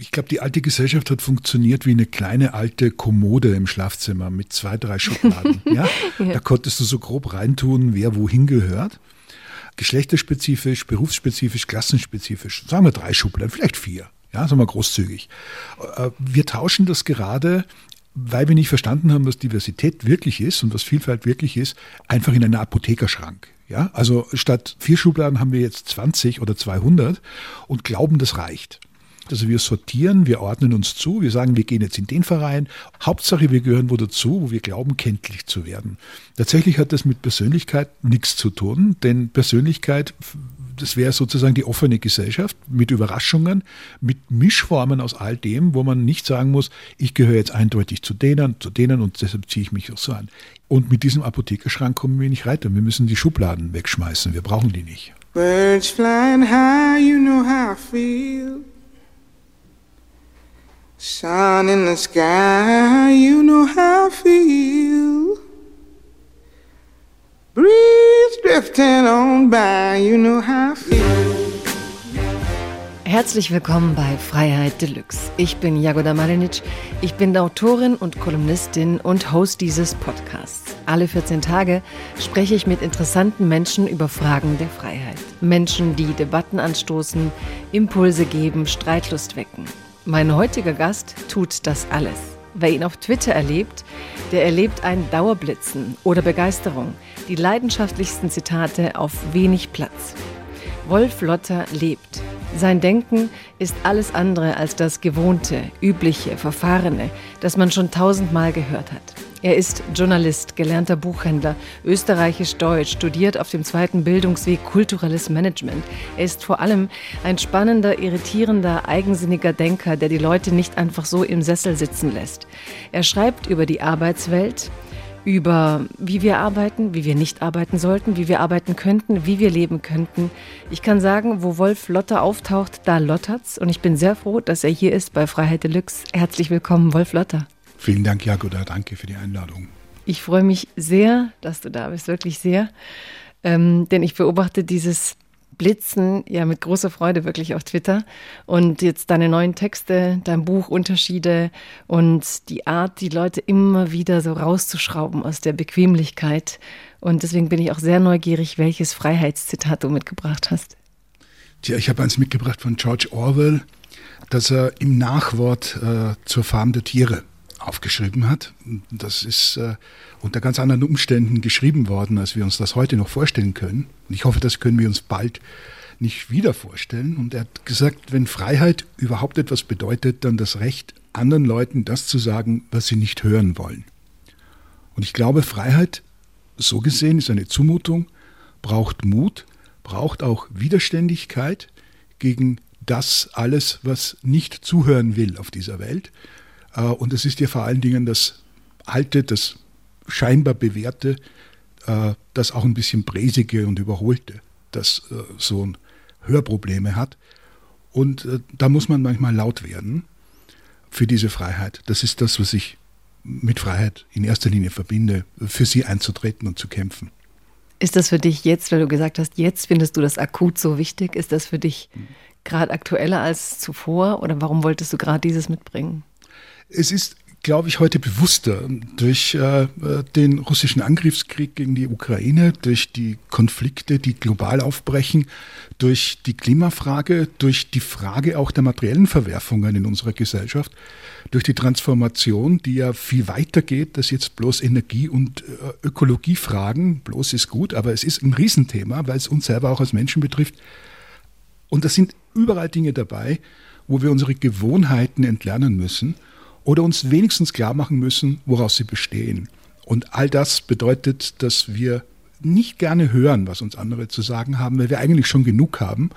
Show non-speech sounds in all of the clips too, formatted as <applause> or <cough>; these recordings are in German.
Ich glaube, die alte Gesellschaft hat funktioniert wie eine kleine alte Kommode im Schlafzimmer mit zwei, drei Schubladen. <laughs> ja? Da konntest du so grob reintun, wer wohin gehört. Geschlechterspezifisch, berufsspezifisch, klassenspezifisch. Sagen wir drei Schubladen, vielleicht vier. Ja, sagen wir großzügig. Äh, wir tauschen das gerade, weil wir nicht verstanden haben, was Diversität wirklich ist und was Vielfalt wirklich ist, einfach in einen Apothekerschrank. Ja, also statt vier Schubladen haben wir jetzt 20 oder 200 und glauben, das reicht. Also wir sortieren, wir ordnen uns zu, wir sagen, wir gehen jetzt in den Verein. Hauptsache, wir gehören wo dazu, wo wir glauben, kenntlich zu werden. Tatsächlich hat das mit Persönlichkeit nichts zu tun, denn Persönlichkeit das wäre sozusagen die offene Gesellschaft mit Überraschungen, mit Mischformen aus all dem, wo man nicht sagen muss, ich gehöre jetzt eindeutig zu denen, zu denen und deshalb ziehe ich mich auch so an. Und mit diesem Apothekerschrank kommen wir nicht weiter. Wir müssen die Schubladen wegschmeißen. Wir brauchen die nicht. Birds flying high, you know how I feel. Sun in the sky, you know how I feel. Breeze drifting on by, you know how I feel. Herzlich willkommen bei Freiheit Deluxe. Ich bin Jagoda Malinic. Ich bin Autorin und Kolumnistin und Host dieses Podcasts. Alle 14 Tage spreche ich mit interessanten Menschen über Fragen der Freiheit. Menschen, die Debatten anstoßen, Impulse geben, Streitlust wecken. Mein heutiger Gast tut das alles. Wer ihn auf Twitter erlebt, der erlebt ein Dauerblitzen oder Begeisterung. Die leidenschaftlichsten Zitate auf wenig Platz. Wolf Lotter lebt. Sein Denken ist alles andere als das gewohnte, übliche, verfahrene, das man schon tausendmal gehört hat. Er ist Journalist, gelernter Buchhändler, österreichisch-deutsch, studiert auf dem zweiten Bildungsweg kulturelles Management. Er ist vor allem ein spannender, irritierender, eigensinniger Denker, der die Leute nicht einfach so im Sessel sitzen lässt. Er schreibt über die Arbeitswelt, über wie wir arbeiten, wie wir nicht arbeiten sollten, wie wir arbeiten könnten, wie wir leben könnten. Ich kann sagen, wo Wolf Lotter auftaucht, da lottert's. Und ich bin sehr froh, dass er hier ist bei Freiheit Deluxe. Herzlich willkommen, Wolf Lotter. Vielen Dank, Jagoda. Danke für die Einladung. Ich freue mich sehr, dass du da bist, wirklich sehr. Ähm, denn ich beobachte dieses Blitzen ja mit großer Freude wirklich auf Twitter. Und jetzt deine neuen Texte, dein Buch Unterschiede und die Art, die Leute immer wieder so rauszuschrauben aus der Bequemlichkeit. Und deswegen bin ich auch sehr neugierig, welches Freiheitszitat du mitgebracht hast. Tja, ich habe eins mitgebracht von George Orwell, dass er im Nachwort äh, zur Farm der Tiere aufgeschrieben hat. Das ist äh, unter ganz anderen Umständen geschrieben worden, als wir uns das heute noch vorstellen können. Und ich hoffe, das können wir uns bald nicht wieder vorstellen. Und er hat gesagt, wenn Freiheit überhaupt etwas bedeutet, dann das Recht, anderen Leuten das zu sagen, was sie nicht hören wollen. Und ich glaube, Freiheit, so gesehen, ist eine Zumutung, braucht Mut, braucht auch Widerständigkeit gegen das alles, was nicht zuhören will auf dieser Welt. Äh, und es ist ja vor allen Dingen das Alte, das scheinbar Bewährte, äh, das auch ein bisschen Bräsige und Überholte, das äh, so ein Hörprobleme hat. Und da muss man manchmal laut werden für diese Freiheit. Das ist das, was ich mit Freiheit in erster Linie verbinde, für sie einzutreten und zu kämpfen. Ist das für dich jetzt, weil du gesagt hast, jetzt findest du das akut so wichtig, ist das für dich mhm. gerade aktueller als zuvor oder warum wolltest du gerade dieses mitbringen? Es ist, glaube ich, heute bewusster durch äh, den russischen Angriffskrieg gegen die Ukraine, durch die Konflikte, die global aufbrechen, durch die Klimafrage, durch die Frage auch der materiellen Verwerfungen in unserer Gesellschaft, durch die Transformation, die ja viel weiter geht, dass jetzt bloß Energie- und äh, Ökologiefragen, bloß ist gut, aber es ist ein Riesenthema, weil es uns selber auch als Menschen betrifft. Und da sind überall Dinge dabei, wo wir unsere Gewohnheiten entlernen müssen oder uns wenigstens klar machen müssen, woraus sie bestehen. Und all das bedeutet, dass wir nicht gerne hören, was uns andere zu sagen haben, weil wir eigentlich schon genug haben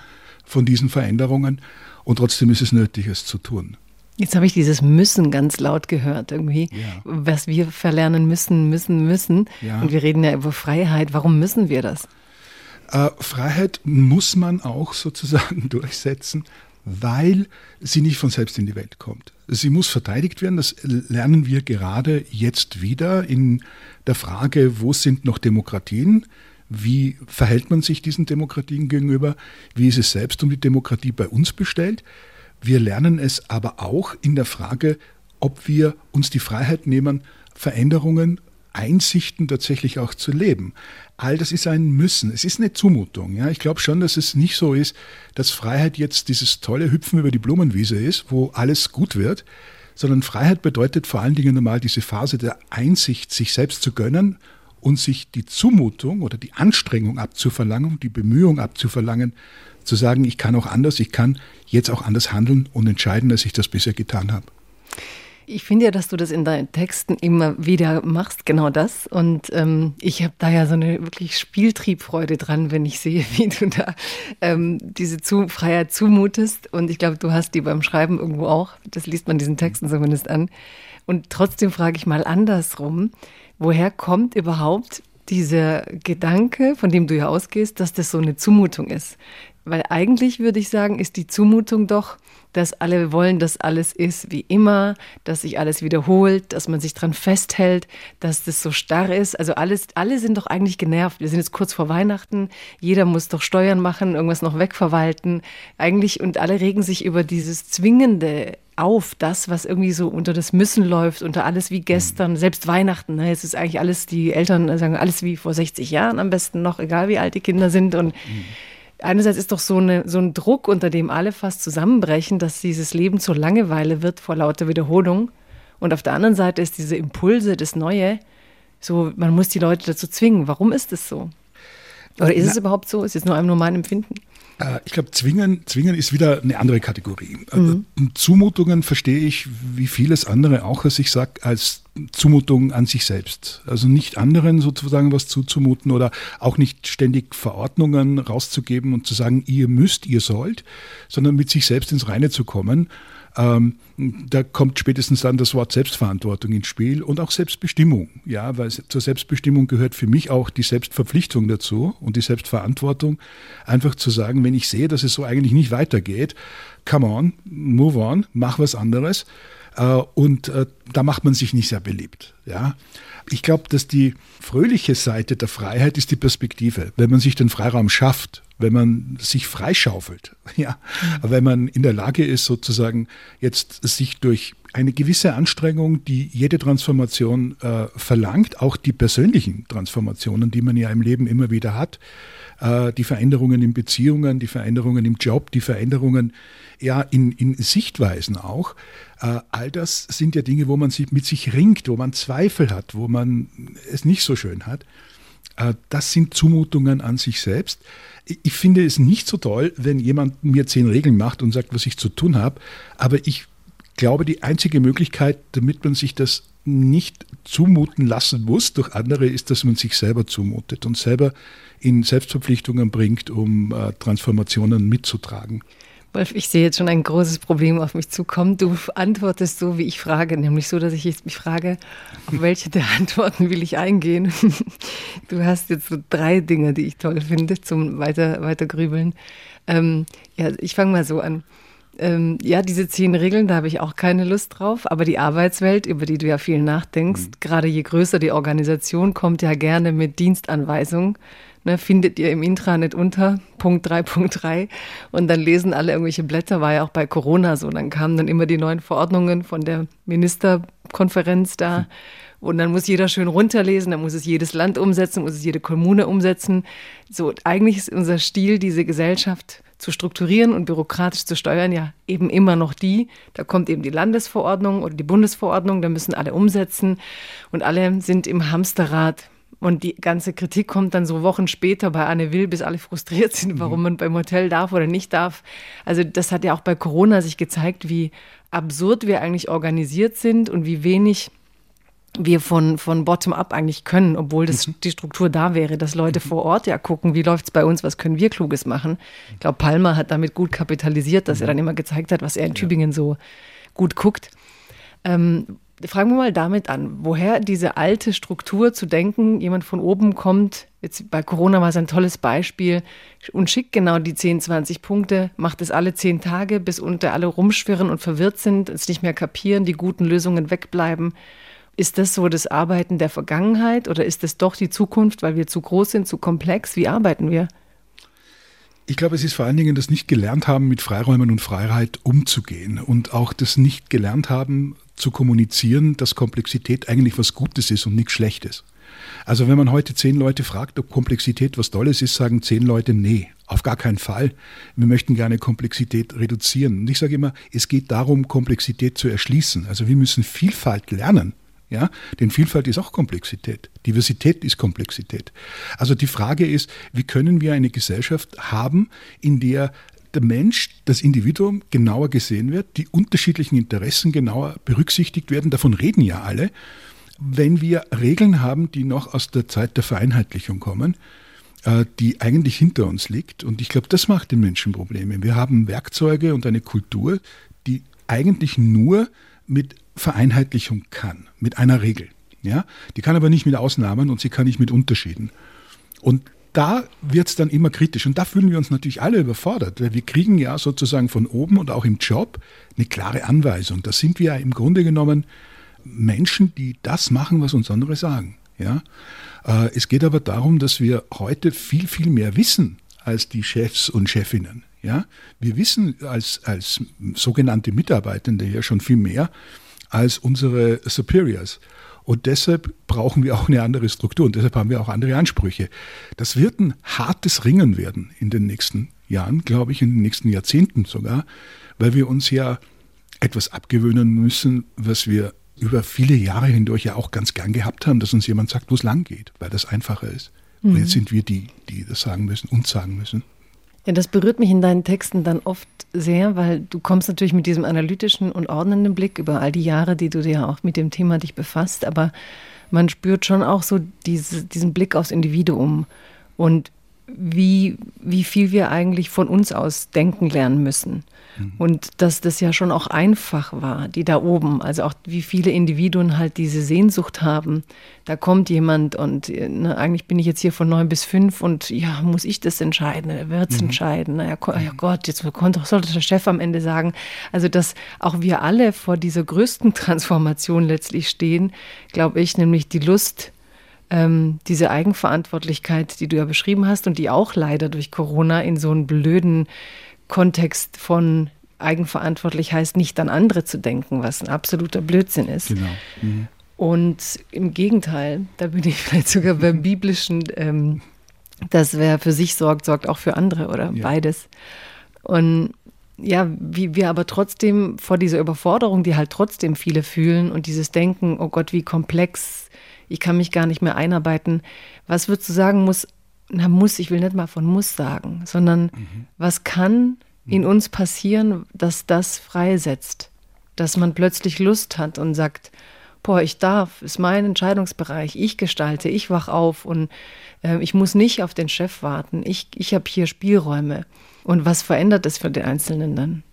von diesen Veränderungen. Und trotzdem ist es nötig, es zu tun. Jetzt habe ich dieses Müssen ganz laut gehört, irgendwie, ja. was wir verlernen müssen, müssen, müssen. Ja. Und wir reden ja über Freiheit. Warum müssen wir das? Äh, Freiheit muss man auch sozusagen <laughs> durchsetzen, weil sie nicht von selbst in die Welt kommt. Sie muss verteidigt werden. Das lernen wir gerade jetzt wieder in der Frage, wo sind noch Demokratien? Wie verhält man sich diesen Demokratien gegenüber? Wie ist es selbst um die Demokratie bei uns bestellt? Wir lernen es aber auch in der Frage, ob wir uns die Freiheit nehmen, Veränderungen, Einsichten tatsächlich auch zu leben. All das ist ein Müssen. Es ist eine Zumutung. Ja, ich glaube schon, dass es nicht so ist, dass Freiheit jetzt dieses tolle Hüpfen über die Blumenwiese ist, wo alles gut wird, sondern Freiheit bedeutet vor allen Dingen einmal diese Phase der Einsicht, sich selbst zu gönnen und sich die Zumutung oder die Anstrengung abzuverlangen, die Bemühung abzuverlangen, zu sagen, ich kann auch anders, ich kann jetzt auch anders handeln und entscheiden, als ich das bisher getan habe. Ich finde ja, dass du das in deinen Texten immer wieder machst, genau das. Und ähm, ich habe da ja so eine wirklich Spieltriebfreude dran, wenn ich sehe, <laughs> wie du da ähm, diese zu Freiheit zumutest. Und ich glaube, du hast die beim Schreiben irgendwo auch. Das liest man diesen Texten zumindest an. Und trotzdem frage ich mal andersrum, woher kommt überhaupt dieser Gedanke, von dem du ja ausgehst, dass das so eine Zumutung ist? Weil eigentlich würde ich sagen, ist die Zumutung doch, dass alle wollen, dass alles ist wie immer, dass sich alles wiederholt, dass man sich dran festhält, dass das so starr ist. Also alles, alle sind doch eigentlich genervt. Wir sind jetzt kurz vor Weihnachten. Jeder muss doch Steuern machen, irgendwas noch wegverwalten. Eigentlich, und alle regen sich über dieses Zwingende auf, das, was irgendwie so unter das Müssen läuft, unter alles wie gestern, selbst Weihnachten. Ne? Jetzt ist eigentlich alles, die Eltern sagen alles wie vor 60 Jahren am besten noch, egal wie alt die Kinder sind. Und mhm einerseits ist doch so, eine, so ein Druck, unter dem alle fast zusammenbrechen, dass dieses Leben zur Langeweile wird vor lauter Wiederholung. Und auf der anderen Seite ist diese Impulse, das Neue, so, man muss die Leute dazu zwingen. Warum ist es so? Oder ist Na, es überhaupt so? Ist es nur nur mein Empfinden? Äh, ich glaube, zwingen, zwingen ist wieder eine andere Kategorie. Äh, mhm. Zumutungen verstehe ich wie vieles andere auch, als ich sage, als Zumutung an sich selbst. Also nicht anderen sozusagen was zuzumuten oder auch nicht ständig Verordnungen rauszugeben und zu sagen, ihr müsst, ihr sollt, sondern mit sich selbst ins Reine zu kommen ähm, da kommt spätestens dann das Wort Selbstverantwortung ins Spiel und auch Selbstbestimmung. Ja, weil zur Selbstbestimmung gehört für mich auch die Selbstverpflichtung dazu und die Selbstverantwortung. Einfach zu sagen, wenn ich sehe, dass es so eigentlich nicht weitergeht, come on, move on, mach was anderes. Äh, und äh, da macht man sich nicht sehr beliebt. Ja. Ich glaube, dass die fröhliche Seite der Freiheit ist die Perspektive. Wenn man sich den Freiraum schafft, wenn man sich freischaufelt, <laughs> ja, mhm. wenn man in der Lage ist, sozusagen jetzt sich durch eine gewisse Anstrengung, die jede Transformation äh, verlangt, auch die persönlichen Transformationen, die man ja im Leben immer wieder hat, äh, die Veränderungen in Beziehungen, die Veränderungen im Job, die Veränderungen ja in, in Sichtweisen auch. Äh, all das sind ja Dinge, wo man sich mit sich ringt, wo man Zweifel hat, wo man es nicht so schön hat. Äh, das sind Zumutungen an sich selbst. Ich finde es nicht so toll, wenn jemand mir zehn Regeln macht und sagt, was ich zu tun habe. Aber ich glaube, die einzige Möglichkeit, damit man sich das nicht zumuten lassen muss durch andere, ist, dass man sich selber zumutet und selber in Selbstverpflichtungen bringt, um äh, Transformationen mitzutragen. Wolf, ich sehe jetzt schon ein großes Problem auf mich zukommen. Du antwortest so, wie ich frage, nämlich so, dass ich jetzt mich frage, auf welche der <laughs> Antworten will ich eingehen. <laughs> Du hast jetzt so drei Dinge, die ich toll finde zum weiter, weiter grübeln. Ähm, ja, ich fange mal so an. Ähm, ja, diese zehn Regeln, da habe ich auch keine Lust drauf. Aber die Arbeitswelt, über die du ja viel nachdenkst, mhm. gerade je größer die Organisation, kommt ja gerne mit Dienstanweisungen ne, findet ihr im Intranet unter, Punkt 3.3. Und dann lesen alle irgendwelche Blätter, war ja auch bei Corona so. Dann kamen dann immer die neuen Verordnungen von der Ministerkonferenz da. Hm. Und dann muss jeder schön runterlesen, dann muss es jedes Land umsetzen, muss es jede Kommune umsetzen. So, eigentlich ist unser Stil, diese Gesellschaft zu strukturieren und bürokratisch zu steuern, ja eben immer noch die. Da kommt eben die Landesverordnung oder die Bundesverordnung, da müssen alle umsetzen und alle sind im Hamsterrad und die ganze Kritik kommt dann so Wochen später bei Anne Will, bis alle frustriert sind, warum mhm. man beim Hotel darf oder nicht darf. Also das hat ja auch bei Corona sich gezeigt, wie absurd wir eigentlich organisiert sind und wie wenig wir von, von bottom-up eigentlich können, obwohl das, mhm. die Struktur da wäre, dass Leute mhm. vor Ort ja gucken, wie läuft es bei uns, was können wir Kluges machen. Ich glaube, Palmer hat damit gut kapitalisiert, dass er dann immer gezeigt hat, was er in Tübingen so gut guckt. Ähm, Fragen wir mal damit an, woher diese alte Struktur zu denken, jemand von oben kommt, jetzt bei Corona war es ein tolles Beispiel, und schickt genau die 10, 20 Punkte, macht es alle 10 Tage, bis unter alle rumschwirren und verwirrt sind, es nicht mehr kapieren, die guten Lösungen wegbleiben. Ist das so das Arbeiten der Vergangenheit oder ist es doch die Zukunft, weil wir zu groß sind, zu komplex? Wie arbeiten wir? Ich glaube, es ist vor allen Dingen das nicht gelernt haben, mit Freiräumen und Freiheit umzugehen und auch das nicht gelernt haben, zu kommunizieren, dass Komplexität eigentlich was Gutes ist und nichts Schlechtes. Also wenn man heute zehn Leute fragt, ob Komplexität was Tolles ist, sagen zehn Leute, nee, auf gar keinen Fall. Wir möchten gerne Komplexität reduzieren. Und ich sage immer, es geht darum, Komplexität zu erschließen. Also wir müssen Vielfalt lernen. Ja, denn Vielfalt ist auch Komplexität. Diversität ist Komplexität. Also die Frage ist, wie können wir eine Gesellschaft haben, in der der Mensch, das Individuum genauer gesehen wird, die unterschiedlichen Interessen genauer berücksichtigt werden. Davon reden ja alle. Wenn wir Regeln haben, die noch aus der Zeit der Vereinheitlichung kommen, äh, die eigentlich hinter uns liegt, und ich glaube, das macht den Menschen Probleme. Wir haben Werkzeuge und eine Kultur, die eigentlich nur mit Vereinheitlichung kann, mit einer Regel. Ja? Die kann aber nicht mit Ausnahmen und sie kann nicht mit Unterschieden. Und da wird es dann immer kritisch. Und da fühlen wir uns natürlich alle überfordert. Weil wir kriegen ja sozusagen von oben und auch im Job eine klare Anweisung. Da sind wir ja im Grunde genommen Menschen, die das machen, was uns andere sagen. Ja? Äh, es geht aber darum, dass wir heute viel, viel mehr wissen als die Chefs und Chefinnen. Ja? Wir wissen als, als sogenannte Mitarbeitende ja schon viel mehr als unsere Superiors. Und deshalb brauchen wir auch eine andere Struktur und deshalb haben wir auch andere Ansprüche. Das wird ein hartes Ringen werden in den nächsten Jahren, glaube ich, in den nächsten Jahrzehnten sogar, weil wir uns ja etwas abgewöhnen müssen, was wir über viele Jahre hindurch ja auch ganz gern gehabt haben, dass uns jemand sagt, wo es lang geht, weil das einfacher ist. Mhm. Und jetzt sind wir die, die das sagen müssen, uns sagen müssen. Ja, das berührt mich in deinen Texten dann oft sehr, weil du kommst natürlich mit diesem analytischen und ordnenden Blick über all die Jahre, die du dir auch mit dem Thema dich befasst, aber man spürt schon auch so diese, diesen Blick aufs Individuum und wie, wie viel wir eigentlich von uns aus denken lernen müssen. Mhm. Und dass das ja schon auch einfach war, die da oben, also auch wie viele Individuen halt diese Sehnsucht haben. Da kommt jemand und ne, eigentlich bin ich jetzt hier von neun bis fünf und ja, muss ich das entscheiden? Wer wird es mhm. entscheiden? Na ja, ja Gott, jetzt sollte der Chef am Ende sagen. Also, dass auch wir alle vor dieser größten Transformation letztlich stehen, glaube ich, nämlich die Lust, ähm, diese Eigenverantwortlichkeit, die du ja beschrieben hast und die auch leider durch Corona in so einen blöden Kontext von eigenverantwortlich heißt, nicht an andere zu denken, was ein absoluter Blödsinn ist. Genau. Mhm. Und im Gegenteil, da bin ich <laughs> vielleicht sogar beim biblischen, ähm, dass wer für sich sorgt, sorgt auch für andere oder ja. beides. Und ja, wie wir aber trotzdem vor dieser Überforderung, die halt trotzdem viele fühlen und dieses Denken, oh Gott, wie komplex, ich kann mich gar nicht mehr einarbeiten. Was würdest du sagen, muss na muss, ich will nicht mal von muss sagen, sondern mhm. was kann in uns passieren, dass das freisetzt, dass man plötzlich Lust hat und sagt, boah, ich darf, ist mein Entscheidungsbereich, ich gestalte, ich wach auf und äh, ich muss nicht auf den Chef warten, ich, ich habe hier Spielräume. Und was verändert es für den Einzelnen dann?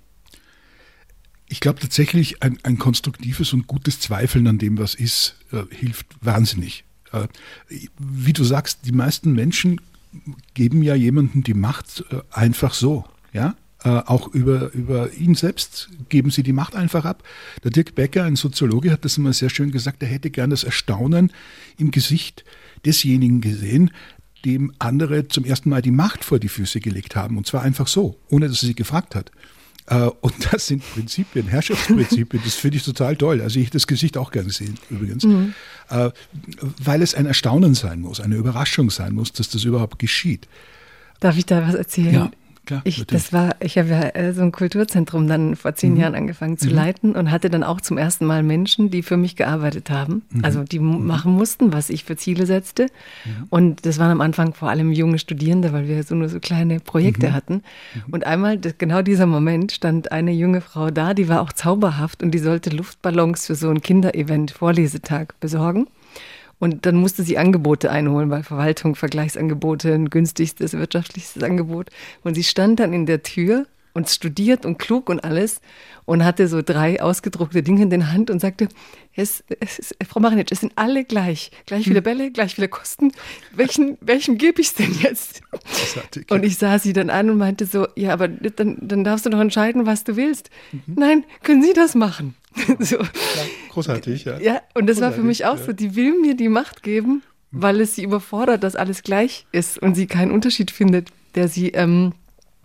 Ich glaube tatsächlich, ein, ein, konstruktives und gutes Zweifeln an dem, was ist, äh, hilft wahnsinnig. Äh, wie du sagst, die meisten Menschen geben ja jemandem die Macht äh, einfach so. Ja? Äh, auch über, über ihn selbst geben sie die Macht einfach ab. Der Dirk Becker, ein Soziologe, hat das immer sehr schön gesagt, er hätte gern das Erstaunen im Gesicht desjenigen gesehen, dem andere zum ersten Mal die Macht vor die Füße gelegt haben. Und zwar einfach so, ohne dass er sie gefragt hat. Äh, und das sind Prinzipien, Herrschaftsprinzipien, das finde ich total toll. Also ich hätte das Gesicht auch gerne sehen, übrigens. Mhm. Äh, weil es ein Erstaunen sein muss, eine Überraschung sein muss, dass das überhaupt geschieht. Darf ich da was erzählen? Ja. Klar, ich, das war, ich habe ja äh, so ein Kulturzentrum dann vor zehn mhm. Jahren angefangen zu mhm. leiten und hatte dann auch zum ersten Mal Menschen, die für mich gearbeitet haben. Mhm. Also die mhm. machen mussten, was ich für Ziele setzte. Und das waren am Anfang vor allem junge Studierende, weil wir so nur so kleine Projekte mhm. hatten. Mhm. Und einmal, das, genau dieser Moment, stand eine junge Frau da, die war auch zauberhaft und die sollte Luftballons für so ein Kinderevent, Vorlesetag besorgen. Und dann musste sie Angebote einholen, weil Verwaltung Vergleichsangebote ein günstigstes wirtschaftlichstes Angebot. Und sie stand dann in der Tür und studiert und klug und alles und hatte so drei ausgedruckte Dinge in der Hand und sagte, es, es ist, Frau Marinitsch, es sind alle gleich. Gleich viele hm. Bälle, gleich viele Kosten. Welchen, welchem gebe ich es denn jetzt? Und ich sah sie dann an und meinte so, ja, aber dann, dann darfst du noch entscheiden, was du willst. Mhm. Nein, können Sie das machen? <laughs> so. Ja, großartig, ja. Ja, und das großartig, war für mich auch ja. so, die will mir die Macht geben, weil es sie überfordert, dass alles gleich ist und sie keinen Unterschied findet, der sie ähm,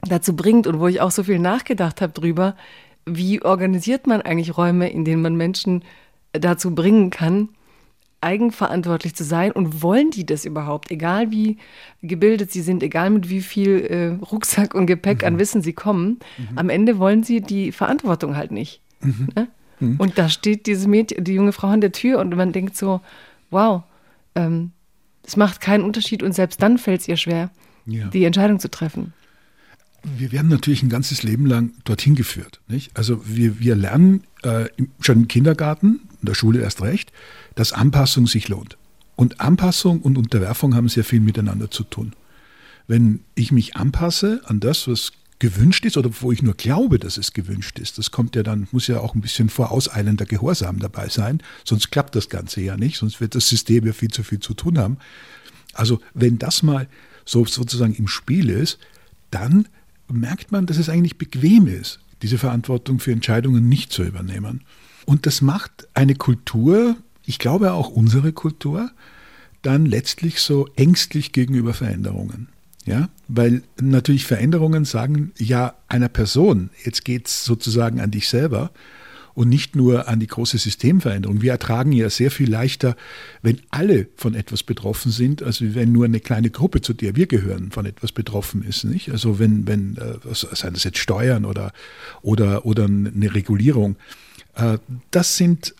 dazu bringt und wo ich auch so viel nachgedacht habe drüber, wie organisiert man eigentlich Räume, in denen man Menschen dazu bringen kann, eigenverantwortlich zu sein und wollen die das überhaupt, egal wie gebildet sie sind, egal mit wie viel äh, Rucksack und Gepäck mhm. an Wissen sie kommen, mhm. am Ende wollen sie die Verantwortung halt nicht. Mhm. Ne? Mhm. Und da steht dieses Mädchen, die junge Frau an der Tür und man denkt so, wow, ähm, es macht keinen Unterschied und selbst dann fällt es ihr schwer, ja. die Entscheidung zu treffen. Wir werden natürlich ein ganzes Leben lang dorthin geführt. Nicht? Also wir, wir lernen äh, schon im Kindergarten, in der Schule erst recht, dass Anpassung sich lohnt. Und Anpassung und Unterwerfung haben sehr viel miteinander zu tun. Wenn ich mich anpasse an das, was gewünscht ist oder wo ich nur glaube, dass es gewünscht ist. Das kommt ja dann, muss ja auch ein bisschen vorauseilender Gehorsam dabei sein, sonst klappt das Ganze ja nicht, sonst wird das System ja viel zu viel zu tun haben. Also wenn das mal so sozusagen im Spiel ist, dann merkt man, dass es eigentlich bequem ist, diese Verantwortung für Entscheidungen nicht zu übernehmen. Und das macht eine Kultur, ich glaube auch unsere Kultur, dann letztlich so ängstlich gegenüber Veränderungen. Ja, weil natürlich Veränderungen sagen ja einer Person, jetzt geht es sozusagen an dich selber und nicht nur an die große Systemveränderung. Wir ertragen ja sehr viel leichter, wenn alle von etwas betroffen sind, als wenn nur eine kleine Gruppe, zu der wir gehören, von etwas betroffen ist. Nicht? Also wenn, wenn äh, seien das jetzt Steuern oder, oder, oder eine Regulierung, äh, das sind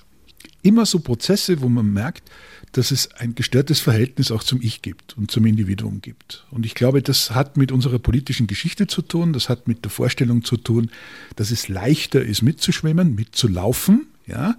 immer so Prozesse, wo man merkt, dass es ein gestörtes Verhältnis auch zum Ich gibt und zum Individuum gibt. Und ich glaube, das hat mit unserer politischen Geschichte zu tun, das hat mit der Vorstellung zu tun, dass es leichter ist, mitzuschwimmen, mitzulaufen, ja,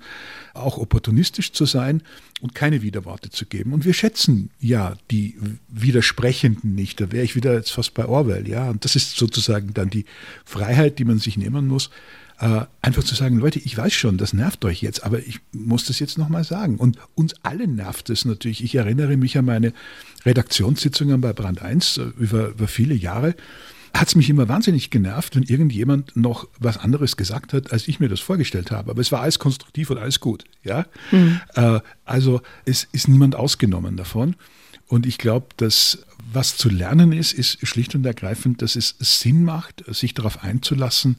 auch opportunistisch zu sein und keine Widerworte zu geben. Und wir schätzen ja die Widersprechenden nicht. Da wäre ich wieder jetzt fast bei Orwell, ja. Und das ist sozusagen dann die Freiheit, die man sich nehmen muss, einfach zu sagen, Leute, ich weiß schon, das nervt euch jetzt, aber ich muss das jetzt nochmal sagen. Und uns alle nervt es natürlich. Ich erinnere mich an meine Redaktionssitzungen bei Brand 1 äh, über, über viele Jahre. Hat es mich immer wahnsinnig genervt, wenn irgendjemand noch was anderes gesagt hat, als ich mir das vorgestellt habe. Aber es war alles konstruktiv und alles gut. Ja? Mhm. Äh, also es ist niemand ausgenommen davon. Und ich glaube, dass was zu lernen ist, ist schlicht und ergreifend, dass es Sinn macht, sich darauf einzulassen,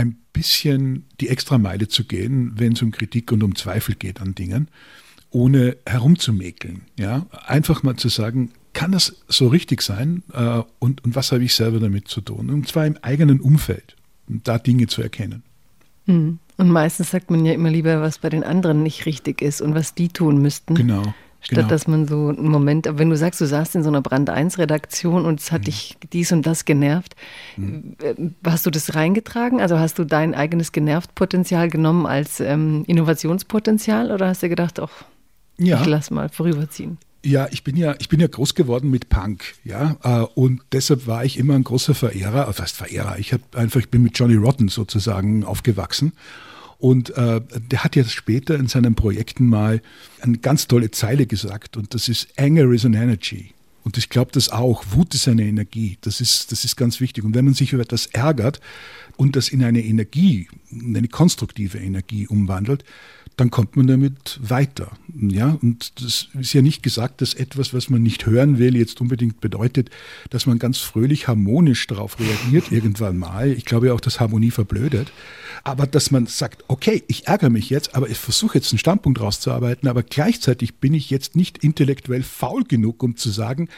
ein bisschen die Extrameile zu gehen, wenn es um Kritik und um Zweifel geht an Dingen, ohne herumzumäkeln. Ja? Einfach mal zu sagen, kann das so richtig sein äh, und, und was habe ich selber damit zu tun? Und zwar im eigenen Umfeld, um da Dinge zu erkennen. Hm. Und meistens sagt man ja immer lieber, was bei den anderen nicht richtig ist und was die tun müssten. Genau. Statt genau. dass man so einen Moment, wenn du sagst, du saßt in so einer Brand 1 Redaktion und es hat mhm. dich dies und das genervt, mhm. Äh, hast du das reingetragen? Also hast du dein eigenes Genervtpotenzial genommen als ähm, Innovationspotenzial oder hast du gedacht, ach, ja. ich lass mal vorüberziehen? Ja, ich bin ja, ich bin ja groß geworden mit Punk, ja, äh, und deshalb war ich immer ein großer Verehrer, was heißt Verehrer? Ich habe einfach, ich bin mit Johnny Rotten sozusagen aufgewachsen und äh, der hat jetzt später in seinen Projekten mal eine ganz tolle Zeile gesagt und das ist Anger is an energy. Und ich glaube das auch. Wut ist eine Energie. Das ist, das ist ganz wichtig. Und wenn man sich über etwas ärgert und das in eine Energie, in eine konstruktive Energie umwandelt, dann kommt man damit weiter. Ja, und das ist ja nicht gesagt, dass etwas, was man nicht hören will, jetzt unbedingt bedeutet, dass man ganz fröhlich harmonisch darauf reagiert <laughs> irgendwann mal. Ich glaube ja auch, dass Harmonie verblödet. Aber dass man sagt, okay, ich ärgere mich jetzt, aber ich versuche jetzt einen Standpunkt rauszuarbeiten, aber gleichzeitig bin ich jetzt nicht intellektuell faul genug, um zu sagen,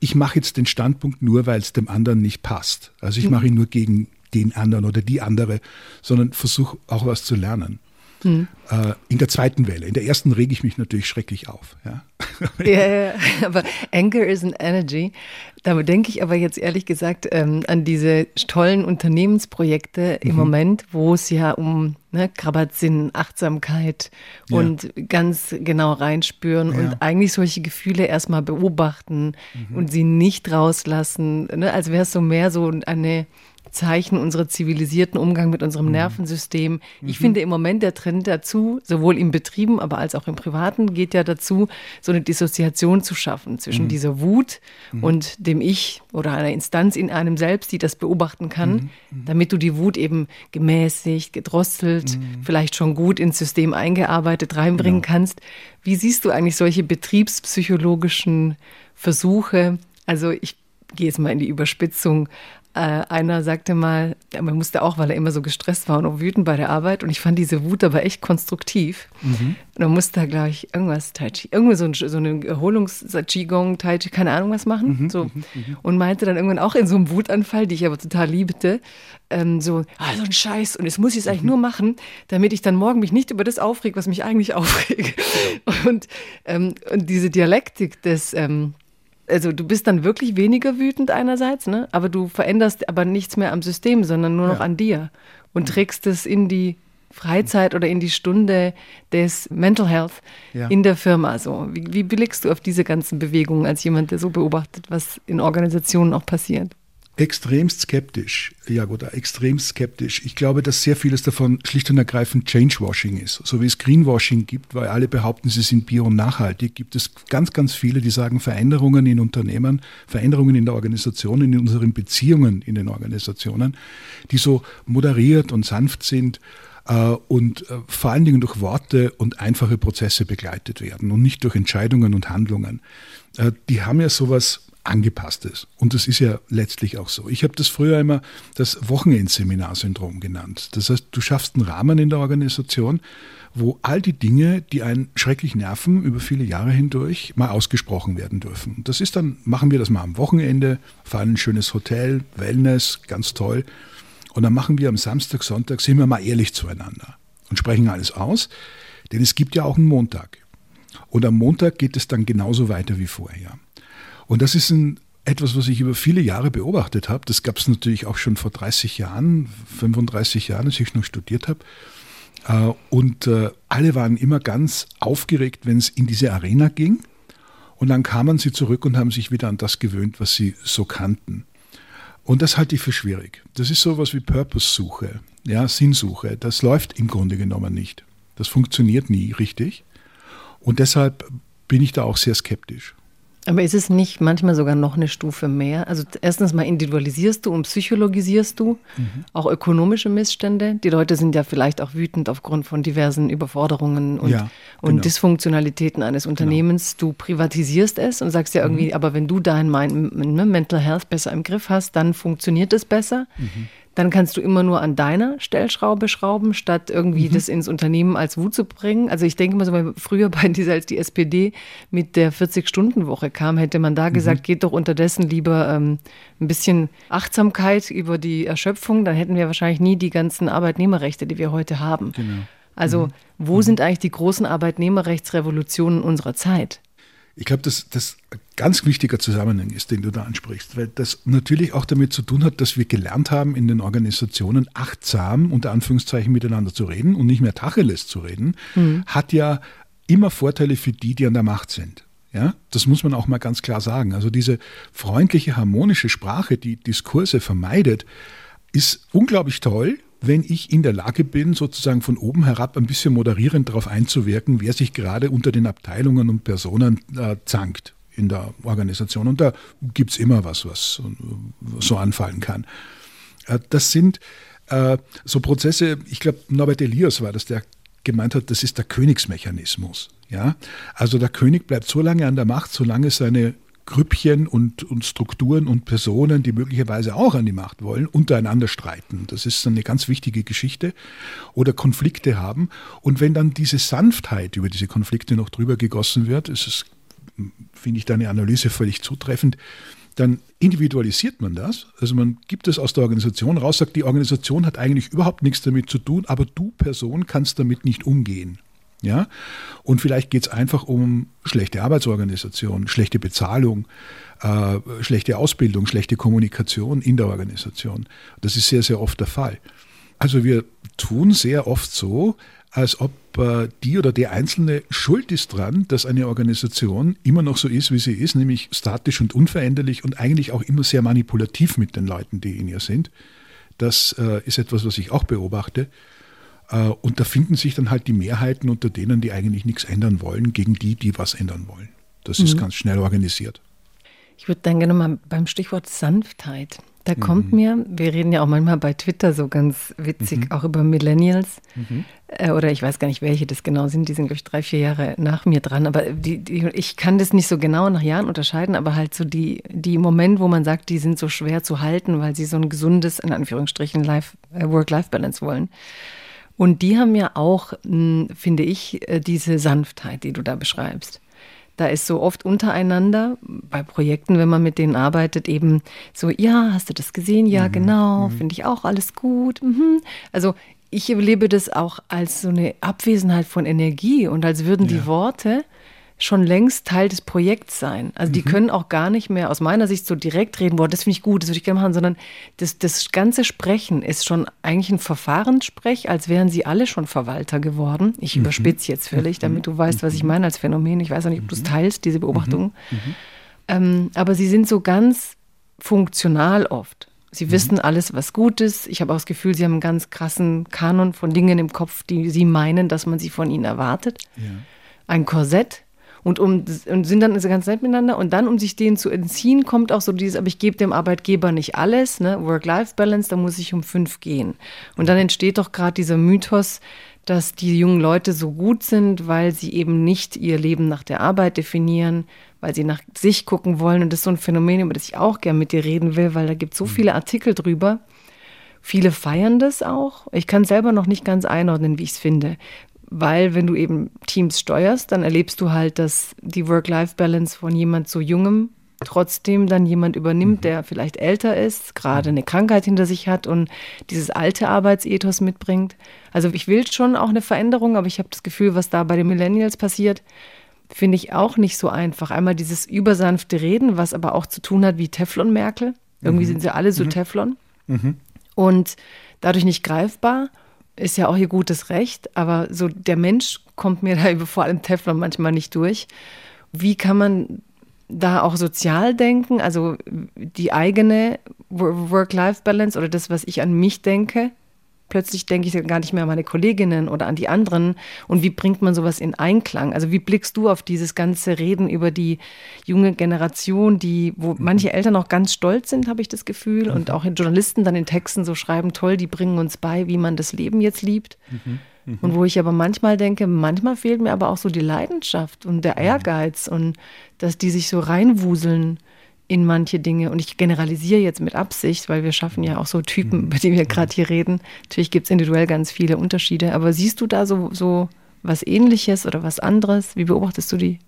ich mache jetzt den Standpunkt nur, weil es dem anderen nicht passt. Also ich hm. mache ihn nur gegen den anderen oder die andere, sondern versuche auch was zu lernen. Mhm. Äh, in der zweiten Welle. In der ersten rege ich mich natürlich schrecklich auf. <laughs> Ja, ja, ja aber Anger is an Energy. Damit denke ich aber jetzt ehrlich gesagt ähm, an diese tollen Unternehmensprojekte im mhm. Moment, wo es ja um ne, Krabatsinn, Achtsamkeit ja. und ganz genau reinspüren ja. und eigentlich solche Gefühle erstmal beobachten mhm. und sie nicht rauslassen. Ne, als wäre es so mehr so eine Zeichen unserer zivilisierten Umgang mit unserem mhm. Nervensystem. Ich mhm. finde im Moment der Trend dazu, sowohl im Betrieben, aber als auch im Privaten, geht ja dazu, so eine Dissoziation zu schaffen zwischen mhm. dieser Wut mhm. und dem Ich oder einer Instanz in einem selbst, die das beobachten kann, mhm. Mhm. damit du die Wut eben gemäßigt, gedrosselt, vielleicht schon gut ins System eingearbeitet reinbringen genau. kannst. Wie siehst du eigentlich solche betriebspsychologischen Versuche? Also ich gehe jetzt mal in die Überspitzung, einer sagte mal, man musste auch, weil er immer so gestresst war und auch wütend bei der Arbeit. Und ich fand diese Wut aber echt konstruktiv. Mhm. Und dann musste er, glaube ich, irgendwas Tai Chi, irgendwie so, ein, so eine Erholungs-Qigong, Tai Chi, keine Ahnung was machen. Mhm, so. Mhm, mhm, und meinte dann irgendwann auch in so einem Wutanfall, die ich aber total liebte, ähm, so, ah, so ein Scheiß. Und jetzt muss ich es eigentlich mhm. nur machen, damit ich dann morgen mich nicht über das aufrege, was mich eigentlich <laughs> aufregt. Und, ähm, und diese Dialektik des, ähm, also du bist dann wirklich weniger wütend einerseits, ne? aber du veränderst aber nichts mehr am System, sondern nur noch ja. an dir und trägst es in die Freizeit oder in die Stunde des Mental Health ja. in der Firma. So, wie, wie blickst du auf diese ganzen Bewegungen als jemand, der so beobachtet, was in Organisationen auch passiert? Extremst skeptisch, Jagoda, extremst skeptisch. Ich glaube, dass sehr vieles davon schlicht und ergreifend Changewashing ist. So wie es Greenwashing gibt, weil alle behaupten, sie sind bio und nachhaltig, gibt es ganz, ganz viele, die sagen, Veränderungen in Unternehmen, Veränderungen in der Organisation, in unseren Beziehungen in den Organisationen, die so moderiert und sanft sind äh, und äh, vor allen Dingen durch Worte und einfache Prozesse begleitet werden und nicht durch Entscheidungen und Handlungen. Äh, die haben ja sowas angepasstes. Und das ist ja letztlich auch so. Ich habe das früher immer das Wochenendseminar-Syndrom genannt. Das heißt, du schaffst einen Rahmen in der Organisation, wo all die Dinge, die einen schrecklich nerven, über viele Jahre hindurch mal ausgesprochen werden dürfen. Das ist dann, machen wir das mal am Wochenende, fahren ein schönes Hotel, Wellness, ganz toll. Und dann machen wir am Samstag, Sonntag, sind wir mal ehrlich zueinander und sprechen alles aus. Denn es gibt ja auch einen Montag. Und am Montag geht es dann genauso weiter wie vorher. Und das ist ein, etwas, was ich über viele Jahre beobachtet habe. Das gab es natürlich auch schon vor 30 Jahren, 35 Jahren, als ich noch studiert habe. Äh, und äh, alle waren immer ganz aufgeregt, wenn es in diese Arena ging. Und dann kamen sie zurück und haben sich wieder an das gewöhnt, was sie so kannten. Und das halte ich für schwierig. Das ist sowas wie Purpose-Suche, ja, Sinnsuche. Das läuft im Grunde genommen nicht. Das funktioniert nie richtig. Und deshalb bin ich da auch sehr skeptisch. Aber ist es nicht manchmal sogar noch eine Stufe mehr? Also erstens mal individualisierst du und psychologisierst du mhm. auch ökonomische Missstände. Die Leute sind ja vielleicht auch wütend aufgrund von diversen Überforderungen und, ja, genau. und Dysfunktionalitäten eines genau. Unternehmens. Genau. Du privatisierst es und sagst ja irgendwie, mhm. aber wenn du dein Mental Health besser im Griff hast, dann funktioniert es besser. Mhm dann kannst du immer nur an deiner Stellschraube schrauben, statt irgendwie mhm. das ins Unternehmen als Wut zu bringen. Also ich denke mal so, früher bei <laughs> dieser, als die SPD mit der 40-Stunden-Woche kam, hätte man da mhm. gesagt, geht doch unterdessen lieber ähm, ein bisschen Achtsamkeit über die Erschöpfung, dann hätten wir wahrscheinlich nie die ganzen Arbeitnehmerrechte, die wir heute haben. Genau. Also mhm. wo mhm. sind eigentlich die großen Arbeitnehmerrechtsrevolutionen unserer Zeit? Ich glaube, dass das ein ganz wichtiger Zusammenhang ist, den du da ansprichst, weil das natürlich auch damit zu tun hat, dass wir gelernt haben, in den Organisationen achtsam unter Anführungszeichen miteinander zu reden und nicht mehr Tacheles zu reden, mhm. hat ja immer Vorteile für die, die an der Macht sind. Ja, das muss man auch mal ganz klar sagen. Also diese freundliche, harmonische Sprache, die Diskurse vermeidet, ist unglaublich toll, wenn ich in der Lage bin, sozusagen von oben herab ein bisschen moderierend darauf einzuwirken, wer sich gerade unter den Abteilungen und Personen äh, zankt in der Organisation. Und da gibt es immer was, was so anfallen kann. Äh, das sind äh, so Prozesse, ich glaube, Norbert Elias war das, der gemeint hat, das ist der Königsmechanismus. Ja? Also der König bleibt so lange an der Macht, solange seine Grüppchen und, und Strukturen und Personen, die möglicherweise auch an die Macht wollen, untereinander streiten. Das ist eine ganz wichtige Geschichte. Oder Konflikte haben. Und wenn dann diese Sanftheit über diese Konflikte noch drüber gegossen wird, ist es, finde ich, deine Analyse völlig zutreffend, dann individualisiert man das. Also man gibt es aus der Organisation raus, sagt, die Organisation hat eigentlich überhaupt nichts damit zu tun, aber du Person kannst damit nicht umgehen. Ja? Und vielleicht geht es einfach um schlechte Arbeitsorganisation, schlechte Bezahlung, äh, schlechte Ausbildung, schlechte Kommunikation in der Organisation. Das ist sehr, sehr oft der Fall. Also wir tun sehr oft so, als ob äh, die oder der Einzelne schuld ist dran, dass eine Organisation immer noch so ist, wie sie ist, nämlich statisch und unveränderlich und eigentlich auch immer sehr manipulativ mit den Leuten, die in ihr sind. Das äh, ist etwas, was ich auch beobachte. Äh, und da finden sich dann halt die Mehrheiten unter denen, die eigentlich nichts ändern wollen, gegen die, die was ändern wollen. Das mhm. ist ganz schnell organisiert. Ich würde dann gerne mal beim Stichwort Sanftheit Da mhm. kommt mir, wir reden ja auch manchmal bei Twitter so ganz witzig mhm. auch über Millennials. Mhm. Äh, oder ich weiß gar nicht, welche das genau sind. Die sind, glaube ich, drei, vier Jahre nach mir dran. Aber die, die, ich kann das nicht so genau nach Jahren unterscheiden, aber halt so die, die Moment, wo man sagt, die sind so schwer zu halten, weil sie so ein gesundes, in Anführungsstrichen, äh, Work-Life-Balance wollen. Und die haben ja auch, hm, finde ich, äh, diese Sanftheit, die du da beschreibst. Da ist so oft untereinander bei Projekten, wenn man mit denen arbeitet, eben so, ja, hast du das gesehen? Ja, mhm. genau, mhm. finde ich auch alles gut. Mhm. Also ich erlebe das auch als so eine Abwesenheit von Energie und als würden ja. die Worte schon längst Teil des Projekts sein. Also die mhm. können auch gar nicht mehr aus meiner Sicht so direkt reden, boah, das finde ich gut, das würde ich gerne machen, sondern das, das ganze Sprechen ist schon eigentlich ein Verfahrenssprech, als wären sie alle schon Verwalter geworden. Ich mhm. überspitze jetzt völlig, mhm. damit du weißt, was ich mhm. meine als Phänomen. Ich weiß auch nicht, ob du es mhm. teilst, diese Beobachtung. Ähm, aber sie sind so ganz funktional oft. Sie wissen alles, was gut ist. Ich habe auch das Gefühl, sie haben einen ganz krassen Kanon von Dingen im Kopf, die sie meinen, dass man sie von ihnen erwartet. Ja. Ein Korsett, und, um, und sind dann ganz nett miteinander. Und dann, um sich denen zu entziehen, kommt auch so dieses, aber ich gebe dem Arbeitgeber nicht alles, ne? Work-Life-Balance, da muss ich um fünf gehen. Und dann entsteht doch gerade dieser Mythos, dass die jungen Leute so gut sind, weil sie eben nicht ihr Leben nach der Arbeit definieren, weil sie nach sich gucken wollen. Und das ist so ein Phänomen, über das ich auch gern mit dir reden will, weil da gibt es so mhm. viele Artikel drüber. Viele feiern das auch. Ich kann selber noch nicht ganz einordnen, wie ich es finde weil wenn du eben Teams steuerst, dann erlebst du halt, dass die Work-Life-Balance von jemand so jungem trotzdem dann jemand übernimmt, mhm. der vielleicht älter ist, gerade eine Krankheit hinter sich hat und dieses alte Arbeitsethos mitbringt. Also ich will schon auch eine Veränderung, aber ich habe das Gefühl, was da bei den Millennials passiert, finde ich auch nicht so einfach. Einmal dieses übersanfte Reden, was aber auch zu tun hat wie Teflon Merkel. Irgendwie mhm. sind sie alle so mhm. Teflon. Mhm. Und dadurch nicht greifbar ist ja auch ihr gutes Recht, aber so der Mensch kommt mir <laughs> da vor allem Teflon manchmal nicht durch. Wie kann man da auch sozial denken, also die eigene Work-Life-Balance oder das, was ich an mich denke, plötzlich denke ich gar nicht mehr an meine Kolleginnen oder an die anderen. Und wie bringt man sowas in Einklang? Also wie blickst du auf dieses ganze Reden über die junge Generation, die, wo mhm. manche Eltern auch ganz stolz sind, habe ich das Gefühl, mhm. und auch Journalisten dann in Texten so schreiben, toll, die bringen uns bei, wie man das Leben jetzt liebt. Mhm. mhm. Und wo ich aber manchmal denke, manchmal fehlt mir aber auch so die Leidenschaft und der mhm. Ehrgeiz und dass die sich so reinwuseln in manche Dinge. Und ich generalisiere jetzt mit Absicht, weil wir schaffen ja auch so Typen, mhm. über die wir gerade hier reden. Natürlich gibt es individuell ganz viele Unterschiede. Aber siehst du da so, so was Ähnliches oder was anderes? Wie beobachtest du die?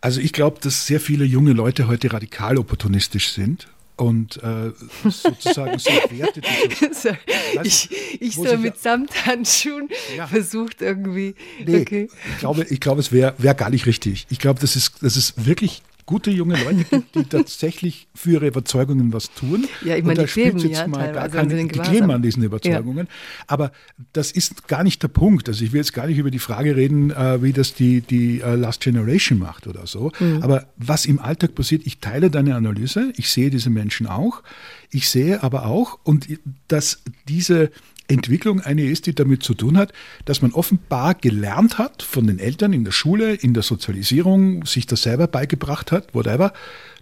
Also ich glaube, dass sehr viele junge Leute heute radikal opportunistisch sind und äh, sozusagen so <laughs> Werte, die so, <laughs> ich, ich so mit Samthandschuhen ja. versucht irgendwie. Nee, okay. Ich glaube, ich glaube es wäre wär gar nicht richtig. Ich glaube, das ist, das ist wirklich gute junge Leute gibt, die <laughs> tatsächlich für ihre Überzeugungen was tun. Ja, ich meine, die kleben ja mal gar keine, die kleben an diesen Überzeugungen. Ja. Aber das ist gar nicht der Punkt. Also ich will jetzt gar nicht über die Frage reden, äh, wie das die, die uh, Last Generation macht oder so. Mhm. Aber was im Alltag passiert, ich teile deine Analyse, ich sehe diese Menschen auch. Ich sehe aber auch, und dass diese Entwicklung eine ist, die damit zu tun hat, dass man offenbar gelernt hat von den Eltern in der Schule, in der Sozialisierung, sich das selber beigebracht hat, whatever,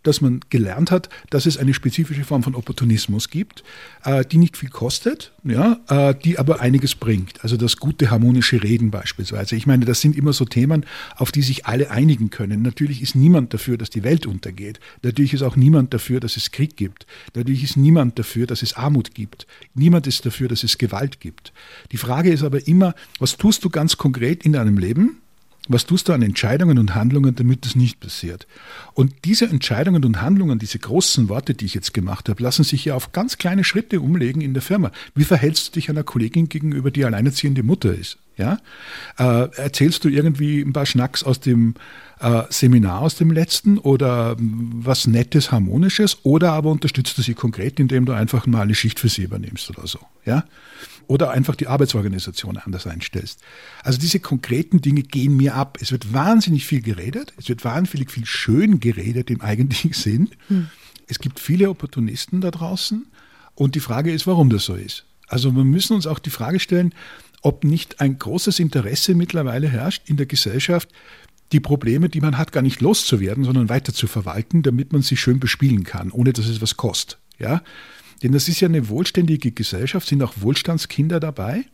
dass man gelernt hat, dass es eine spezifische Form von Opportunismus gibt, äh, die nicht viel kostet, ja, äh, die aber einiges bringt. Also das gute harmonische Reden beispielsweise. Ich meine, das sind immer so Themen, auf die sich alle einigen können. Natürlich ist niemand dafür, dass die Welt untergeht. Natürlich ist auch niemand dafür, dass es Krieg gibt. Natürlich ist niemand dafür, dass es Armut gibt. Niemand ist dafür, dass es Gewalt gibt. Die Frage ist aber immer, was tust du ganz konkret in deinem Leben? Was tust du an Entscheidungen und Handlungen, damit das nicht passiert? Und diese Entscheidungen und Handlungen, diese großen Worte, die ich jetzt gemacht habe, lassen sich ja auf ganz kleine Schritte umlegen in der Firma. Wie verhältst du dich einer Kollegin gegenüber, die alleinerziehende Mutter ist? Ja? Äh, erzählst du irgendwie ein paar Schnacks aus dem äh, Seminar aus dem letzten oder was Nettes, Harmonisches oder aber unterstützt du sie konkret, indem du einfach mal eine Schicht für sie übernimmst oder so? Ja? Oder einfach die Arbeitsorganisation anders einstellst. Also diese konkreten Dinge gehen mir ab. Es wird wahnsinnig viel geredet, es wird wahnsinnig viel schön geredet im eigentlichen Sinn. Hm. Es gibt viele Opportunisten da draußen und die Frage ist, warum das so ist. Also wir müssen uns auch die Frage stellen, ob nicht ein großes Interesse mittlerweile herrscht in der Gesellschaft, die Probleme, die man hat, gar nicht loszuwerden, sondern weiter zu verwalten, damit man sie schön bespielen kann, ohne dass es was kostet. Ja? Denn das ist ja eine wohlständige Gesellschaft, sind auch Wohlstandskinder dabei.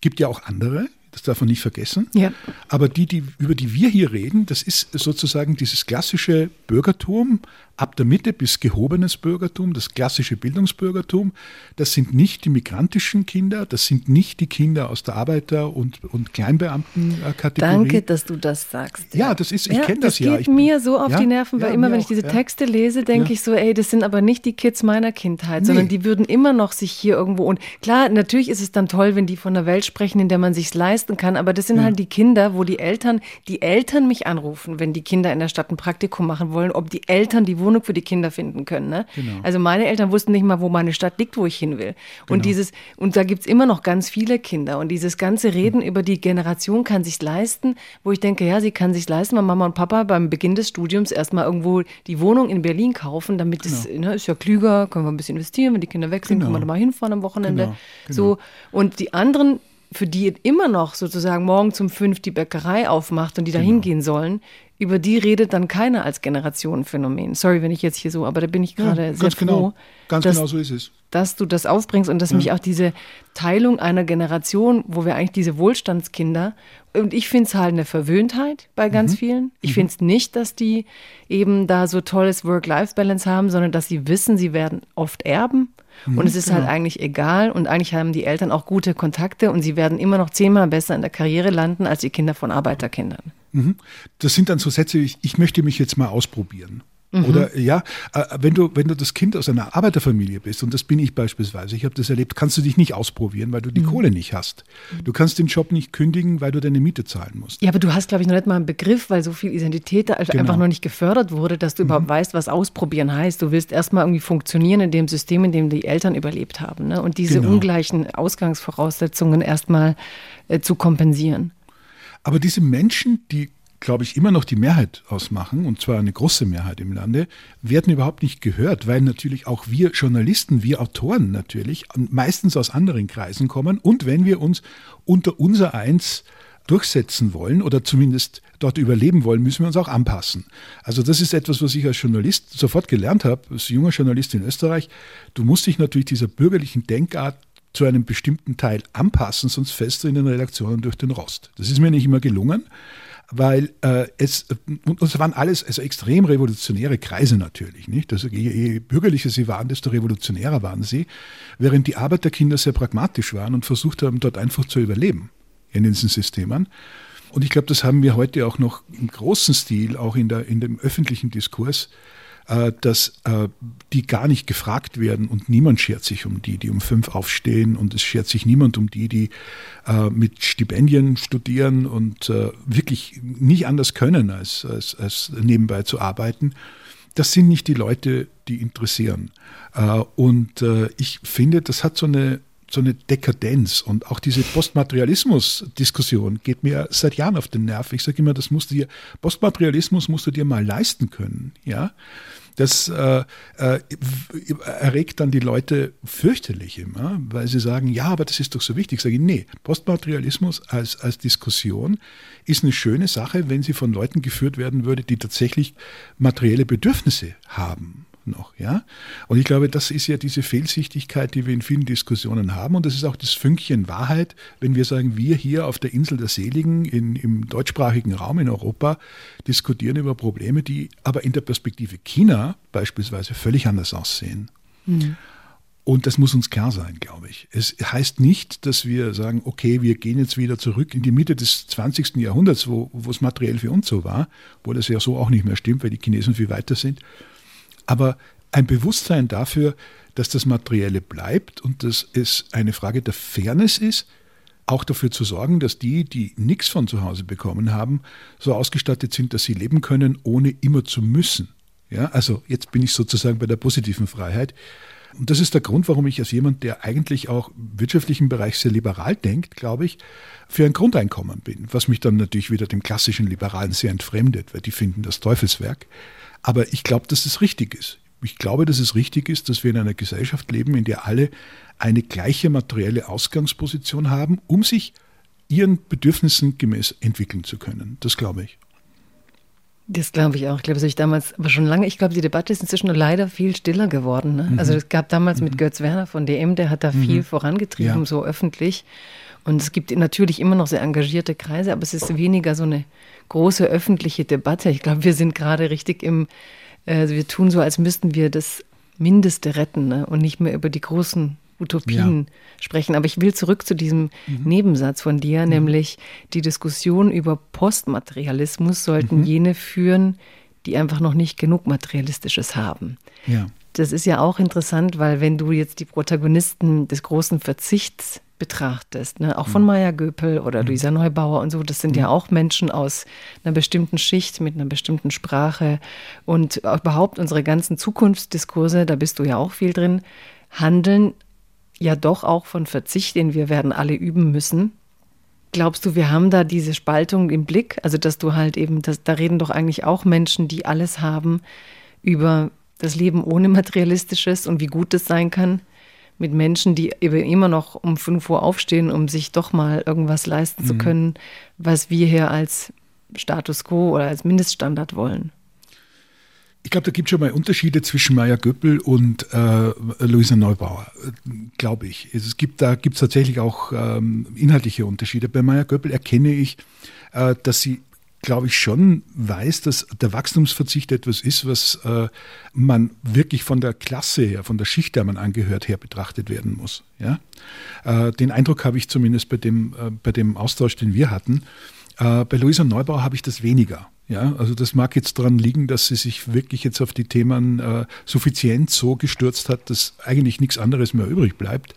Gibt ja auch andere, das darf man nicht vergessen. Ja. Aber die, die, über die wir hier reden, das ist sozusagen dieses klassische Bürgertum, ab der Mitte bis gehobenes Bürgertum, das klassische Bildungsbürgertum. Das sind nicht die migrantischen Kinder, das sind nicht die Kinder aus der Arbeiter- und, und Kleinbeamtenkategorie. Danke, dass du das sagst. Ja, das ist, ich ja, kenne das, ja. Das geht mir so auf ja, die Nerven, weil ja, immer, wenn ich diese Texte lese, denke ich so, ey, das sind aber nicht die Kids meiner Kindheit, nee. sondern die würden immer noch sich hier irgendwo und klar, natürlich ist es dann toll, wenn die von einer Welt sprechen, in der man sich leisten kann, aber das sind halt die Kinder, wo die Eltern, die Eltern mich anrufen, wenn die Kinder in der Stadt ein Praktikum machen wollen, ob die Eltern die Wohnung für die Kinder finden können. Ne? Genau. Also meine Eltern wussten nicht mal, wo meine Stadt liegt, wo ich hin will. Genau. Und dieses, und da gibt es immer noch ganz viele Kinder. Und dieses ganze Reden mhm. über die Generation kann sich leisten, wo ich denke, ja, sie kann sich leisten, weil Mama und Papa beim Beginn des Studiums erstmal irgendwo die Wohnung in Berlin kaufen, damit genau. es ne, ist ja klüger, können wir ein bisschen investieren, wenn die Kinder weg sind, genau. können wir da mal hinfahren am Wochenende. Genau. Genau. So. Und die anderen für die immer noch sozusagen morgen zum fünf die Bäckerei aufmacht und die da genau. hingehen sollen, über die redet dann keiner als Generationenphänomen. Sorry, wenn ich jetzt hier so, aber da bin ich gerade ja, sehr genau. froh. Genau. Ganz dass, genau so ist es. Dass du das aufbringst und dass ja. mich auch diese Teilung einer Generation, wo wir eigentlich diese Wohlstandskinder, und ich finde es halt eine Verwöhntheit bei ganz mhm. vielen. Ich mhm. finde es nicht, dass die eben da so tolles Work-Life-Balance haben, sondern dass sie wissen, sie werden oft erben. Mhm, und es ist halt genau. halt eigentlich egal und eigentlich haben die Eltern auch gute Kontakte und sie werden immer noch zehnmal besser in der Karriere landen als die Kinder von Arbeiterkindern. Mhm. Das sind dann so Sätze, ich, ich möchte mich jetzt mal ausprobieren. Mhm. Oder ja, äh, wenn du, wenn du das Kind aus einer Arbeiterfamilie bist, und das bin ich beispielsweise, ich habe das erlebt, kannst du dich nicht ausprobieren, weil du die mhm. Kohle nicht hast. Du kannst den Job nicht kündigen, weil du deine Miete zahlen musst. Ja, aber du hast, glaube ich, noch nicht mal einen Begriff, weil so viel Identität also genau. einfach noch nicht gefördert wurde, dass du mhm. überhaupt weißt, was ausprobieren heißt. Du willst erstmal irgendwie funktionieren in dem System, in dem die Eltern überlebt haben. Ne? Und diese genau. ungleichen Ausgangsvoraussetzungen erstmal äh, zu kompensieren. Aber diese Menschen, die glaube ich, immer noch die Mehrheit ausmachen, und zwar eine große Mehrheit im Lande, werden überhaupt nicht gehört, weil natürlich auch wir Journalisten, wir Autoren natürlich meistens aus anderen Kreisen kommen. Und wenn wir uns unter unser Eins durchsetzen wollen oder zumindest dort überleben wollen, müssen wir uns auch anpassen. Also das ist etwas, was ich als Journalist sofort gelernt habe, als junger Journalist in Österreich. Du musst dich natürlich dieser bürgerlichen Denkart zu einem bestimmten Teil anpassen, sonst fällst du in den Redaktionen durch den Rost. Das ist mir nicht immer gelungen weil äh, es, und es waren alles also extrem revolutionäre Kreise natürlich, nicht? Also je, je bürgerlicher sie waren, desto revolutionärer waren sie, während die Arbeiterkinder sehr pragmatisch waren und versucht haben, dort einfach zu überleben in diesen Systemen. Und ich glaube, das haben wir heute auch noch im großen Stil, auch in, der, in dem öffentlichen Diskurs, dass äh, die gar nicht gefragt werden und niemand schert sich um die, die um fünf aufstehen und es schert sich niemand um die, die äh, mit Stipendien studieren und wirklich nicht anders können, als, als, als nebenbei zu arbeiten. Das sind nicht die Leute, die interessieren. Und ich finde, das hat so eine so eine Dekadenz und auch diese Postmaterialismus-Diskussion geht mir seit Jahren auf den Nerv. Ich sage immer, das musst du dir, Postmaterialismus musst du dir mal leisten können, ja. Das äh, äh, erregt dann die Leute fürchterlich immer, weil sie sagen, ja, aber das ist doch so wichtig. Ich sage, nee, Postmaterialismus als, als Diskussion ist eine schöne Sache, wenn sie von Leuten geführt werden würde, die tatsächlich materielle Bedürfnisse haben noch, ja. Und ich glaube, das ist ja diese Fehlsichtigkeit, die wir in vielen Diskussionen haben. Und das ist auch das Fünkchen Wahrheit, wenn wir sagen, wir hier auf der Insel der Seligen in, im deutschsprachigen Raum in Europa diskutieren über Probleme, die aber in der Perspektive China beispielsweise völlig anders aussehen. Mhm. Und das muss uns klar sein, glaube ich. Es heißt nicht, dass wir sagen, okay, wir gehen jetzt wieder zurück in die Mitte des 20. Jahrhunderts, wo, wo es materiell für uns so war, wo das ja so auch nicht mehr stimmt, weil die Chinesen viel weiter sind, aber ein Bewusstsein dafür, dass das Materielle bleibt und dass es eine Frage der Fairness ist, auch dafür zu sorgen, dass die, die nichts von zu Hause bekommen haben, so ausgestattet sind, dass sie leben können, ohne immer zu müssen. Ja, also jetzt bin ich sozusagen bei der positiven Freiheit. Und das ist der Grund, warum ich als jemand, der eigentlich auch im wirtschaftlichen Bereich sehr liberal denkt, glaube ich, für ein Grundeinkommen bin, was mich dann natürlich wieder dem klassischen Liberalen sehr entfremdet, weil die finden das Teufelswerk. Aber ich glaube, dass es richtig ist. Ich glaube, dass es richtig ist, dass wir in einer Gesellschaft leben, in der alle eine gleiche materielle Ausgangsposition haben, um sich ihren Bedürfnissen gemäß entwickeln zu können. Das glaube ich. Das glaube ich auch. Ich glaube, das habe ich damals, aber schon lange, ich glaube, die Debatte ist inzwischen leider viel stiller geworden. Ne? Mhm. Also es gab damals mhm. mit Götz Werner von DM, der hat da mhm. viel vorangetrieben, ja. so öffentlich. Und es gibt natürlich immer noch sehr engagierte Kreise, aber es ist weniger so eine große öffentliche Debatte. Ich glaube, wir sind gerade richtig im, also wir tun so, als müssten wir das Mindeste retten ne? und nicht mehr über die großen Utopien ja. sprechen. Aber ich will zurück zu diesem mhm. Nebensatz von dir, mhm. nämlich die Diskussion über Postmaterialismus sollten mhm. jene führen, die einfach noch nicht genug Materialistisches haben. Ja. Das ist ja auch interessant, weil wenn du jetzt die Protagonisten des großen Verzichts betrachtest, ne? auch von mhm. Maya Göpel oder mhm. Luisa Neubauer und so, das sind ja mhm. auch Menschen aus einer bestimmten Schicht mit einer bestimmten Sprache und überhaupt unsere ganzen Zukunftsdiskurse, da bist du ja auch viel drin, handeln ja doch auch von Verzicht, den wir werden alle üben müssen. Glaubst du, wir haben da diese Spaltung im Blick? Also, dass du halt eben, dass, da reden doch eigentlich auch Menschen, die alles haben, über das Leben ohne Materialistisches und wie gut es sein kann, mit Menschen, die eben immer noch um 5 Uhr aufstehen, um sich doch mal irgendwas leisten mhm. zu können, was wir hier als Status quo oder als Mindeststandard wollen. Ich glaube, da gibt es schon mal Unterschiede zwischen Maya Göppel und äh, Luisa Neubauer, glaube ich. Es gibt, da gibt es tatsächlich auch ähm, inhaltliche Unterschiede. Bei Maya Göppel erkenne ich, äh, dass sie, glaube ich, schon weiß, dass der Wachstumsverzicht etwas ist, was äh, man wirklich von der Klasse her, von der Schicht, der man angehört, her betrachtet werden muss. Ja? Äh, den Eindruck habe ich zumindest bei dem, äh, bei dem Austausch, den wir hatten. Äh, bei Luisa Neubauer habe ich das weniger. Ja, also das mag jetzt daran liegen, dass sie sich wirklich jetzt auf die Themen äh, Suffizienz so gestürzt hat, dass eigentlich nichts anderes mehr übrig bleibt.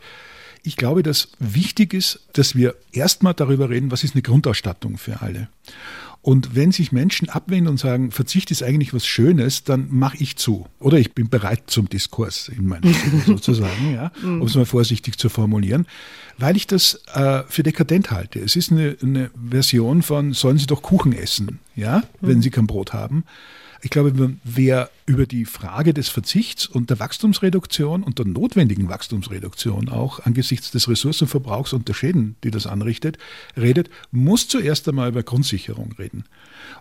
Ich glaube, dass wichtig ist, dass wir erstmal darüber reden, was ist eine Grundausstattung für alle. Und wenn sich Menschen abwenden und sagen, Verzicht ist eigentlich was Schönes, dann mache ich zu. Oder ich bin bereit zum Diskurs in meinem <laughs> Sinne sozusagen, ja, um es mal vorsichtig zu formulieren, weil ich das äh, für dekadent halte. Es ist eine, eine, Version von, sollen Sie doch Kuchen essen, ja, wenn mhm. Sie kein Brot haben. Ich glaube, wer über die Frage des Verzichts und der Wachstumsreduktion und der notwendigen Wachstumsreduktion auch angesichts des Ressourcenverbrauchs und der Schäden, die das anrichtet, redet, muss zuerst einmal über Grundsicherung reden.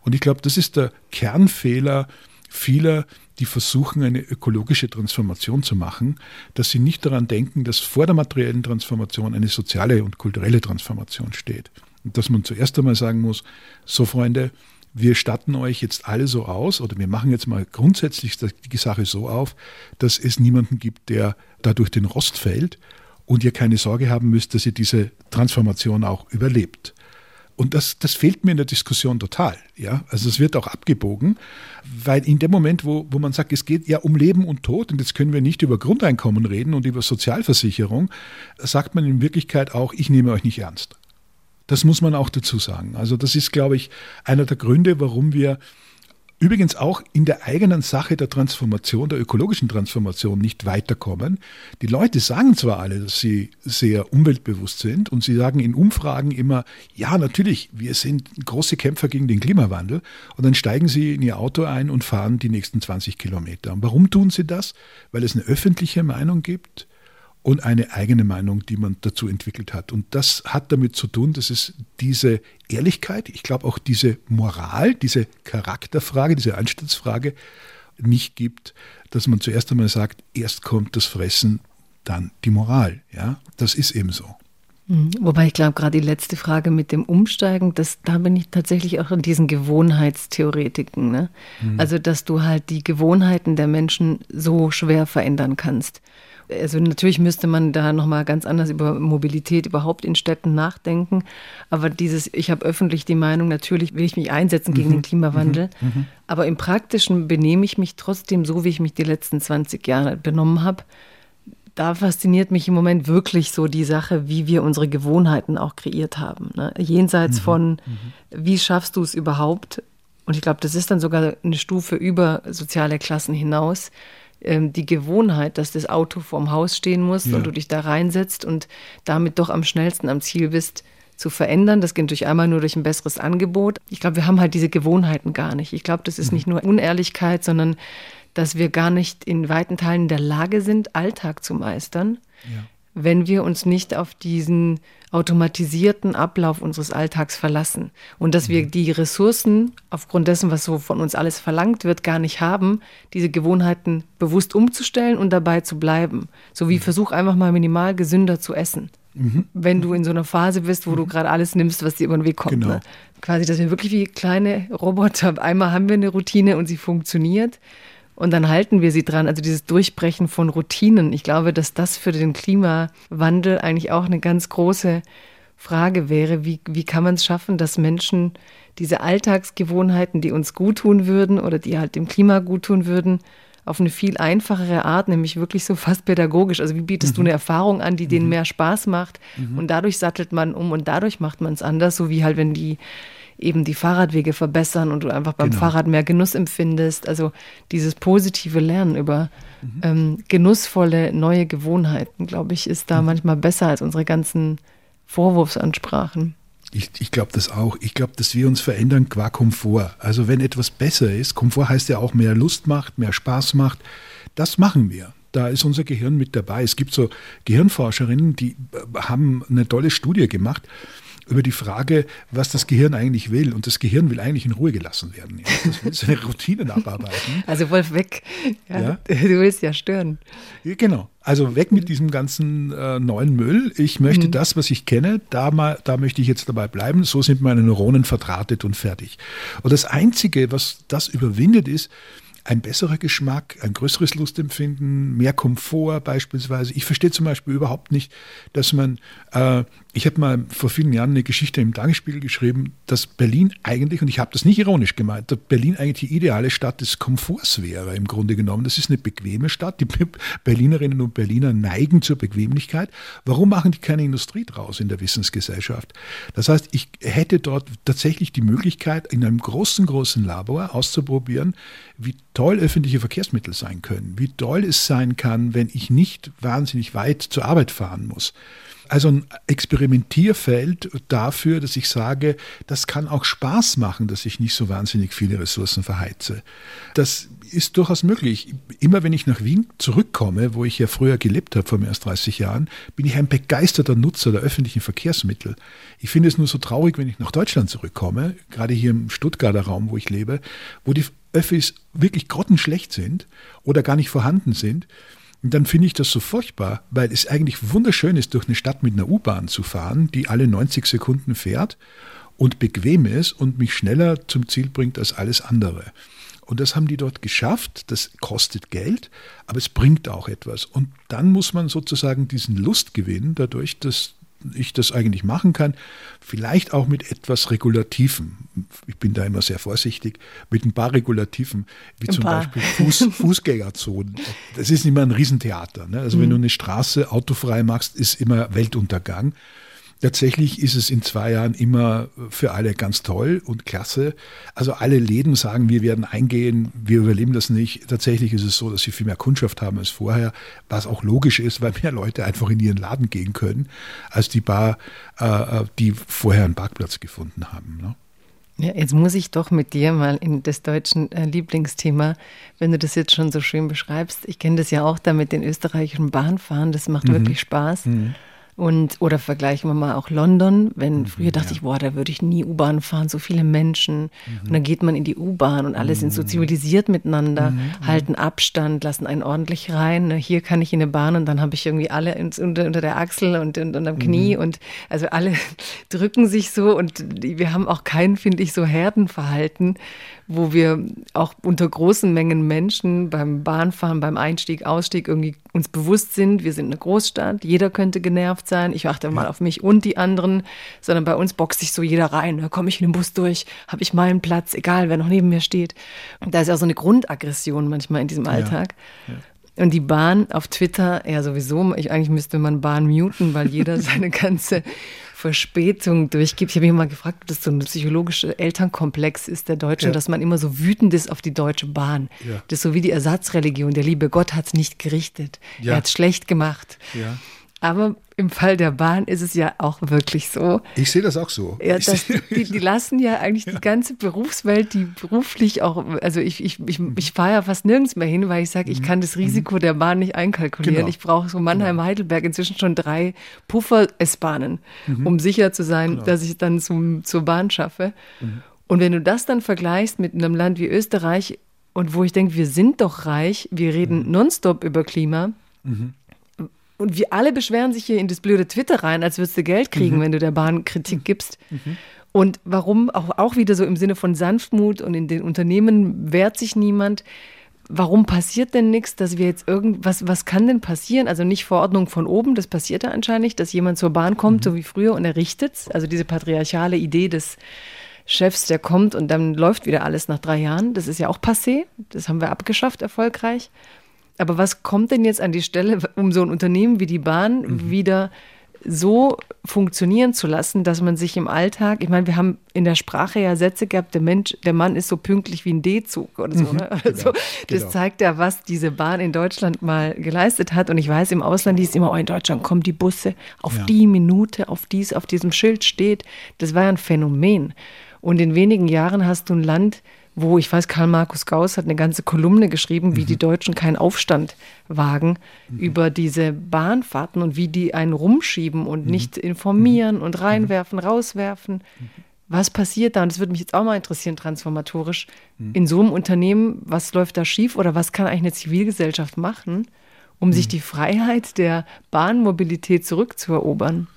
Und ich glaube, das ist der Kernfehler vieler, die versuchen, eine ökologische Transformation zu machen, dass sie nicht daran denken, dass vor der materiellen Transformation eine soziale und kulturelle Transformation steht. Und dass man zuerst einmal sagen muss, so Freunde, wir statten euch jetzt alle so aus oder wir machen jetzt mal grundsätzlich die Sache so auf, dass es niemanden gibt, der dadurch den Rost fällt und ihr keine Sorge haben müsst, dass ihr diese Transformation auch überlebt. Und das, das fehlt mir in der Diskussion total. Ja? Also es wird auch abgebogen, weil in dem Moment, wo, wo man sagt, es geht ja um Leben und Tod, und jetzt können wir nicht über Grundeinkommen reden und über Sozialversicherung, sagt man in Wirklichkeit auch, ich nehme euch nicht ernst. Das muss man auch dazu sagen. Also das ist, glaube ich, einer der Gründe, warum wir übrigens auch in der eigenen Sache der Transformation, der ökologischen Transformation nicht weiterkommen. Die Leute sagen zwar alle, dass sie sehr umweltbewusst sind und sie sagen in Umfragen immer, ja, natürlich, wir sind große Kämpfer gegen den Klimawandel und dann steigen sie in ihr Auto ein und fahren die nächsten 20 Kilometer. Und warum tun sie das? Weil es eine öffentliche Meinung gibt, und eine eigene Meinung, die man dazu entwickelt hat. Und das hat damit zu tun, dass es diese Ehrlichkeit, ich glaube auch diese Moral, diese Charakterfrage, diese Anstandsfrage nicht gibt, dass man zuerst einmal sagt, erst kommt das Fressen, dann die Moral. Ja, das ist eben so. Mhm. Wobei ich glaube, gerade die letzte Frage mit dem Umsteigen, das, da bin ich tatsächlich auch in diesen Gewohnheitstheoretiken. Ne? Mhm. Also, dass du halt die Gewohnheiten der Menschen so schwer verändern kannst also natürlich müsste man da nochmal ganz anders über Mobilität überhaupt in Städten nachdenken. Aber dieses, ich habe öffentlich die Meinung, natürlich will ich mich einsetzen gegen mhm. den Klimawandel. Mhm. mhm. Aber im Praktischen benehme ich mich trotzdem so, wie ich mich die letzten 20 Jahre benommen habe. Da fasziniert mich im Moment wirklich so die Sache, wie wir unsere Gewohnheiten auch kreiert haben. Ne? Jenseits mhm. von, mhm. wie schaffst du es überhaupt? Und ich glaube, das ist dann sogar eine Stufe über soziale Klassen hinaus ähm, die Gewohnheit, dass das Auto vorm Haus stehen muss ja. und du dich da reinsetzt und damit doch am schnellsten am Ziel bist, zu verändern. Das geht natürlich einmal nur durch ein besseres Angebot. Ich glaube, wir haben halt diese Gewohnheiten gar nicht. Ich glaube, das ist mhm. nicht nur Unehrlichkeit, sondern dass wir gar nicht in weiten Teilen in der Lage sind, Alltag zu meistern. Ja. Wenn wir uns nicht auf diesen automatisierten Ablauf unseres Alltags verlassen und dass wir mhm. die Ressourcen aufgrund dessen, was so von uns alles verlangt wird, gar nicht haben, diese Gewohnheiten bewusst umzustellen und dabei zu bleiben. So wie mhm. versuch einfach mal minimal gesünder zu essen. Mhm. Wenn du in so einer Phase bist, wo mhm. du gerade alles nimmst, was dir über den Weg kommt. Genau. Ne? Quasi, dass wir wirklich wie kleine Roboter, einmal haben wir eine Routine und sie funktioniert und dann halten wir sie dran. Also dieses Durchbrechen von Routinen. Ich glaube, dass das für den Klimawandel eigentlich auch eine ganz große Frage wäre. Wie, wie kann man es schaffen, dass Menschen diese Alltagsgewohnheiten, die uns gut tun würden oder die halt dem Klima gut tun würden, auf eine viel einfachere Art, nämlich wirklich so fast pädagogisch. Also wie bietest mhm. du eine Erfahrung an, die denen mhm. mehr Spaß macht mhm. und dadurch sattelt man um und dadurch macht man es anders, so wie halt wenn die eben die Fahrradwege verbessern und du einfach beim genau. Fahrrad mehr Genuss empfindest. Also dieses positive Lernen über mhm. ähm, genussvolle neue Gewohnheiten, glaube ich, ist da mhm. manchmal besser als unsere ganzen Vorwurfsansprachen. Ich, ich glaube das auch. Ich glaube, dass wir uns verändern qua Komfort. Also wenn etwas besser ist, Komfort heißt ja auch mehr Lust macht, mehr Spaß macht, das machen wir. Da ist unser Gehirn mit dabei. Es gibt so Gehirnforscherinnen, die äh, haben eine tolle Studie gemacht über die Frage, was das Gehirn eigentlich will. Und das Gehirn will eigentlich in Ruhe gelassen werden. Ja. Das will seine <laughs> Routinen abarbeiten. Also Wolf, weg. Ja, ja. Du willst ja stören. Genau. Also weg mit diesem ganzen äh, neuen Müll. Ich möchte mhm. das, was ich kenne, da, mal, da möchte ich jetzt dabei bleiben. So sind meine Neuronen verdrahtet und fertig. Und das Einzige, was das überwindet, ist, ein besserer Geschmack, ein größeres Lustempfinden, mehr Komfort beispielsweise. Ich verstehe zum Beispiel überhaupt nicht, dass man, äh, ich habe mal vor vielen Jahren eine Geschichte im Tagesspiegel geschrieben, dass Berlin eigentlich, und ich habe das nicht ironisch gemeint, dass Berlin eigentlich die ideale Stadt des Komforts wäre im Grunde genommen. Das ist eine bequeme Stadt. Die Berlinerinnen und Berliner neigen zur Bequemlichkeit. Warum machen die keine Industrie draus in der Wissensgesellschaft? Das heißt, ich hätte dort tatsächlich die Möglichkeit, in einem großen, großen Labor auszuprobieren, wie toll öffentliche Verkehrsmittel sein können, wie toll es sein kann, wenn ich nicht wahnsinnig weit zur Arbeit fahren muss. Also ein Experimentierfeld dafür, dass ich sage, das kann auch Spaß machen, dass ich nicht so wahnsinnig viele Ressourcen verheize. Das ist durchaus möglich. Immer wenn ich nach Wien zurückkomme, wo ich ja früher gelebt habe, vor mehr als 30 Jahren, bin ich ein begeisterter Nutzer der öffentlichen Verkehrsmittel. Ich finde es nur so traurig, wenn ich nach Deutschland zurückkomme, gerade hier im Stuttgarter Raum, wo ich lebe, wo die Öffis wirklich grottenschlecht sind oder gar nicht vorhanden sind. Und dann finde ich das so furchtbar, weil es eigentlich wunderschön ist, durch eine Stadt mit einer U-Bahn zu fahren, die alle 90 Sekunden fährt und bequem ist und mich schneller zum Ziel bringt als alles andere. Und das haben die dort geschafft. Das kostet Geld, aber es bringt auch etwas. Und dann muss man sozusagen diesen Lustgewinn dadurch, dass ich das eigentlich machen kann, vielleicht auch mit etwas Regulativen. Ich bin da immer sehr vorsichtig, mit ein paar Regulativen, wie ein zum paar. Beispiel Fuß, <laughs> Fußgängerzonen. Das ist immer ein Riesentheater. Ne? Also mhm. wenn du eine Straße autofrei machst, ist immer Weltuntergang. Tatsächlich ist es in zwei Jahren immer für alle ganz toll und klasse. Also alle Läden sagen, wir werden eingehen, wir überleben das nicht. Tatsächlich ist es so, dass sie viel mehr Kundschaft haben als vorher, was auch logisch ist, weil mehr Leute einfach in ihren Laden gehen können, als die Bar, äh, äh die vorher einen Parkplatz gefunden haben. Ne? Ja, jetzt muss ich doch mit dir mal in das deutsche äh, Lieblingsthema, wenn du das jetzt schon so schön beschreibst. Ich kenne das ja auch da mit den österreichischen Bahnfahren, das macht mhm. wirklich Spaß. Mhm. Und, oder vergleichen wir mal auch London, wenn mhm, früher dachte ja. ich, boah, da würde ich nie U-Bahn fahren, so viele Menschen. Mhm. Und dann geht man in die U-Bahn und alle mhm. sind so mhm. zivilisiert miteinander, mhm, mhm. halten Abstand, lassen einen ordentlich rein. Ne, hier kann ich in eine Bahn und dann habe ich irgendwie alle ins, unter, unter der Achsel und, und unterm Knie und also alle <laughs> drücken sich so und wir haben auch kein, finde ich, so Herdenverhalten, wo wir auch unter großen Mengen Menschen beim Bahnfahren, beim Einstieg, Ausstieg irgendwie uns bewusst sind, wir sind eine Großstadt, jeder könnte genervt sein, ich achte mal auf mich und die anderen, sondern bei uns boxt sich so jeder rein, da komme ich in den Bus durch, habe ich meinen Platz, egal wer noch neben mir steht. Da ist ja so eine Grundaggression manchmal in diesem Alltag. Ja, ja. Und die Bahn auf Twitter, ja sowieso, ich, eigentlich müsste man Bahn muten, weil jeder <laughs> seine ganze Verspätung durchgibt. Ich habe mich mal gefragt, ob das so ein psychologischer Elternkomplex ist der Deutschen, ja. dass man immer so wütend ist auf die Deutsche Bahn. Ja. Das ist so wie die Ersatzreligion. Der liebe Gott hat es nicht gerichtet. Ja. Er hat es schlecht gemacht. Aber im Fall der Bahn ist es ja auch wirklich so. Ich sehe das auch so. Ja, das, die, die, lassen ja eigentlich ja. die ganze Berufswelt, die beruflich auch, also ich, ich, ich, mhm. ich fahre ja fast nirgends mehr hin, weil ich sage, ich mhm. kann das Risiko der Bahn nicht einkalkulieren. Genau. Ich brauche so Mannheim-Heidelberg inzwischen schon drei Puffer-S-Bahnen, mhm. um sicher zu sein, genau. dass ich dann zum, zur Bahn schaffe. Mhm. Und wenn du das dann vergleichst mit einem Land wie Österreich und wo ich denke, wir sind doch reich, wir reden mhm. nonstop über Klima. Mhm. Und wir alle beschweren sich hier in das blöde Twitter rein, als würdest du Geld kriegen, mhm. wenn du der Bahn Kritik mhm. gibst. Mhm. Und warum auch, auch wieder so im Sinne von Sanftmut und in den Unternehmen wehrt sich niemand. Warum passiert denn nichts, dass wir jetzt irgendwas, was kann denn passieren? Also nicht Verordnung von oben, das passiert ja anscheinend nicht, dass jemand zur Bahn kommt, mhm. so wie früher, und er richtet's. Also diese patriarchale Idee des Chefs, der kommt und dann läuft wieder alles nach drei Jahren. Das ist ja auch passé. Das haben wir abgeschafft erfolgreich. Aber was kommt denn jetzt an die Stelle, um so ein Unternehmen wie die Bahn mhm. wieder so funktionieren zu lassen, dass man sich im Alltag, ich meine, wir haben in der Sprache ja Sätze gehabt, der Mensch, der Mann ist so pünktlich wie ein D-Zug oder so. Mhm, ne? also, genau, das genau. zeigt ja, was diese Bahn in Deutschland mal geleistet hat. Und ich weiß, im Ausland hieß es immer, oh, in Deutschland kommen die Busse auf ja. die Minute, auf dies, auf diesem Schild steht. Das war ja ein Phänomen. Und in wenigen Jahren hast du ein Land, wo ich weiß, Karl Markus Gauss hat eine ganze Kolumne geschrieben, wie mhm. die Deutschen keinen Aufstand wagen mhm. über diese Bahnfahrten und wie die einen rumschieben und mhm. nicht informieren mhm. und reinwerfen, rauswerfen. Mhm. Was passiert da? Und das würde mich jetzt auch mal interessieren, transformatorisch. Mhm. In so einem Unternehmen, was läuft da schief oder was kann eigentlich eine Zivilgesellschaft machen, um sich die Freiheit der Bahnmobilität zurückzuerobern?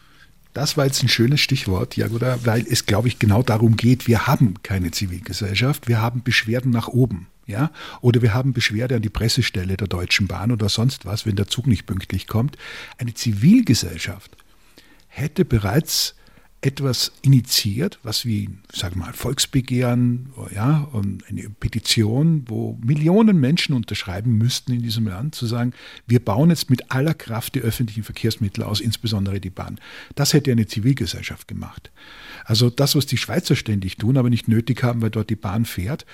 Das war jetzt ein schönes Stichwort, Jagoda, weil es, glaube ich, genau darum geht, wir haben keine Zivilgesellschaft, wir haben Beschwerden nach oben. Ja? Oder wir haben Beschwerde an die Pressestelle der Deutschen Bahn oder sonst was, wenn der Zug nicht pünktlich kommt. Eine Zivilgesellschaft hätte bereits etwas initiiert, was wie, wir mal, Volksbegehren, ja, eine Petition, wo Millionen Menschen unterschreiben müssten in diesem Land, zu sagen, wir bauen jetzt mit aller Kraft die öffentlichen Verkehrsmittel aus, insbesondere die Bahn. Das hätte eine Zivilgesellschaft gemacht. Also das, was die Schweizer ständig tun, aber nicht nötig haben, weil dort die Bahn fährt,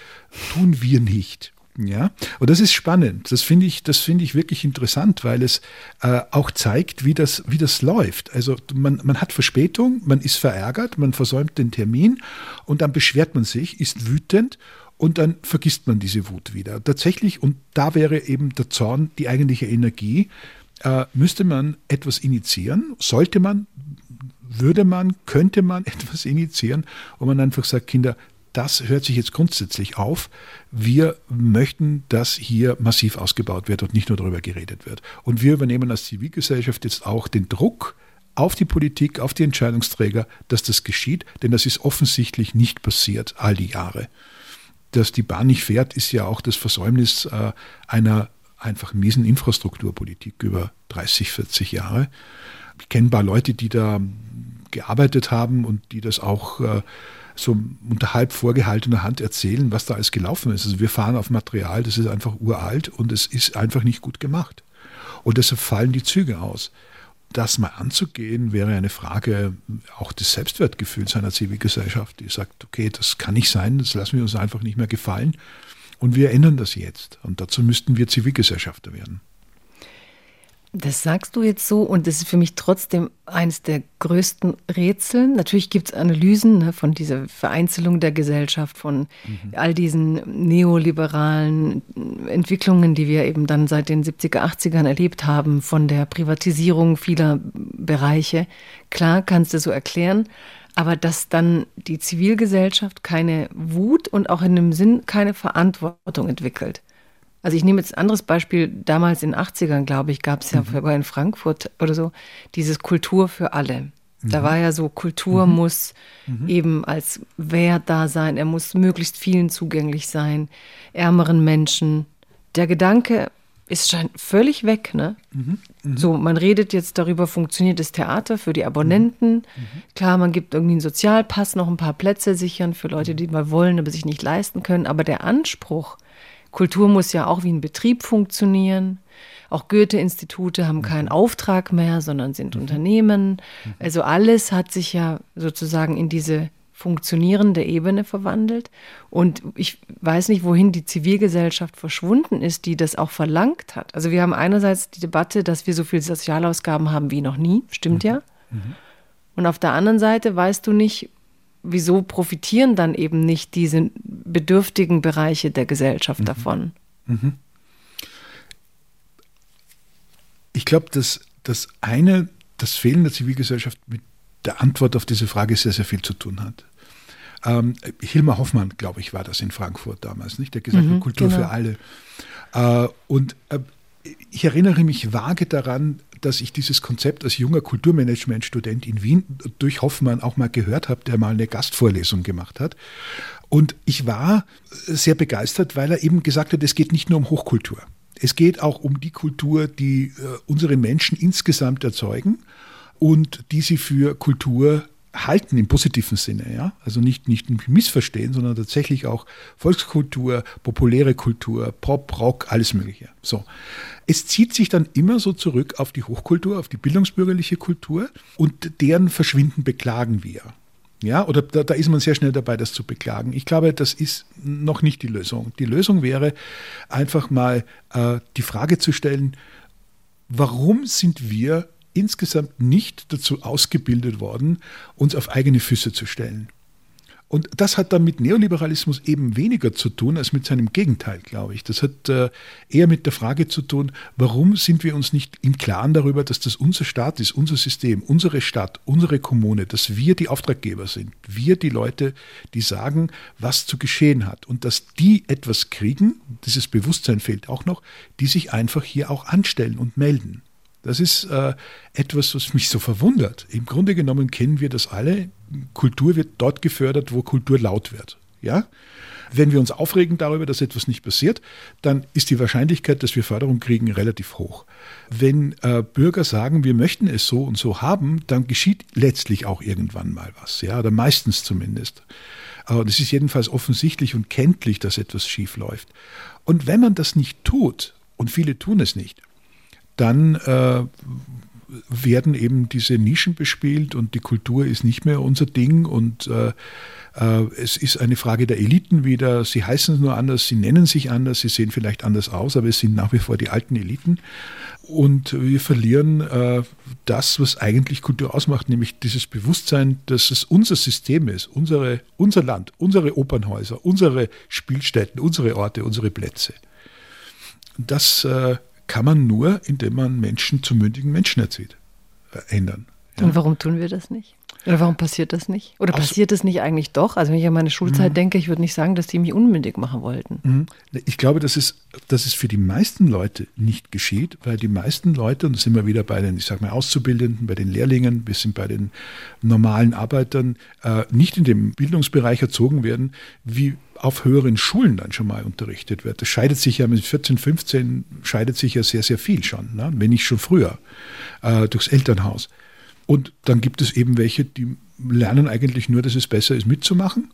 tun wir nicht. Ja, und das ist spannend. Das finde ich, das finde ich wirklich interessant, weil es äh, auch zeigt, wie das, wie das läuft. Also man, man hat Verspätung, man ist verärgert, man versäumt den Termin und dann beschwert man sich, ist wütend und dann vergisst man diese Wut wieder. Tatsächlich, und da wäre eben der Zorn die eigentliche Energie, äh, müsste man etwas initiieren, sollte man, würde man, könnte man <laughs> etwas initiieren, wo man einfach sagt, Kinder, das hört sich jetzt grundsätzlich auf. Wir möchten, dass hier massiv ausgebaut wird und nicht nur darüber geredet wird. Und wir übernehmen als Zivilgesellschaft jetzt auch den Druck auf die Politik, auf die Entscheidungsträger, dass das geschieht, denn das ist offensichtlich nicht passiert all die Jahre. Dass die Bahn nicht fährt, ist ja auch das Versäumnis äh, einer einfach miesen Infrastrukturpolitik über 30, 40 Jahre. Ich kenne ein paar Leute, die da gearbeitet haben und die das auch äh, so unter halb vorgehaltener Hand erzählen, was da alles gelaufen ist. Also wir fahren auf Material, das ist einfach uralt und es ist einfach nicht gut gemacht. Und deshalb fallen die Züge aus. Das mal anzugehen, wäre eine Frage auch des Selbstwertgefühls einer Zivilgesellschaft, die sagt, okay, das kann nicht sein, das lassen wir uns einfach nicht mehr gefallen. Und wir ändern das jetzt. Und dazu müssten wir Zivilgesellschafter werden. Das sagst du jetzt so und das ist für mich trotzdem eines der größten Rätsel. Natürlich gibt es Analysen ne, von dieser Vereinzelung der Gesellschaft, von mhm. all diesen neoliberalen Entwicklungen, die wir eben dann seit den 70er, 80ern erlebt haben, von der Privatisierung vieler Bereiche. Klar kannst du so erklären, aber dass dann die Zivilgesellschaft keine Wut und auch in dem Sinn keine Verantwortung entwickelt. Also ich nehme jetzt ein anderes Beispiel. Damals in den 80ern, glaube ich, gab es ja mhm. in Frankfurt oder so dieses Kultur für alle. Da mhm. war ja so, Kultur mhm. muss mhm. eben als Wert da sein, er muss möglichst vielen zugänglich sein, ärmeren Menschen. Der Gedanke ist scheint völlig weg, ne? Mhm. Mhm. So, man redet jetzt darüber, funktioniert das Theater für die Abonnenten. Klar, man gibt irgendwie einen Sozialpass, noch ein paar Plätze sichern für Leute, die mal wollen, aber sich nicht leisten können. Aber der Anspruch, Kultur muss ja auch wie ein Betrieb funktionieren. Auch Goethe-Institute haben keinen mhm. Auftrag mehr, sondern sind mhm. Unternehmen. Mhm. Also alles hat sich ja sozusagen in diese funktionierende Ebene verwandelt. Und ich weiß nicht, wohin die Zivilgesellschaft verschwunden ist, die das auch verlangt hat. Also wir haben einerseits die Debatte, dass wir so viele Sozialausgaben haben wie noch nie, stimmt mhm. ja. Mhm. Und auf der anderen Seite weißt du nicht, wieso profitieren dann eben nicht diese bedürftigen Bereiche der Gesellschaft mhm. davon. Mhm. Ich glaube, dass das eine, das Fehlen der Zivilgesellschaft mit der Antwort auf diese Frage sehr, sehr viel zu tun hat. Ähm, Hilmar Hoffmann, glaube ich, war das in Frankfurt damals, nicht? Der gesagt hat, mhm, Kultur genau. für alle. Äh, und äh, ich erinnere mich vage daran, dass ich dieses Konzept als junger Kulturmanagement-Student in Wien durch Hoffmann auch mal gehört habe, der mal eine Gastvorlesung gemacht hat. Und ich war sehr begeistert, weil er eben gesagt hat, es geht nicht nur um Hochkultur. Es geht auch um die Kultur, die äh, unsere Menschen insgesamt erzeugen und die sie für Kultur halten im positiven Sinne, ja. Also nicht, nicht missverstehen, sondern tatsächlich auch Volkskultur, populäre Kultur, Pop, Rock, alles Mögliche. So. Es zieht sich dann immer so zurück auf die Hochkultur, auf die bildungsbürgerliche Kultur und deren Verschwinden beklagen wir. Ja, oder da, da, ist man sehr schnell dabei, das zu beklagen. Ich glaube, das ist noch nicht die Lösung. Die Lösung wäre einfach mal äh, die Frage zu stellen, warum sind wir insgesamt nicht dazu ausgebildet worden, uns auf eigene Füße zu stellen. Und das hat dann mit Neoliberalismus eben weniger zu tun als mit seinem Gegenteil, glaube ich. Das hat äh, eher mit der Frage zu tun, warum sind wir uns nicht im Klaren darüber, dass das unser Staat ist, unser System, unsere Stadt, unsere Kommune, dass wir die Auftraggeber sind, wir die Leute, die sagen, was zu geschehen hat und dass die etwas kriegen, dieses Bewusstsein fehlt auch noch, die sich einfach hier auch anstellen und melden. Das ist äh, etwas, was mich so verwundert. Im Grunde genommen kennen wir das alle. Kultur wird dort gefördert, wo Kultur laut wird. Ja? Wenn wir uns aufregen darüber, dass etwas nicht passiert, dann ist die Wahrscheinlichkeit, dass wir Förderung kriegen, relativ hoch. Wenn äh, Bürger sagen, wir möchten es so und so haben, dann geschieht letztlich auch irgendwann mal was, ja, oder meistens zumindest. Aber es ist jedenfalls offensichtlich und kenntlich, dass etwas schief läuft. Und wenn man das nicht tut, und viele tun es nicht, dann äh, werden eben diese Nischen bespielt und die Kultur ist nicht mehr unser Ding und äh, äh, es ist eine Frage der Eliten wieder. Sie heißen es nur anders, sie nennen sich anders, sie sehen vielleicht anders aus, aber es sind nach wie vor die alten Eliten. Und wir verlieren äh, das, was eigentlich Kultur ausmacht, nämlich dieses Bewusstsein, dass es unser System ist, unsere, unser Land, unsere Opernhäuser, unsere Spielstätten, unsere Orte, unsere Plätze. Das äh, kann man nur, indem man Menschen zu mündigen Menschen erzieht, äh, ändern. Ja. Und warum tun wir das nicht? Oder warum passiert das nicht? Oder also, passiert das nicht eigentlich doch? Also wenn ich an meine Schulzeit mh. denke, ich würde nicht sagen, dass die mich unmündig machen wollten. Mh. Ich glaube, dass es, dass es für die meisten Leute nicht geschieht, weil die meisten Leute, und da sind wir wieder bei den, ich sage mal, Auszubildenden, bei den Lehrlingen, wir sind bei den normalen Arbeitern, äh, nicht in dem Bildungsbereich erzogen werden, wie auf höheren Schulen dann schon mal unterrichtet wird. Das scheidet sich ja mit 14, 15 scheidet sich ja sehr, sehr viel schon, ne? wenn nicht schon früher, äh, durchs Elternhaus. Und dann gibt es eben welche, die lernen eigentlich nur, dass es besser ist, mitzumachen.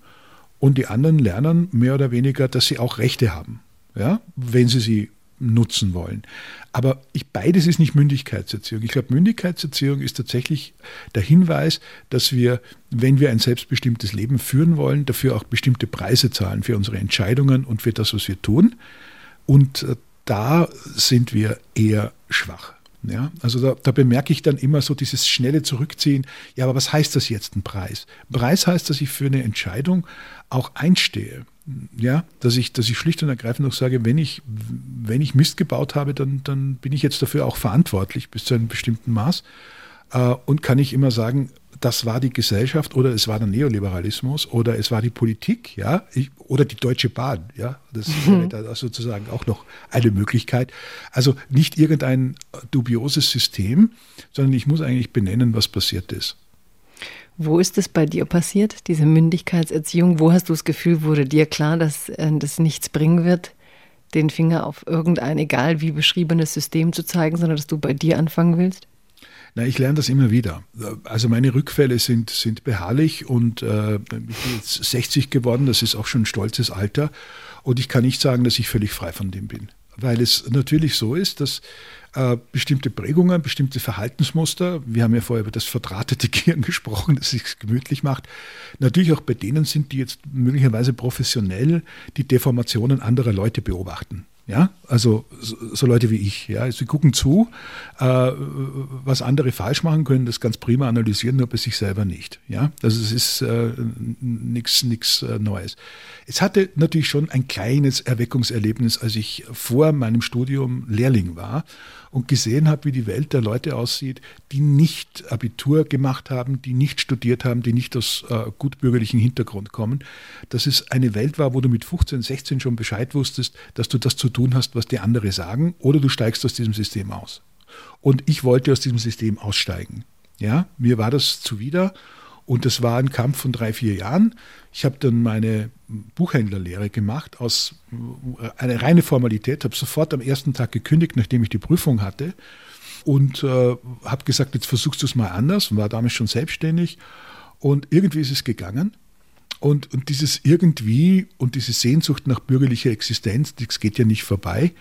Und die anderen lernen mehr oder weniger, dass sie auch Rechte haben, ja? wenn sie sie nutzen wollen. Aber ich, beides ist nicht Mündigkeitserziehung. Ich glaube, Mündigkeitserziehung ist tatsächlich der Hinweis, dass wir, wenn wir ein selbstbestimmtes Leben führen wollen, dafür auch bestimmte Preise zahlen für unsere Entscheidungen und für das, was wir tun. Und äh, da sind wir eher schwach. Ja, also da, da, bemerke ich dann immer so dieses schnelle Zurückziehen. Ja, aber was heißt das jetzt ein Preis? Preis heißt, dass ich für eine Entscheidung auch einstehe ja, dass ich, dass ich schlicht und ergreifend noch sage, wenn ich, wenn ich Mist gebaut habe, dann, dann bin ich jetzt dafür auch verantwortlich bis zu einem bestimmten Maß. Äh, und kann ich immer sagen, das war die Gesellschaft oder es war der Neoliberalismus oder es war die Politik, ja, ich, oder die Deutsche Bahn, ja, das mhm. wäre da sozusagen auch noch eine Möglichkeit. Also nicht irgendein dubioses System, sondern ich muss eigentlich benennen, was passiert ist. Wo ist es bei dir passiert, diese Mündigkeitserziehung? Wo hast du das Gefühl, wurde dir klar, dass äh, das nichts bringen wird, den Finger auf irgendein, egal wie beschriebenes System zu zeigen, sondern dass du bei dir anfangen willst? Na, ich lerne das immer wieder. Also meine Rückfälle sind, sind beharrlich und äh, ich bin jetzt 60 geworden, das ist auch schon ein stolzes Alter. Und ich kann nicht sagen, dass ich völlig frei von dem bin. weil es natürlich so ist, dass äh, bestimmte Prägungen, bestimmte Verhaltensmuster, wir haben ja vorher über das verdrahtete <laughs> Gehirn gesprochen, das sich gemütlich macht, natürlich auch bei denen sind, die jetzt möglicherweise professionell die Deformationen anderer Leute beobachten. Ja, also so Leute wie ich. Ja, sie gucken zu, äh, was andere falsch machen können, das ganz prima analysieren, nur bei sich selber nicht. Ja, also es ist äh, nichts äh, Neues. Es hatte natürlich schon ein kleines Erweckungserlebnis, als ich vor meinem Studium Lehrling war und gesehen habe, wie die Welt der Leute aussieht, die nicht Abitur gemacht haben, die nicht studiert haben, die nicht aus äh, gutbürgerlichen Hintergrund kommen, dass es eine Welt war, wo du mit 15, 16 schon Bescheid wusstest, dass du das zu tun hast, was die andere sagen, oder du steigst aus diesem System aus. Und ich wollte aus diesem System aussteigen. Ja, mir war das zuwider und das war ein Kampf von drei, vier Jahren. Ich habe dann meine Buchhändlerlehre gemacht, aus äh, eine reine Formalität, habe sofort am ersten Tag gekündigt, nachdem ich die Prüfung hatte und äh, habe gesagt, jetzt versuchst du es mal anders und war damals schon selbstständig und irgendwie ist es gegangen. Und, und dieses irgendwie und diese Sehnsucht nach bürgerlicher Existenz, das geht ja nicht vorbei.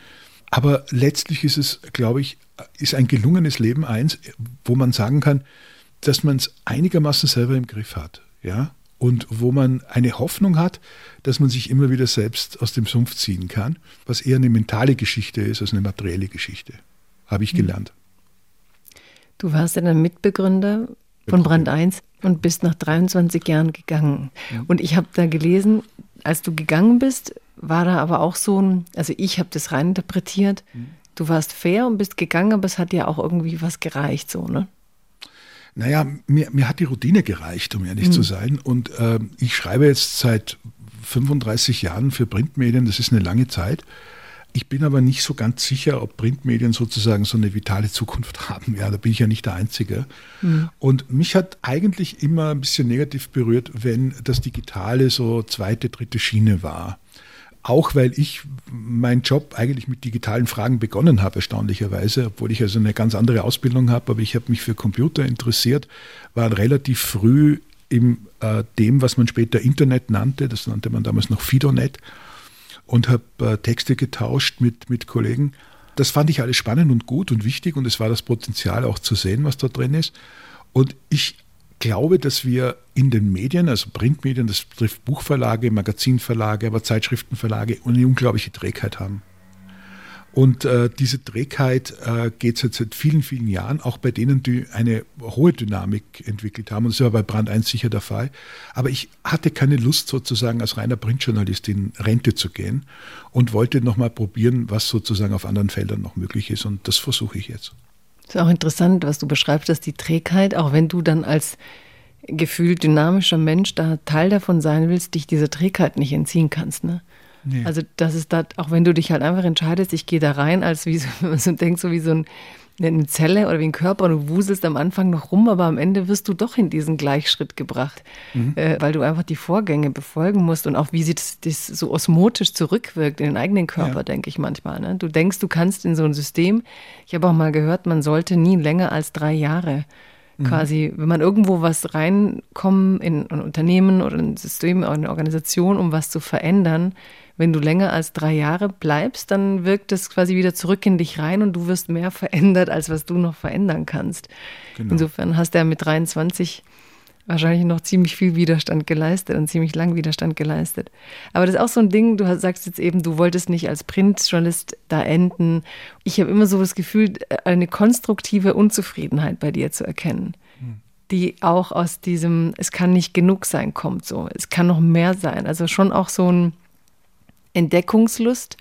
Aber letztlich ist es, glaube ich, ist ein gelungenes Leben eins, wo man sagen kann, dass man es einigermaßen selber im Griff hat. Ja? Und wo man eine Hoffnung hat, dass man sich immer wieder selbst aus dem Sumpf ziehen kann, was eher eine mentale Geschichte ist als eine materielle Geschichte. Habe ich hm. gelernt. Du warst ja ein Mitbegründer von Brand 1 und bist nach 23 Jahren gegangen. Und ich habe da gelesen, als du gegangen bist, war da aber auch so ein, also ich habe das reininterpretiert, mhm. du warst fair und bist gegangen, aber es hat dir auch irgendwie was gereicht, so, ne? Naja, mir, mir hat die Routine gereicht, um ehrlich mhm. zu sein. Und äh, ich schreibe jetzt seit 35 Jahren für Printmedien, das ist eine lange Zeit. Ich bin aber nicht so ganz sicher, ob Printmedien sozusagen so eine vitale Zukunft <laughs> haben. Ja, da bin ich ja nicht der Einzige. Mhm. Und mich hat eigentlich immer ein bisschen negativ berührt, wenn das Digitale so zweite, dritte Schiene war. Auch weil ich meinen Job eigentlich mit digitalen Fragen begonnen habe, erstaunlicherweise, obwohl ich also eine ganz andere Ausbildung habe, aber ich habe mich für Computer interessiert, war relativ früh in äh, dem, was man später Internet nannte, das nannte man damals noch Fidonet, und habe äh, Texte getauscht mit, mit Kollegen. Das fand ich alles spannend und gut und wichtig und es war das Potenzial auch zu sehen, was da drin ist. Und ich glaube, dass wir in den Medien, also Printmedien, das betrifft Buchverlage, Magazinverlage, aber Zeitschriftenverlage, eine unglaubliche Trägheit haben. Und äh, diese Trägheit äh, geht jetzt seit vielen, vielen Jahren, auch bei denen, die eine hohe Dynamik entwickelt haben. Und das war bei Brand 1 sicher der Fall. Aber ich hatte keine Lust, sozusagen als reiner Printjournalist in Rente zu gehen und wollte nochmal probieren, was sozusagen auf anderen Feldern noch möglich ist. Und das versuche ich jetzt. Das ist auch interessant, was du beschreibst, dass die Trägheit, auch wenn du dann als gefühlt dynamischer Mensch da Teil davon sein willst, dich dieser Trägheit nicht entziehen kannst. Ne? Nee. Also das ist da, auch wenn du dich halt einfach entscheidest, ich gehe da rein, als wie so, wenn <laughs> man so denkt, so wie so ein eine Zelle oder wie ein Körper und du wuselst am Anfang noch rum, aber am Ende wirst du doch in diesen Gleichschritt gebracht, mhm. äh, weil du einfach die Vorgänge befolgen musst und auch wie sich das, das so osmotisch zurückwirkt in den eigenen Körper, ja. denke ich manchmal. Ne? Du denkst, du kannst in so ein System, ich habe auch mal gehört, man sollte nie länger als drei Jahre mhm. quasi, wenn man irgendwo was reinkommen in ein Unternehmen oder ein System oder eine Organisation, um was zu verändern, wenn du länger als drei Jahre bleibst, dann wirkt es quasi wieder zurück in dich rein und du wirst mehr verändert, als was du noch verändern kannst. Genau. Insofern hast du ja mit 23 wahrscheinlich noch ziemlich viel Widerstand geleistet und ziemlich lang Widerstand geleistet. Aber das ist auch so ein Ding, du sagst jetzt eben, du wolltest nicht als Printjournalist da enden. Ich habe immer so das Gefühl, eine konstruktive Unzufriedenheit bei dir zu erkennen, hm. die auch aus diesem, es kann nicht genug sein, kommt so. Es kann noch mehr sein. Also schon auch so ein, Entdeckungslust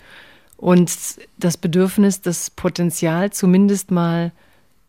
und das Bedürfnis, das Potenzial zumindest mal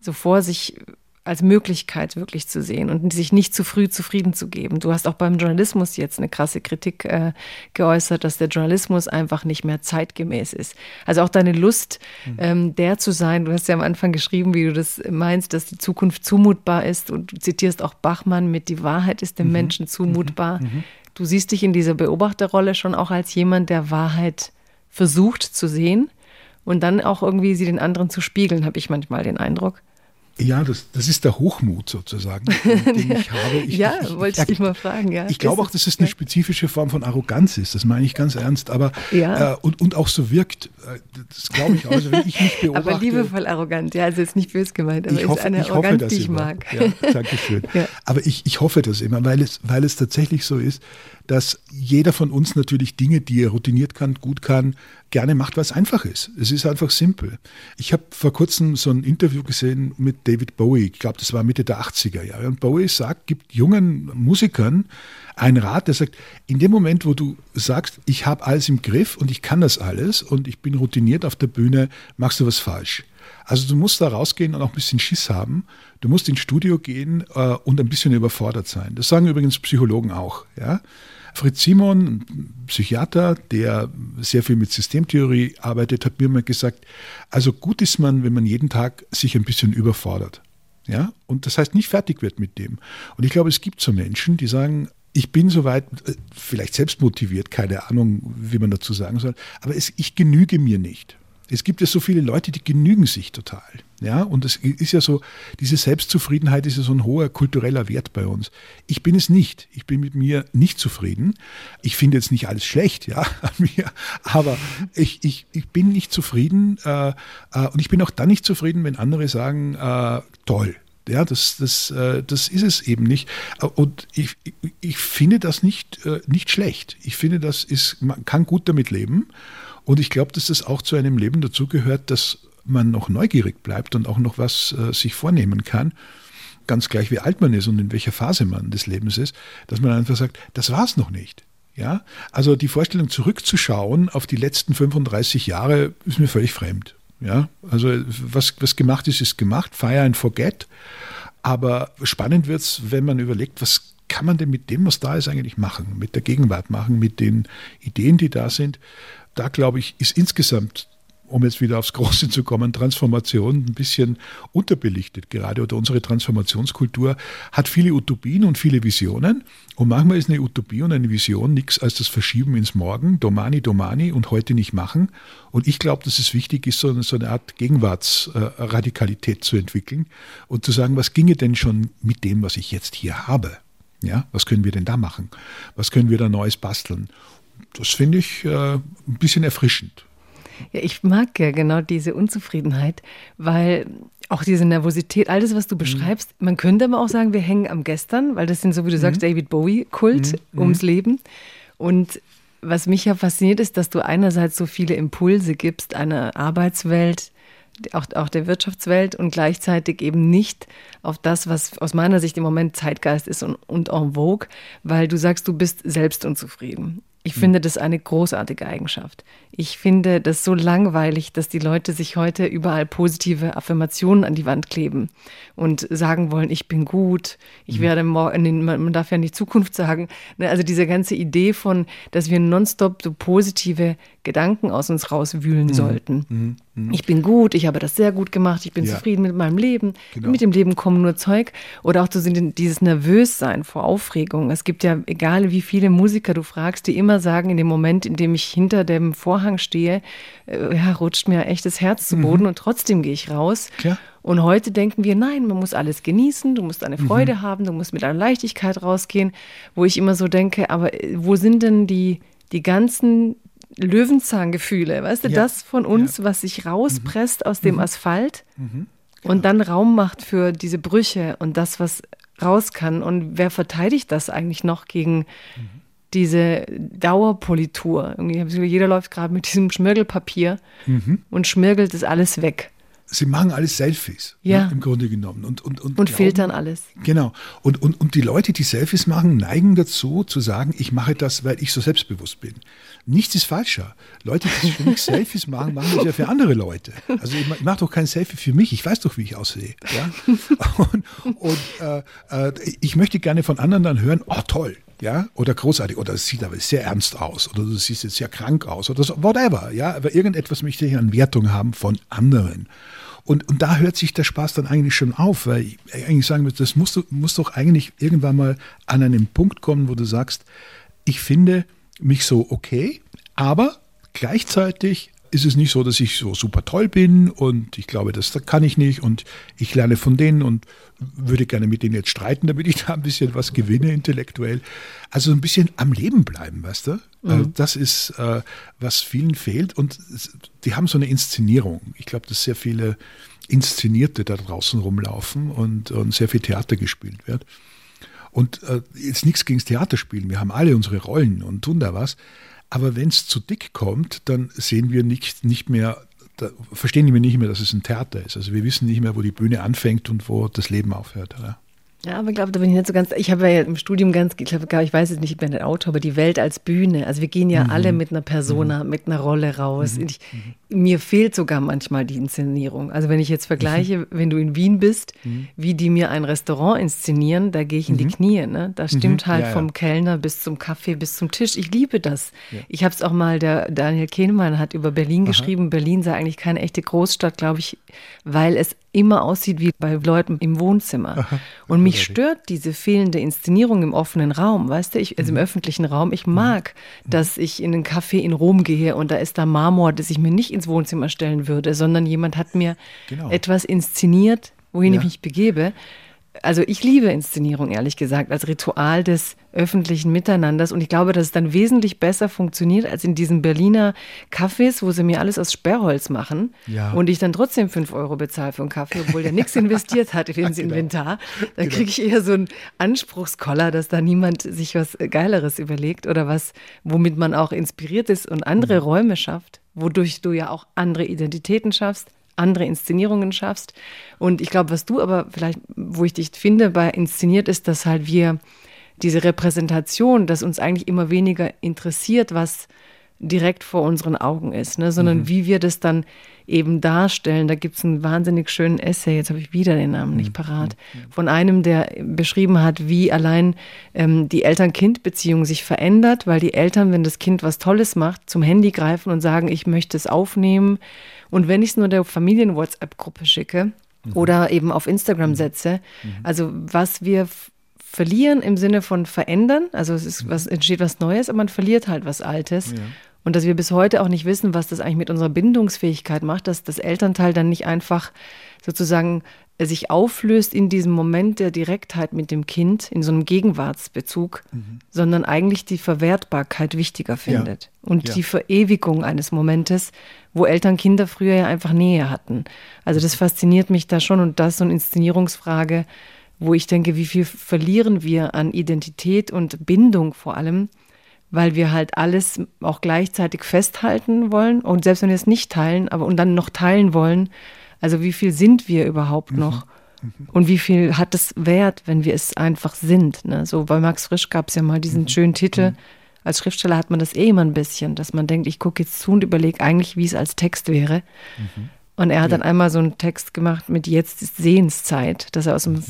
so vor sich als Möglichkeit wirklich zu sehen und sich nicht zu früh zufrieden zu geben. Du hast auch beim Journalismus jetzt eine krasse Kritik äh, geäußert, dass der Journalismus einfach nicht mehr zeitgemäß ist. Also auch deine Lust, mhm. ähm, der zu sein. Du hast ja am Anfang geschrieben, wie du das meinst, dass die Zukunft zumutbar ist und du zitierst auch Bachmann mit Die Wahrheit ist dem mhm. Menschen zumutbar. Mhm. Du siehst dich in dieser Beobachterrolle schon auch als jemand, der Wahrheit versucht zu sehen und dann auch irgendwie sie den anderen zu spiegeln, habe ich manchmal den Eindruck. Ja, das, das ist der Hochmut sozusagen, den <laughs> ich habe. Ich, ja, ich, wollte ich dich mal fragen. Ja. Ich glaube auch, dass es eine spezifische Form von Arroganz ist. Das meine ich ganz ernst. Aber ja. äh, und, und auch so wirkt. Äh, das glaube ich auch. Also wenn ich mich <laughs> beobachte. Aber liebevoll arrogant. Ja, also ist nicht böse gemeint. Aber ich hoffe, ist eine ich Arroganz, hoffe, die ich immer. mag. Ja, Dankeschön. <laughs> ja. Aber ich, ich hoffe das immer, weil es, weil es tatsächlich so ist, dass jeder von uns natürlich Dinge, die er routiniert kann, gut kann, gerne macht, was einfach ist. Es ist einfach simpel. Ich habe vor kurzem so ein Interview gesehen mit David Bowie. Ich glaube, das war Mitte der 80er Jahre. Und Bowie sagt, gibt jungen Musikern einen Rat, der sagt, in dem Moment, wo du sagst, ich habe alles im Griff und ich kann das alles und ich bin routiniert auf der Bühne, machst du was falsch. Also du musst da rausgehen und auch ein bisschen Schiss haben. Du musst ins Studio gehen äh, und ein bisschen überfordert sein. Das sagen übrigens Psychologen auch. Ja? Fritz Simon, Psychiater, der sehr viel mit Systemtheorie arbeitet, hat mir mal gesagt, also gut ist man, wenn man jeden Tag sich ein bisschen überfordert. Ja, und das heißt nicht fertig wird mit dem. Und ich glaube, es gibt so Menschen, die sagen, ich bin soweit, äh, vielleicht selbst motiviert, keine Ahnung, wie man dazu sagen soll, aber es, ich genüge mir nicht. Es gibt ja so viele Leute, die genügen sich total. Ja, und es ist ja so, diese Selbstzufriedenheit ist ja so ein hoher kultureller Wert bei uns. Ich bin es nicht. Ich bin mit mir nicht zufrieden. Ich finde jetzt nicht alles schlecht, ja, <laughs> an mir, aber ich, ich, ich bin nicht zufrieden äh, äh, und ich bin auch dann nicht zufrieden, wenn andere sagen, äh, toll, ja, das, das, äh, das ist es eben nicht. Und ich, ich finde das nicht, äh, nicht schlecht. Ich finde, das ist, man kann gut damit leben. Und ich glaube, dass das auch zu einem Leben dazugehört, dass man noch neugierig bleibt und auch noch was äh, sich vornehmen kann, ganz gleich wie alt man ist und in welcher Phase man des Lebens ist, dass man einfach sagt, das war es noch nicht. Ja, also die Vorstellung zurückzuschauen auf die letzten 35 Jahre ist mir völlig fremd. Ja, also was, was gemacht ist, ist gemacht. Fire and forget. Aber spannend wird es, wenn man überlegt, was kann man denn mit dem, was da ist, eigentlich machen, mit der Gegenwart machen, mit den Ideen, die da sind da glaube ich, ist insgesamt um jetzt wieder aufs Große zu kommen, Transformation ein bisschen unterbelichtet gerade oder unsere Transformationskultur hat viele Utopien und viele Visionen und manchmal ist eine Utopie und eine Vision nichts als das Verschieben ins Morgen, Domani, Domani und heute nicht machen und ich glaube, dass es wichtig ist, so, eine Art Gegenwartsradikalität zu entwickeln und zu sagen, was ginge denn schon mit dem, was ich jetzt hier habe? Ja, was können wir denn da machen? Was können wir da Neues basteln? Das finde ich äh, ein bisschen erfrischend. Ja, ich mag ja genau diese Unzufriedenheit, weil auch diese Nervosität, alles, was du mhm. beschreibst, mhm. man könnte aber auch sagen, wir hängen am Gestern, weil das sind, so wie du mhm. sagst, David Bowie-Kult mhm. ums mhm. Leben. Und was mich ja fasziniert, ist, dass du einerseits so viele Impulse gibst, einer Arbeitswelt, auch, auch der Wirtschaftswelt und gleichzeitig eben nicht auf das, was aus meiner Sicht im Moment Zeitgeist ist und, und en vogue, weil du sagst, du bist selbst unzufrieden. Ich finde das eine großartige Eigenschaft. Ich finde das so langweilig, dass die Leute sich heute überall positive Affirmationen an die Wand kleben und sagen wollen, ich bin gut, ich mhm. werde morgen, man darf ja nicht Zukunft sagen. Ne, also diese ganze Idee von, dass wir nonstop so positive Gedanken aus uns rauswühlen mhm. sollten. Mhm. mhm. Ich bin gut, ich habe das sehr gut gemacht, ich bin ja. zufrieden mit meinem Leben. Genau. Mit dem Leben kommen nur Zeug. Oder auch so dieses Nervössein vor Aufregung. Es gibt ja, egal wie viele Musiker du fragst, die immer sagen, in dem Moment, in dem ich hinter dem Vorhang stehe, äh, ja, rutscht mir echt das Herz zu Boden mhm. und trotzdem gehe ich raus. Klar. Und heute denken wir, nein, man muss alles genießen, du musst eine Freude mhm. haben, du musst mit einer Leichtigkeit rausgehen, wo ich immer so denke, aber äh, wo sind denn die, die ganzen Löwenzahngefühle, weißt du, ja. das von uns, ja. was sich rauspresst mhm. aus dem mhm. Asphalt mhm. genau. und dann Raum macht für diese Brüche und das, was raus kann. Und wer verteidigt das eigentlich noch gegen mhm. diese Dauerpolitur? Irgendwie, jeder läuft gerade mit diesem Schmirgelpapier mhm. und schmirgelt das alles weg sie machen alles Selfies, ne, ja. Ne, im Grunde genommen. Und, und, und, und glauben, filtern alles. Genau. Und, und, und die Leute, die Selfies machen, neigen dazu, zu sagen, ich mache das, weil ich so selbstbewusst bin. Nichts ist falscher. Leute, die für mich Selfies machen, machen das ja für andere Leute. Also ich, mache doch kein Selfie für mich, ich weiß doch, wie ich aussehe. Ja? <laughs> Und, und äh, äh, ich möchte gerne von anderen dann hören, oh toll, ja, oder großartig, oder es sieht aber sehr ernst aus, oder du siehst jetzt sehr krank aus, oder so, whatever, ja, aber irgendetwas möchte ich an Wertung haben von anderen. Und, und da hört sich der Spaß dann eigentlich schon auf, weil ich eigentlich sagen würde, das muss, muss doch eigentlich irgendwann mal an einen Punkt kommen, wo du sagst, ich finde mich so okay, aber gleichzeitig ist es nicht so, dass ich so super toll bin und ich glaube, das kann ich nicht und ich lerne von denen und würde gerne mit denen jetzt streiten, damit ich da ein bisschen was gewinne intellektuell. Also ein bisschen am Leben bleiben, weißt du? Äh, mhm. Das ist, äh, was vielen fehlt und die haben so eine Inszenierung. Ich glaube, dass sehr viele Inszenierte da draußen rumlaufen und, und sehr viel Theater gespielt wird. Und äh, jetzt nichts gegen das Theaterspielen. Wir haben alle unsere Rollen und tun da was. Aber wenn es zu dick kommt, dann sehen wir nicht, nicht mehr, verstehen wir nicht mehr, dass es ein Theater ist. Also wir wissen nicht mehr, wo die Bühne anfängt und wo das Leben aufhört. Oder? Ja, aber ich glaube, da bin ich nicht so ganz. Ich habe ja im Studium ganz, ich glaube, ich weiß es nicht, ich bin ein Autor, aber die Welt als Bühne. Also wir gehen ja mhm. alle mit einer Persona, mhm. mit einer Rolle raus. Mhm. Ich, mir fehlt sogar manchmal die Inszenierung. Also wenn ich jetzt vergleiche, mhm. wenn du in Wien bist, mhm. wie die mir ein Restaurant inszenieren, da gehe ich in die mhm. Knie. Ne? Da stimmt halt ja, vom ja. Kellner bis zum Kaffee, bis zum Tisch. Ich liebe das. Ja. Ich habe es auch mal, der Daniel Kehlmann hat über Berlin Aha. geschrieben. Berlin sei eigentlich keine echte Großstadt, glaube ich, weil es immer aussieht wie bei Leuten im Wohnzimmer. Aha, und mich stört diese fehlende Inszenierung im offenen Raum, weißt du, ich, also mhm. im öffentlichen Raum. Ich mhm. mag, mhm. dass ich in einen Café in Rom gehe und da ist da Marmor, das ich mir nicht ins Wohnzimmer stellen würde, sondern jemand hat mir genau. etwas inszeniert, wohin ja. ich mich begebe also ich liebe Inszenierung, ehrlich gesagt, als Ritual des öffentlichen Miteinanders. Und ich glaube, dass es dann wesentlich besser funktioniert als in diesen Berliner Cafés, wo sie mir alles aus Sperrholz machen. Ja. Und ich dann trotzdem fünf Euro bezahle für einen Kaffee, obwohl der nichts <laughs> investiert hat ins genau. Inventar. Da genau. kriege ich eher so einen Anspruchskoller, dass da niemand sich was Geileres überlegt oder was, womit man auch inspiriert ist und andere mhm. Räume schafft, wodurch du ja auch andere Identitäten schaffst andere Inszenierungen schaffst. Und ich glaube, was du aber vielleicht, wo ich dich finde, bei inszeniert ist, dass halt wir diese Repräsentation, dass uns eigentlich immer weniger interessiert, was direkt vor unseren Augen ist, ne? sondern mhm. wie wir das dann eben darstellen. Da gibt es einen wahnsinnig schönen Essay, jetzt habe ich wieder den Namen nicht mhm. parat, mhm. von einem, der beschrieben hat, wie allein ähm, die Eltern-Kind-Beziehung sich verändert, weil die Eltern, wenn das Kind was Tolles macht, zum Handy greifen und sagen, ich möchte es aufnehmen. Und wenn ich es nur der Familien-WhatsApp-Gruppe schicke mhm. oder eben auf Instagram mhm. setze, mhm. also was wir verlieren im Sinne von verändern, also es ist was, entsteht was Neues, aber man verliert halt was Altes. Ja. Und dass wir bis heute auch nicht wissen, was das eigentlich mit unserer Bindungsfähigkeit macht, dass das Elternteil dann nicht einfach sozusagen sich auflöst in diesem Moment der Direktheit mit dem Kind, in so einem Gegenwartsbezug, mhm. sondern eigentlich die Verwertbarkeit wichtiger findet. Ja. Und ja. die Verewigung eines Momentes, wo Eltern Kinder früher ja einfach Nähe hatten. Also das fasziniert mich da schon und das ist so eine Inszenierungsfrage, wo ich denke, wie viel verlieren wir an Identität und Bindung vor allem, weil wir halt alles auch gleichzeitig festhalten wollen und selbst wenn wir es nicht teilen, aber und dann noch teilen wollen, also wie viel sind wir überhaupt mhm. noch? Mhm. Und wie viel hat es Wert, wenn wir es einfach sind? Ne? So bei Max Frisch gab es ja mal diesen mhm. schönen Titel. Mhm. Als Schriftsteller hat man das eh immer ein bisschen, dass man denkt, ich gucke jetzt zu und überlege eigentlich, wie es als Text wäre. Und er hat ja. dann einmal so einen Text gemacht mit Jetzt ist Sehenszeit, dass er aus dem.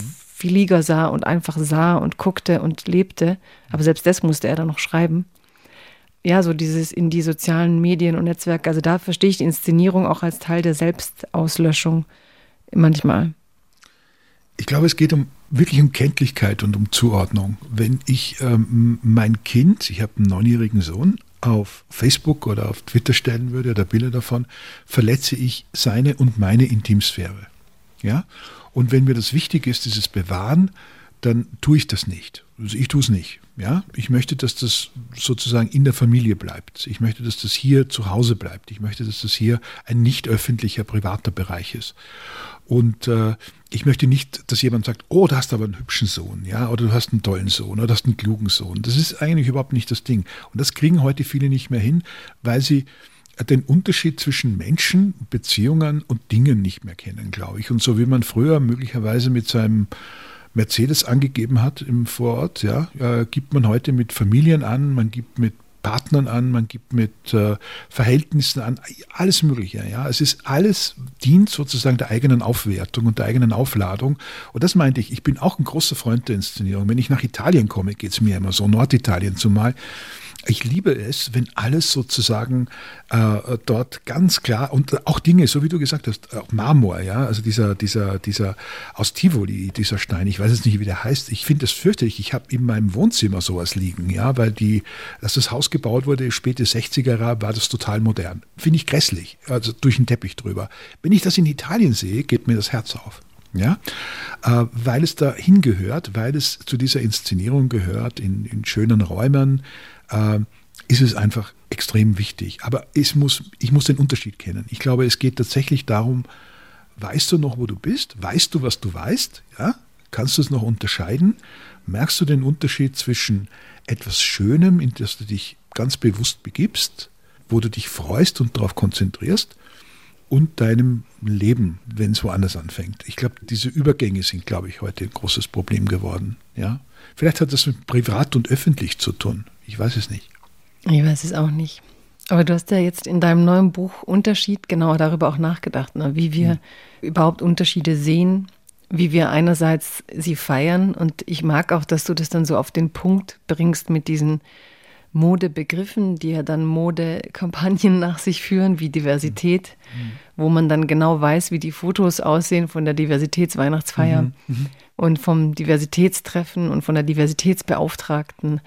Flieger sah und einfach sah und guckte und lebte. Aber selbst das musste er dann noch schreiben ja, so dieses in die sozialen Medien und Netzwerke, also da verstehe ich die Inszenierung auch als Teil der Selbstauslöschung manchmal. Ich glaube, es geht um wirklich um Kenntlichkeit und um Zuordnung. Wenn ich ähm, mein Kind, ich habe einen neunjährigen Sohn, auf Facebook oder auf Twitter stellen würde oder Bilder davon, verletze ich seine und meine Intimsphäre. Ja? Und wenn mir das wichtig ist, dieses Bewahren, dann tue ich das nicht. Also ich tue es nicht. Ja, ich möchte, dass das sozusagen in der Familie bleibt. Ich möchte, dass das hier zu Hause bleibt. Ich möchte, dass das hier ein nicht öffentlicher, privater Bereich ist. Und äh, ich möchte nicht, dass jemand sagt, oh, du hast aber einen hübschen Sohn, ja, oder du hast einen tollen Sohn, oder du hast einen klugen Sohn. Das ist eigentlich überhaupt nicht das Ding. Und das kriegen heute viele nicht mehr hin, weil sie den Unterschied zwischen Menschen, Beziehungen und Dingen nicht mehr kennen, glaube ich. Und so wie man früher möglicherweise mit seinem Mercedes angegeben hat im Vorort, ja, äh, gibt man heute mit Familien an, man gibt mit Partnern an, man gibt mit äh, Verhältnissen an, alles Mögliche. Ja. Es ist alles dient sozusagen der eigenen Aufwertung und der eigenen Aufladung. Und das meinte ich, ich bin auch ein großer Freund der Inszenierung. Wenn ich nach Italien komme, geht es mir immer so, Norditalien zumal, ich liebe es, wenn alles sozusagen äh, dort ganz klar und auch Dinge, so wie du gesagt hast, auch Marmor, ja, also dieser, dieser, dieser aus Tivoli, dieser Stein, ich weiß jetzt nicht, wie der heißt, ich finde das fürchterlich. Ich habe in meinem Wohnzimmer sowas liegen, ja, weil die, ist das Haus gebaut wurde, späte 60er Jahre, war das total modern. Finde ich grässlich, also durch den Teppich drüber. Wenn ich das in Italien sehe, geht mir das Herz auf. Ja, äh, weil es da hingehört, weil es zu dieser Inszenierung gehört, in, in schönen Räumen, äh, ist es einfach extrem wichtig. Aber es muss, ich muss den Unterschied kennen. Ich glaube, es geht tatsächlich darum, weißt du noch, wo du bist? Weißt du, was du weißt? Ja? Kannst du es noch unterscheiden? Merkst du den Unterschied zwischen etwas Schönem, in das du dich ganz bewusst begibst, wo du dich freust und darauf konzentrierst, und deinem Leben, wenn es woanders anfängt. Ich glaube, diese Übergänge sind, glaube ich, heute ein großes Problem geworden. Ja? Vielleicht hat das mit privat und öffentlich zu tun. Ich weiß es nicht. Ich weiß es auch nicht. Aber du hast ja jetzt in deinem neuen Buch Unterschied genauer darüber auch nachgedacht, ne? wie wir hm. überhaupt Unterschiede sehen, wie wir einerseits sie feiern. Und ich mag auch, dass du das dann so auf den Punkt bringst mit diesen Modebegriffen, die ja dann Modekampagnen <laughs> nach sich führen, wie Diversität, mhm. wo man dann genau weiß, wie die Fotos aussehen von der Diversitätsweihnachtsfeier mhm. mhm. und vom Diversitätstreffen und von der Diversitätsbeauftragten mhm.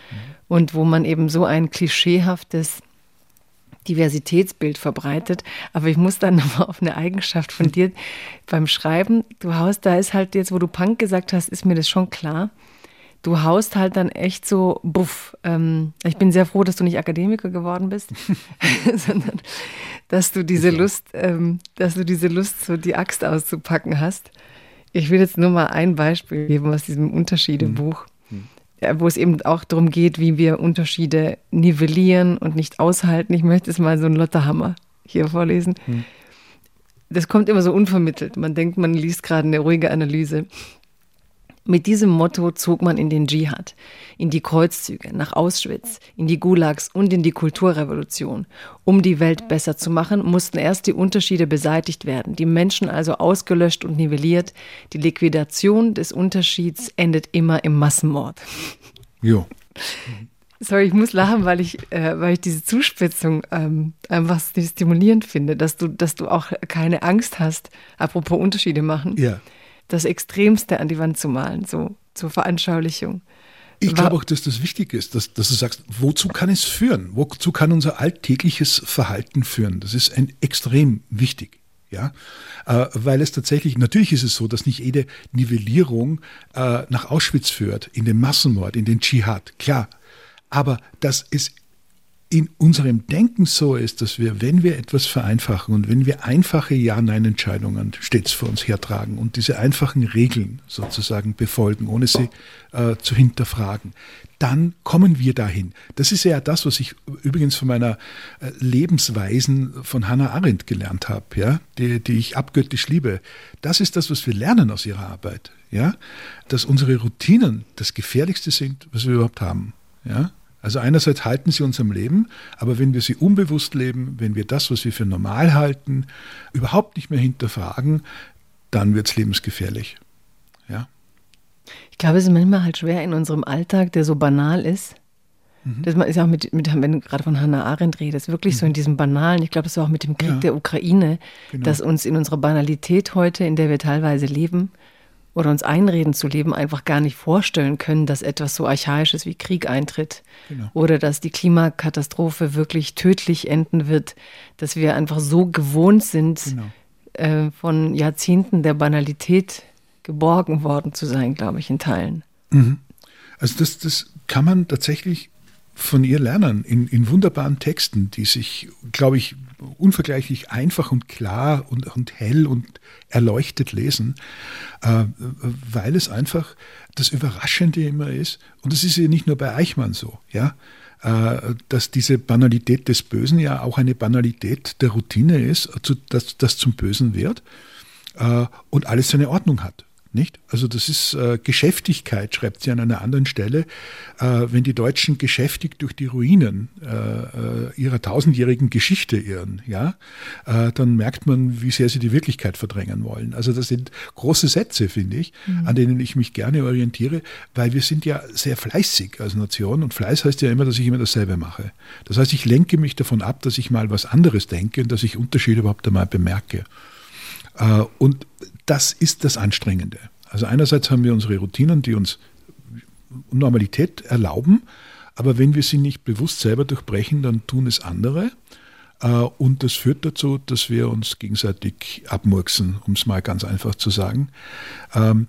Und wo man eben so ein klischeehaftes Diversitätsbild verbreitet. Aber ich muss dann <laughs> nochmal auf eine Eigenschaft von dir beim Schreiben. Du haust, da ist halt jetzt, wo du Punk gesagt hast, ist mir das schon klar du haust halt dann echt so, buff. Ähm, ich bin sehr froh, dass du nicht Akademiker geworden bist, <laughs> sondern dass du diese Lust, ähm, dass du diese Lust, so die Axt auszupacken hast. Ich will jetzt nur mal ein Beispiel geben aus diesem Unterschiedebuch, mhm. Wo es eben auch darum geht, wie wir Unterschiede nivellieren und nicht aushalten. Ich möchte jetzt mal so einen Lotterhammer hier vorlesen. Mhm. Das kommt immer so unvermittelt. Man denkt, man liest gerade eine ruhige Analyse. Mit diesem Motto zog man in den Dschihad, in die Kreuzzüge, nach Auschwitz, in die Gulags und in die Kulturrevolution. Um die Welt besser zu machen, mussten erst die Unterschiede beseitigt werden, die Menschen also ausgelöscht und nivelliert. Die Liquidation des Unterschieds endet immer im Massenmord. Jo. Sorry, ich muss lachen, weil ich, äh, weil ich diese Zuspitzung ähm, einfach stimulierend finde, dass du, dass du auch keine Angst hast, apropos Unterschiede machen. Ja das Extremste an die Wand zu malen, so zur Veranschaulichung. Ich glaube auch, dass das wichtig ist, dass, dass, du sagst, wozu kann es führen? Wozu kann unser alltägliches Verhalten führen? Das ist ein extrem wichtig. Ja, äh, weil es tatsächlich, natürlich ist es so, dass nicht jede Nivellierung äh, nach Auschwitz führt, in den Massenmord, in den Dschihad, klar. Aber dass es in unserem Denken so ist, dass wir, wenn wir etwas vereinfachen und wenn wir einfache Ja-Nein-Entscheidungen stets vor uns hertragen und diese einfachen Regeln sozusagen befolgen, ohne sie äh, zu hinterfragen, dann kommen wir dahin. Das ist ja das, was ich übrigens von meiner äh, Lebensweisen von Hannah Arendt gelernt habe, ja, die, die ich abgöttisch liebe. Das ist das, was wir lernen aus ihrer Arbeit, ja, dass unsere Routinen das Gefährlichste sind, was wir überhaupt haben, ja. Also einerseits halten sie uns am Leben, aber wenn wir sie unbewusst leben, wenn wir das, was wir für normal halten, überhaupt nicht mehr hinterfragen, dann wird es lebensgefährlich. Ja? Ich glaube, es ist manchmal halt schwer in unserem Alltag, der so banal ist. Mhm. Das ist auch mit, mit, wenn du gerade von Hannah Arendt redest, wirklich mhm. so in diesem Banalen. Ich glaube, das ist auch mit dem Krieg ja. der Ukraine, genau. dass uns in unserer Banalität heute, in der wir teilweise leben, oder uns einreden zu leben, einfach gar nicht vorstellen können, dass etwas so Archaisches wie Krieg eintritt. Genau. Oder dass die Klimakatastrophe wirklich tödlich enden wird, dass wir einfach so gewohnt sind, genau. äh, von Jahrzehnten der Banalität geborgen worden zu sein, glaube ich, in Teilen. Mhm. Also das, das kann man tatsächlich von ihr lernen in, in wunderbaren Texten, die sich, glaube ich, unvergleichlich einfach und klar und, und hell und erleuchtet lesen, äh, weil es einfach das Überraschende immer ist. Und das ist ja nicht nur bei Eichmann so, ja, äh, dass diese Banalität des Bösen ja auch eine Banalität der Routine ist, dass das zum Bösen wird äh, und alles seine Ordnung hat. Nicht? Also das ist äh, Geschäftigkeit, schreibt sie an einer anderen Stelle. Äh, wenn die Deutschen geschäftig durch die Ruinen äh, äh ihrer tausendjährigen Geschichte irren, ja, äh, dann merkt man, wie sehr sie die Wirklichkeit verdrängen wollen. Also das sind große Sätze, finde ich, mhm. an denen ich mich gerne orientiere, weil wir sind ja sehr fleißig als Nation und Fleiß heißt ja immer, dass ich immer dasselbe mache. Das heißt, ich lenke mich davon ab, dass ich mal was anderes denke und dass ich Unterschiede überhaupt einmal bemerke. Äh, und das ist das Anstrengende. Also einerseits haben wir unsere Routinen, die uns Normalität erlauben, Aber wenn wir sie nicht bewusst selber durchbrechen, dann tun es andere. Äh, und das führt dazu, dass wir uns gegenseitig abmurksen, um es mal ganz einfach zu sagen. Ähm,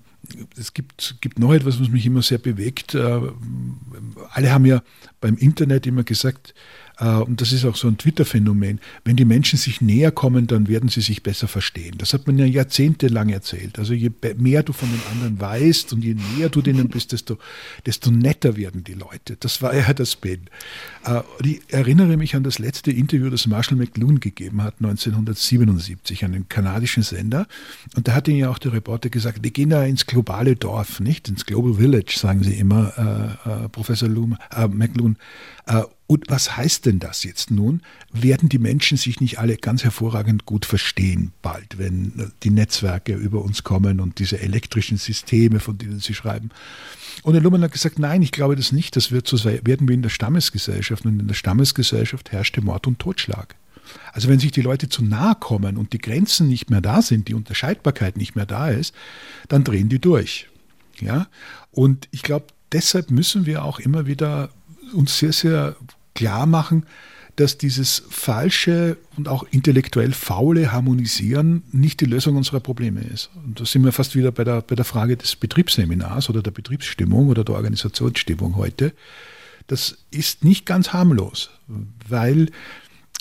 es gibt, gibt noch etwas, was mich immer sehr bewegt. Äh, alle haben ja beim Internet immer gesagt, und das ist auch so ein Twitter-Phänomen, wenn die Menschen sich näher kommen, dann werden sie sich besser verstehen. Das hat man ja jahrzehntelang erzählt. Also je mehr du von den anderen weißt und je näher du denen bist, desto, desto netter werden die Leute. Das war ja das Ben. Äh, ich erinnere mich an das letzte Interview, das Marshall McLuhan gegeben hat, 1977, an den kanadischen Sender. Und da hat ihn ja auch der Reporter gesagt, wir gehen da ins globale Dorf, nicht ins Global Village, sagen sie immer, äh, äh, Professor Loom, äh, McLuhan. Äh, und was heißt denn das jetzt nun? Werden die Menschen sich nicht alle ganz hervorragend gut verstehen bald, wenn die Netzwerke über uns kommen und diese elektrischen Systeme, von denen sie schreiben? Und der Luhmann hat gesagt, nein, ich glaube das nicht. Das wird so werden wie in der Stammesgesellschaft. Und in der Stammesgesellschaft herrschte Mord und Totschlag. Also wenn sich die Leute zu nahe kommen und die Grenzen nicht mehr da sind, die Unterscheidbarkeit nicht mehr da ist, dann drehen die durch. Ja? Und ich glaube, deshalb müssen wir auch immer wieder uns sehr, sehr klar machen, dass dieses falsche und auch intellektuell faule Harmonisieren nicht die Lösung unserer Probleme ist. Und da sind wir fast wieder bei der, bei der Frage des Betriebsseminars oder der Betriebsstimmung oder der Organisationsstimmung heute. Das ist nicht ganz harmlos, weil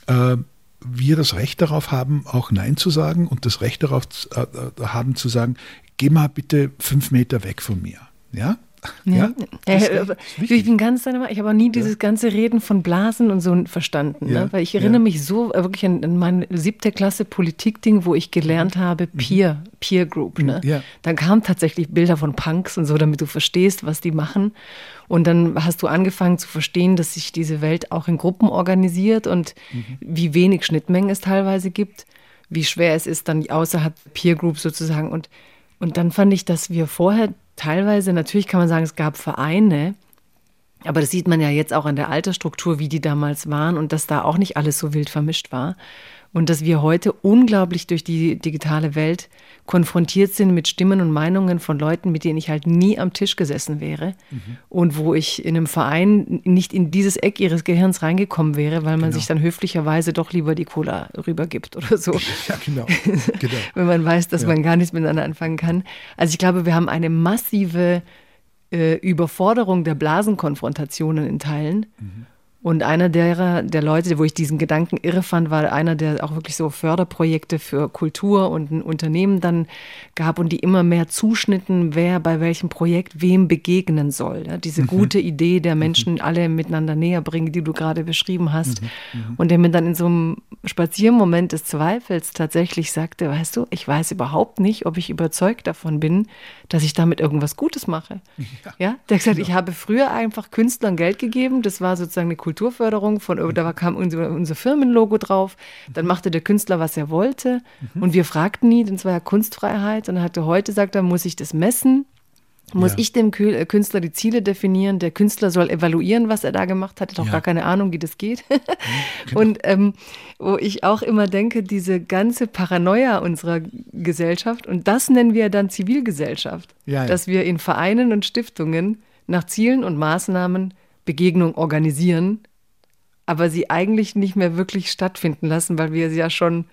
äh, wir das Recht darauf haben, auch Nein zu sagen und das Recht darauf äh, äh haben zu sagen, geh mal bitte fünf Meter weg von mir. Ja? Ja, ja ich bin ganz ich habe auch nie dieses ganze Reden von Blasen und so verstanden, ja. ne? weil ich erinnere ja. mich so äh, wirklich an, an mein siebte Klasse Politikding, wo ich gelernt habe mhm. Peer, Peer Group. Ne? Ja. Dann kamen tatsächlich Bilder von Punks und so, damit du verstehst, was die machen. Und dann hast du angefangen zu verstehen, dass sich diese Welt auch in Gruppen organisiert und mhm. wie wenig Schnittmengen es teilweise gibt, wie schwer es ist, dann außerhalb Peer Group sozusagen und und dann fand ich, dass wir vorher teilweise, natürlich kann man sagen, es gab Vereine, aber das sieht man ja jetzt auch an der Altersstruktur, wie die damals waren und dass da auch nicht alles so wild vermischt war. Und dass wir heute unglaublich durch die digitale Welt konfrontiert sind mit Stimmen und Meinungen von Leuten, mit denen ich halt nie am Tisch gesessen wäre. Mhm. Und wo ich in einem Verein nicht in dieses Eck ihres Gehirns reingekommen wäre, weil man genau. sich dann höflicherweise doch lieber die Cola rübergibt oder so. Ja, genau. genau. <laughs> Wenn man weiß, dass ja. man gar nichts miteinander anfangen kann. Also ich glaube, wir haben eine massive äh, Überforderung der Blasenkonfrontationen in Teilen. Mhm. Und einer derer, der Leute, wo ich diesen Gedanken irre fand, war einer, der auch wirklich so Förderprojekte für Kultur und ein Unternehmen dann gab und die immer mehr zuschnitten, wer bei welchem Projekt wem begegnen soll. Ja, diese mhm. gute Idee der mhm. Menschen mhm. alle miteinander näher bringen, die du gerade beschrieben hast. Mhm. mhm. Und der mir dann in so einem Spaziermoment des Zweifels tatsächlich sagte, weißt du, ich weiß überhaupt nicht, ob ich überzeugt davon bin, dass ich damit irgendwas Gutes mache. <laughs> Ja, ja? der hat gesagt, genau. ich habe früher einfach Künstlern Geld gegeben, das war sozusagen eine Kultur Kulturförderung, von, da kam unser, unser Firmenlogo drauf. Dann machte der Künstler, was er wollte. Mhm. Und wir fragten nie, denn es war ja Kunstfreiheit. Und er hatte heute, sagt er, muss ich das messen? Muss ja. ich dem äh, Künstler die Ziele definieren? Der Künstler soll evaluieren, was er da gemacht hat. Hat auch ja. gar keine Ahnung, wie das geht. Mhm, <laughs> genau. Und ähm, wo ich auch immer denke, diese ganze Paranoia unserer Gesellschaft, und das nennen wir dann Zivilgesellschaft, ja, dass wir in Vereinen und Stiftungen nach Zielen und Maßnahmen Begegnung organisieren, aber sie eigentlich nicht mehr wirklich stattfinden lassen, weil wir sie ja schon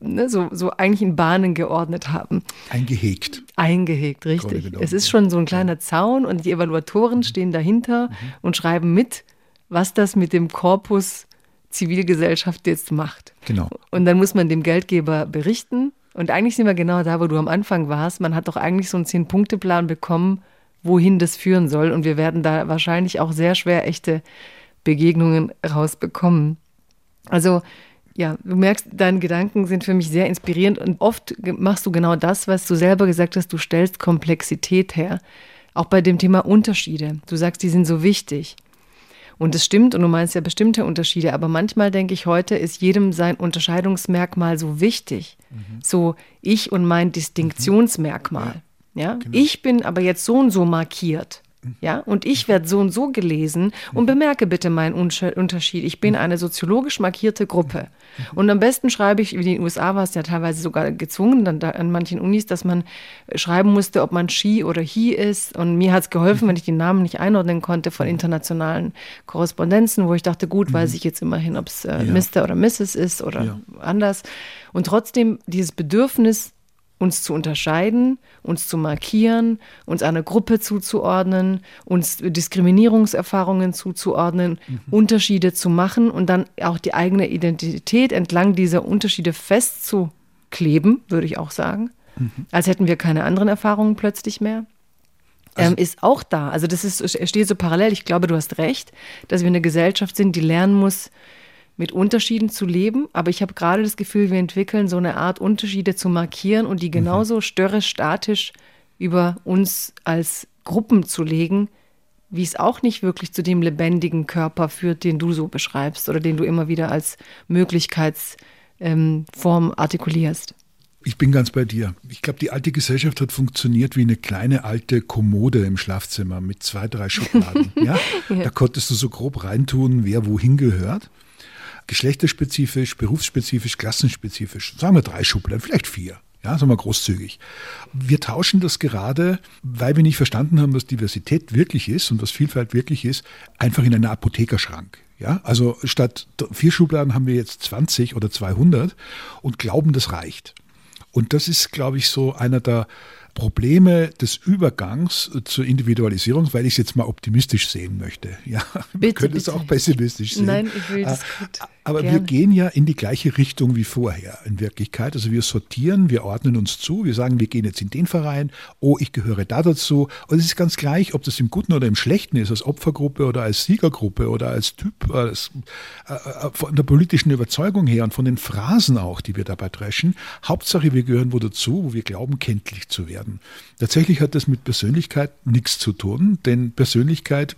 ne, so, so eigentlich in Bahnen geordnet haben. Eingehegt. Eingehegt, richtig. Es ist schon so ein kleiner Zaun und die Evaluatoren mhm. stehen dahinter mhm. und schreiben mit, was das mit dem Korpus Zivilgesellschaft jetzt macht. Genau. Und dann muss man dem Geldgeber berichten. Und eigentlich sind wir genau da, wo du am Anfang warst. Man hat doch eigentlich so einen Zehn-Punkte-Plan bekommen, wohin das führen soll. Und wir werden da wahrscheinlich auch sehr schwer echte Begegnungen rausbekommen. Also ja, du merkst, deine Gedanken sind für mich sehr inspirierend und oft machst du genau das, was du selber gesagt hast, du stellst Komplexität her. Auch bei dem Thema Unterschiede. Du sagst, die sind so wichtig. Und es stimmt, und du meinst ja bestimmte Unterschiede, aber manchmal denke ich, heute ist jedem sein Unterscheidungsmerkmal so wichtig. Mhm. So ich und mein Distinktionsmerkmal. Ja. Ja? Genau. Ich bin aber jetzt so und so markiert. Ja, und ich werde so und so gelesen und bemerke bitte meinen Unterschied. Ich bin eine soziologisch markierte Gruppe. Und am besten schreibe ich, wie in den USA war es ja teilweise sogar gezwungen, dann da an manchen Unis, dass man schreiben musste, ob man she oder he ist. Und mir hat es geholfen, wenn ich die Namen nicht einordnen konnte von internationalen Korrespondenzen, wo ich dachte, gut, weiß ich jetzt immerhin, ob es äh, ja. Mr. oder Mrs. ist oder ja. anders. Und trotzdem dieses Bedürfnis, uns zu unterscheiden, uns zu markieren, uns einer Gruppe zuzuordnen, uns Diskriminierungserfahrungen zuzuordnen, mhm. Unterschiede zu machen und dann auch die eigene Identität entlang dieser Unterschiede festzukleben, würde ich auch sagen. Mhm. Als hätten wir keine anderen Erfahrungen plötzlich mehr. Also, ähm, ist auch da. Also das ist, steht so parallel. Ich glaube, du hast recht, dass wir eine Gesellschaft sind, die lernen muss, mit Unterschieden zu leben, aber ich habe gerade das Gefühl, wir entwickeln so eine Art Unterschiede zu markieren und die mhm. genauso störrisch statisch über uns als Gruppen zu legen, wie es auch nicht wirklich zu dem lebendigen Körper führt, den du so beschreibst oder den du immer wieder als Möglichkeitsform ähm, artikulierst. Ich bin ganz bei dir. Ich glaube, die alte Gesellschaft hat funktioniert wie eine kleine alte Kommode im Schlafzimmer mit zwei, drei Schubladen. <laughs> ja. Da konntest du so grob reintun, wer wohin gehört geschlechterspezifisch, berufsspezifisch, klassenspezifisch. Sagen wir drei Schubladen, vielleicht vier. Ja, sagen wir großzügig. Wir tauschen das gerade, weil wir nicht verstanden haben, was Diversität wirklich ist und was Vielfalt wirklich ist, einfach in einen Apothekerschrank. Ja, also statt vier Schubladen haben wir jetzt 20 oder 200 und glauben, das reicht. Und das ist, glaube ich, so einer der Probleme des Übergangs zur Individualisierung, weil ich es jetzt mal optimistisch sehen möchte. Ja, <laughs> bitte, wir können es auch pessimistisch sehen. Nein, ich will das gut. Aber Gerne. wir gehen ja in die gleiche Richtung wie vorher in Wirklichkeit. Also wir sortieren, wir ordnen uns zu, wir sagen, wir gehen jetzt in den Verein, oh, ich gehöre da dazu. Und es ist ganz gleich, ob das im Guten oder im Schlechten ist, als Opfergruppe oder als Siegergruppe oder als Typ, als, äh, äh, von der politischen Überzeugung her und von den Phrasen auch, die wir dabei dreschen. Hauptsache, wir gehören wo dazu, wo wir glauben, kenntlich zu werden. Tatsächlich hat das mit Persönlichkeit nichts zu tun, denn Persönlichkeit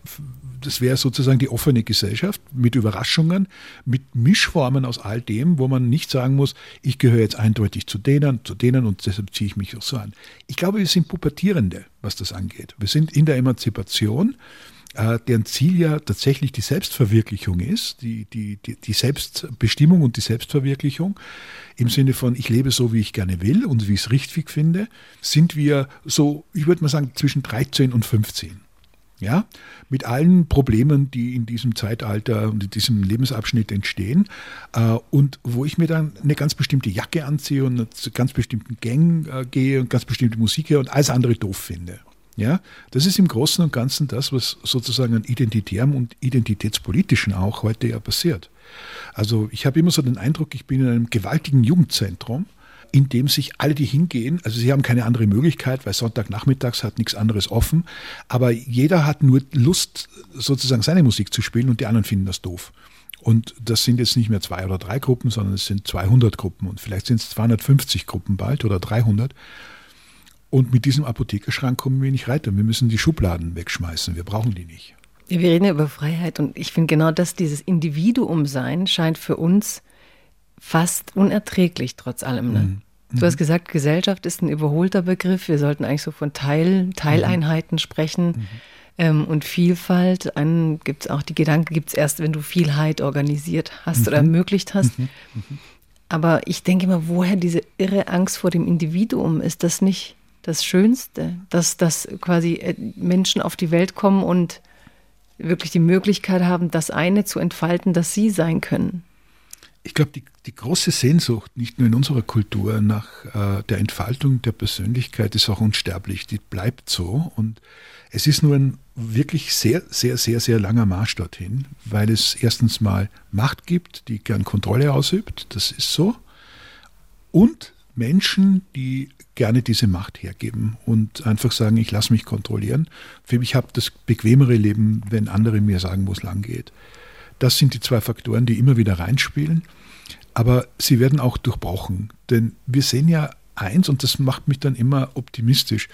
das wäre sozusagen die offene Gesellschaft mit Überraschungen, mit Mischformen aus all dem, wo man nicht sagen muss, ich gehöre jetzt eindeutig zu denen, zu denen und deshalb ziehe ich mich auch so an. Ich glaube, wir sind Pubertierende, was das angeht. Wir sind in der Emanzipation, äh, deren Ziel ja tatsächlich die Selbstverwirklichung ist, die, die, die, die Selbstbestimmung und die Selbstverwirklichung im Sinne von, ich lebe so, wie ich gerne will und wie ich es richtig finde, sind wir so, ich würde mal sagen, zwischen 13 und 15 ja, mit allen Problemen, die in diesem Zeitalter und in diesem Lebensabschnitt entstehen äh, und wo ich mir dann eine ganz bestimmte Jacke anziehe und zu ganz bestimmten Gang äh, gehe und ganz bestimmte Musik höre und alles andere doof finde. Ja, das ist im Großen und Ganzen das, was sozusagen an Identitärem und Identitätspolitischen auch heute ja passiert. Also ich habe immer so den Eindruck, ich bin in einem gewaltigen Jugendzentrum in dem sich alle, die hingehen, also sie haben keine andere Möglichkeit, weil Sonntagnachmittags hat nichts anderes offen, aber jeder hat nur Lust, sozusagen seine Musik zu spielen und die anderen finden das doof. Und das sind jetzt nicht mehr zwei oder drei Gruppen, sondern es sind 200 Gruppen und vielleicht sind es 250 Gruppen bald oder 300. Und mit diesem Apothekerschrank kommen wir nicht weiter. Wir müssen die Schubladen wegschmeißen. Wir brauchen die nicht. Wir reden ja über Freiheit und ich finde genau das, dieses Individuum sein, scheint für uns fast unerträglich trotz allem. Ne? Mhm. Du hast gesagt, Gesellschaft ist ein überholter Begriff. Wir sollten eigentlich so von Teil, Teileinheiten mhm. sprechen. Mhm. Ähm, und Vielfalt, gibt es auch die Gedanken, gibt es erst, wenn du Vielheit organisiert hast mhm. oder ermöglicht hast. Mhm. Mhm. Aber ich denke immer, woher diese irre Angst vor dem Individuum? Ist das nicht das Schönste, dass, dass quasi äh, Menschen auf die Welt kommen und wirklich die Möglichkeit haben, das eine zu entfalten, das sie sein können? Ich glaube, die, die, große Sehnsucht, nicht nur in unserer Kultur, nach äh, der Entfaltung der Persönlichkeit ist auch unsterblich. Die bleibt so. Und es ist nur ein wirklich sehr, sehr, sehr, sehr langer Marsch dorthin, weil es erstens mal Macht gibt, die gern Kontrolle ausübt. Das ist so. Und Menschen, die gerne diese Macht hergeben und einfach sagen, ich lasse mich kontrollieren. Für mich habe das bequemere Leben, wenn andere mir sagen, wo es lang geht. Das sind die zwei Faktoren, die immer wieder reinspielen. Aber sie werden auch durchbrochen. Denn wir sehen ja eins, und das macht mich dann immer optimistisch.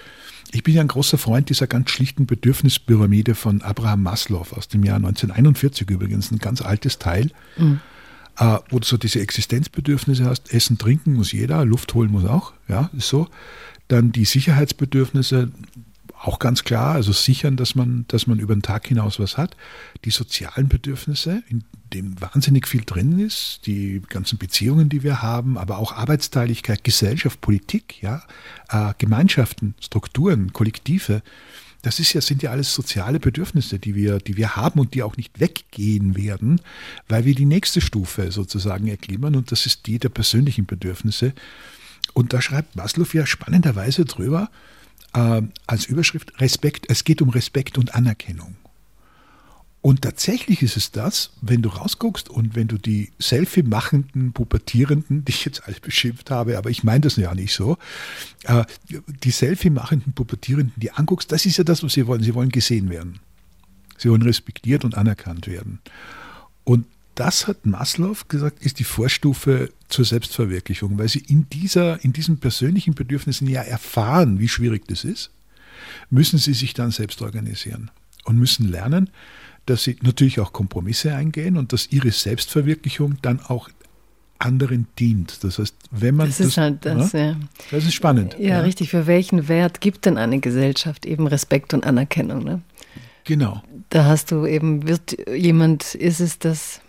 Ich bin ja ein großer Freund dieser ganz schlichten Bedürfnispyramide von Abraham Maslow aus dem Jahr 1941 übrigens, ein ganz altes Teil, mhm. äh, wo du so diese Existenzbedürfnisse hast. Essen, trinken muss jeder, Luft holen muss auch, ja, ist so. Dann die Sicherheitsbedürfnisse, auch ganz klar, also sichern, dass man, dass man über den Tag hinaus was hat. Die sozialen Bedürfnisse, in dem wahnsinnig viel drin ist, die ganzen Beziehungen, die wir haben, aber auch Arbeitsteiligkeit, Gesellschaft, Politik, ja, äh, Gemeinschaften, Strukturen, Kollektive. Das ist ja, sind ja alles soziale Bedürfnisse, die wir, die wir haben und die auch nicht weggehen werden, weil wir die nächste Stufe sozusagen erklimmern und das ist die der persönlichen Bedürfnisse. Und da schreibt Maslow ja spannenderweise drüber, äh, als Überschrift Respekt, es geht um Respekt und Anerkennung. Und tatsächlich ist es das, wenn du rausguckst und wenn du die Selfie-machenden Pubertierenden, die ich jetzt alle beschimpft habe, aber ich meine das ja nicht so, äh, die Selfie-machenden Pubertierenden, die anguckst, das ist ja das, was sie wollen. Sie wollen gesehen werden. Sie wollen respektiert und anerkannt werden. Und das hat Maslow gesagt, ist die Vorstufe zur Selbstverwirklichung, weil sie in, dieser, in diesen persönlichen Bedürfnissen ja erfahren, wie schwierig das ist, müssen sie sich dann selbst organisieren und müssen lernen, dass sie natürlich auch Kompromisse eingehen und dass ihre Selbstverwirklichung dann auch anderen dient. Das heißt, wenn man das, das ist halt das, ja, ja. Das ist spannend. Ja, ja, richtig. Für welchen Wert gibt denn eine Gesellschaft eben Respekt und Anerkennung? Ne? Genau. Da hast du eben, wird jemand, ist es das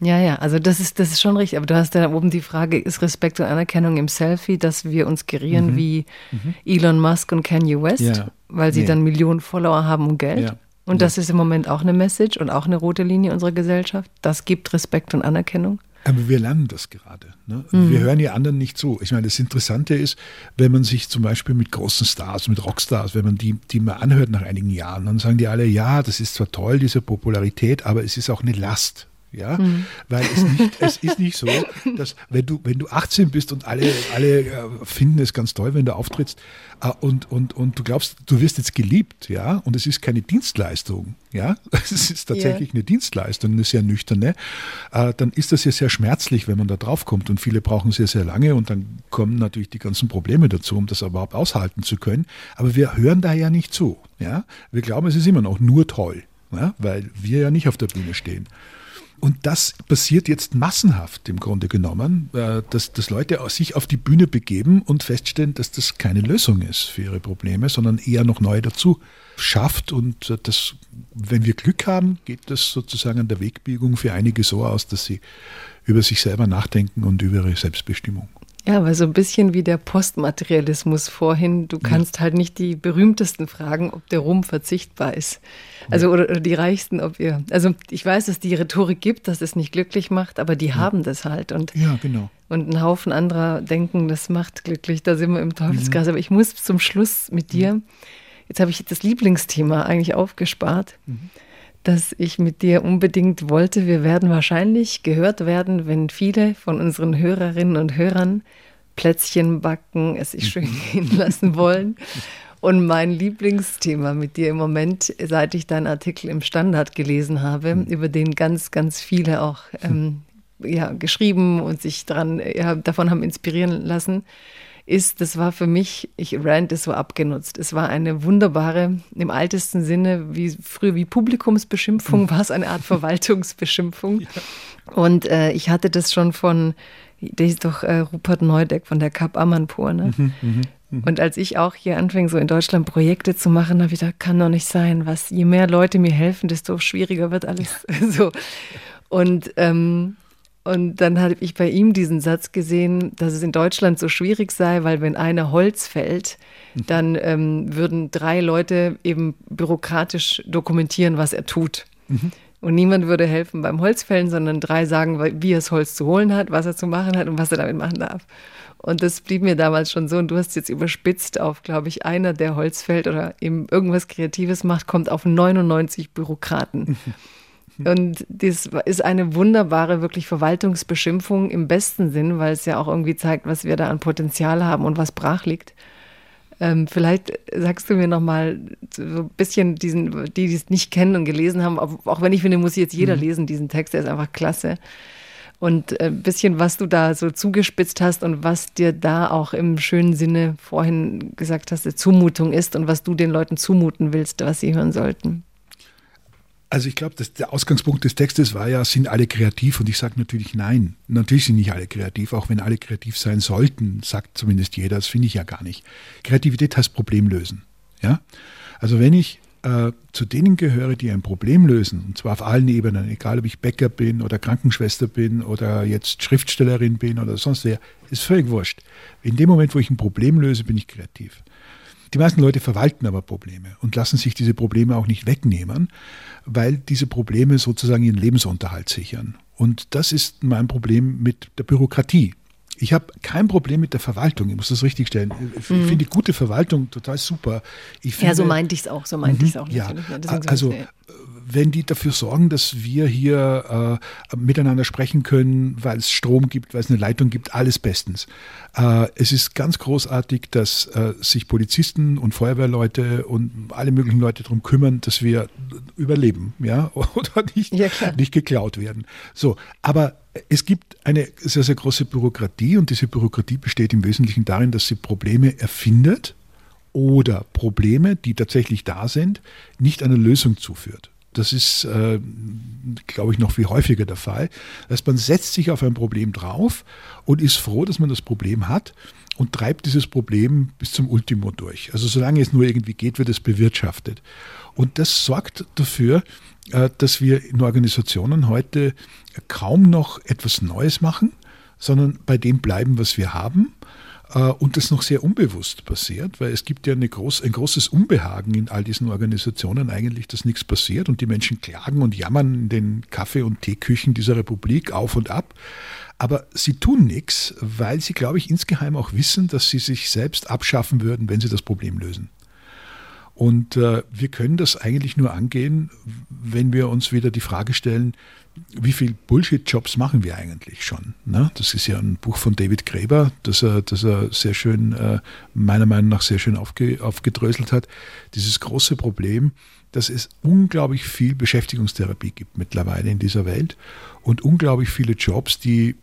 ja, ja, also das ist, das ist schon richtig. Aber du hast ja oben die Frage, ist Respekt und Anerkennung im Selfie, dass wir uns gerieren mhm. wie mhm. Elon Musk und Kanye West, ja. weil sie nee. dann Millionen Follower haben und Geld. Ja. Und das ist im Moment auch eine Message und auch eine rote Linie unserer Gesellschaft. Das gibt Respekt und Anerkennung. Aber wir lernen das gerade. Ne? Mhm. Wir hören ja anderen nicht zu. Ich meine, das Interessante ist, wenn man sich zum Beispiel mit großen Stars, mit Rockstars, wenn man die, die mal anhört nach einigen Jahren, dann sagen die alle, ja, das ist zwar toll, diese Popularität, aber es ist auch eine Last ja, mhm. weil es nicht, es ist nicht so, dass wenn du, wenn du 18 bist und alle, alle äh, finden es ganz toll, wenn du auftrittst äh, und, und, und du glaubst, du wirst jetzt geliebt, ja, und es ist keine Dienstleistung, ja, <laughs> es ist tatsächlich yeah. eine Dienstleistung, eine sehr nüchterne, äh, dann ist das ja sehr schmerzlich, wenn man da drauf kommt und viele brauchen sehr, sehr lange und dann kommen natürlich die ganzen Probleme dazu, um das überhaupt aushalten zu können, aber wir hören da ja nicht zu, ja, wir glauben, es ist immer noch nur toll, ja? weil wir ja nicht auf der Bühne stehen. Und das passiert jetzt massenhaft im Grunde genommen, äh, dass, dass Leute sich auf die Bühne begeben und feststellen, dass das keine Lösung ist für ihre Probleme, sondern eher noch neue dazu schafft. Und äh, das, wenn wir Glück haben, geht das sozusagen an der Wegbiegung für einige so aus, dass sie über sich selber nachdenken und über ihre Selbstbestimmung. Ja, aber so ein bisschen wie der Postmaterialismus vorhin. Du kannst ja. halt nicht die berühmtesten fragen, ob der Ruhm verzichtbar ist. Also, oder, oder, die Reichsten, ob ihr. Also, ich weiß, dass die Rhetorik gibt, dass es nicht glücklich macht, aber die ja. haben das halt. Und, ja, genau. Und ein Haufen anderer denken, das macht glücklich. Da sind wir im Teufelskreis. Mhm. Aber ich muss zum Schluss mit dir. Mhm. Jetzt habe ich das Lieblingsthema eigentlich aufgespart. Mhm dass ich mit dir unbedingt wollte. Wir werden wahrscheinlich gehört werden, wenn viele von unseren Hörerinnen und Hörern Plätzchen backen, es sich schön <laughs> gehen lassen wollen. Und mein Lieblingsthema mit dir im Moment, seit ich deinen Artikel im Standard gelesen habe, mhm. über den ganz, ganz viele auch ähm, ja, geschrieben und sich daran, ja, davon haben inspirieren lassen, ist, das war für mich, ich Rand ist so abgenutzt. Es war eine wunderbare, im altesten Sinne, wie früher wie Publikumsbeschimpfung, mhm. <laughs> war es eine Art Verwaltungsbeschimpfung. Ja. Und äh, ich hatte das schon von, der ist doch äh, Rupert Neudeck von der Kap Amanpur, ne? Mhm, mh, mh. Und als ich auch hier anfing, so in Deutschland Projekte zu machen, habe ich gedacht, kann doch nicht sein, was, je mehr Leute mir helfen, desto schwieriger wird alles. <laughs> so. Und ähm, und dann habe ich bei ihm diesen Satz gesehen, dass es in Deutschland so schwierig sei, weil wenn einer Holz fällt, mhm. dann ähm, würden drei Leute eben bürokratisch dokumentieren, was er tut. Mhm. Und niemand würde helfen beim Holzfällen, sondern drei sagen, wie er das Holz zu holen hat, was er zu machen hat und was er damit machen darf. Und das blieb mir damals schon so. Und du hast jetzt überspitzt auf, glaube ich, einer, der Holz fällt oder eben irgendwas Kreatives macht, kommt auf 99 Bürokraten. Mhm. <laughs> Und das ist eine wunderbare, wirklich Verwaltungsbeschimpfung im besten Sinn, weil es ja auch irgendwie zeigt, was wir da an Potenzial haben und was brach liegt. Ähm, vielleicht sagst du mir nochmal so ein bisschen diesen, die, die es nicht kennen und gelesen haben, auch, wenn ich finde, muss jetzt jeder mhm. lesen, diesen Text, der ist einfach klasse. Und ein äh, bisschen, was du da so zugespitzt hast und was dir da auch im schönen Sinne vorhin gesagt hast, eine Zumutung ist und was du den Leuten zumuten willst, was sie hören sollten. Also ich glaube, der Ausgangspunkt des Textes war ja, sind alle kreativ? Und ich sage natürlich nein. Natürlich sind nicht alle kreativ, auch wenn alle kreativ sein sollten, sagt zumindest jeder. Das finde ich ja gar nicht. Kreativität heißt Problem lösen. Ja? Also wenn ich äh, zu denen gehöre, die ein Problem lösen, und zwar auf allen Ebenen, egal ob ich Bäcker bin oder Krankenschwester bin oder jetzt Schriftstellerin bin oder sonst wer, ist völlig wurscht. In dem Moment, wo ich ein Problem löse, bin ich kreativ. Die meisten Leute verwalten aber Probleme und lassen sich diese Probleme auch nicht wegnehmen, weil diese Probleme sozusagen ihren Lebensunterhalt sichern. Und das ist mein Problem mit der Bürokratie. Ich habe kein Problem mit der Verwaltung, ich muss das richtig stellen. Ich mhm. finde gute Verwaltung total super. Finde, ja, so meinte ich es auch, so meinte ich es auch. Ja, also wenn die dafür sorgen, dass wir hier äh, miteinander sprechen können, weil es Strom gibt, weil es eine Leitung gibt, alles bestens. Äh, es ist ganz großartig, dass äh, sich Polizisten und Feuerwehrleute und alle möglichen Leute darum kümmern, dass wir überleben, ja, <laughs> oder nicht, ja, nicht geklaut werden. So, aber es gibt eine sehr, sehr große Bürokratie und diese Bürokratie besteht im Wesentlichen darin, dass sie Probleme erfindet oder Probleme, die tatsächlich da sind, nicht einer Lösung zuführt. Das ist, äh, glaube ich, noch viel häufiger der Fall. Das heißt, man setzt sich auf ein Problem drauf und ist froh, dass man das Problem hat und treibt dieses Problem bis zum Ultimo durch. Also solange es nur irgendwie geht, wird es bewirtschaftet. Und das sorgt dafür, äh, dass wir in Organisationen heute kaum noch etwas Neues machen, sondern bei dem bleiben, was wir haben und das noch sehr unbewusst passiert, weil es gibt ja groß, ein großes Unbehagen in all diesen Organisationen eigentlich, dass nichts passiert und die Menschen klagen und jammern in den Kaffee- und Teeküchen dieser Republik auf und ab. Aber sie tun nichts, weil sie, glaube ich, insgeheim auch wissen, dass sie sich selbst abschaffen würden, wenn sie das Problem lösen. Und äh, wir können das eigentlich nur angehen, wenn wir uns wieder die Frage stellen, wie viel Bullshit-Jobs machen wir eigentlich schon? Ne? Das ist ja ein Buch von David Graeber, das er, das er sehr schön, äh, meiner Meinung nach sehr schön aufge, aufgedröselt hat. Dieses große Problem, dass es unglaublich viel Beschäftigungstherapie gibt mittlerweile in dieser Welt und unglaublich viele Jobs, die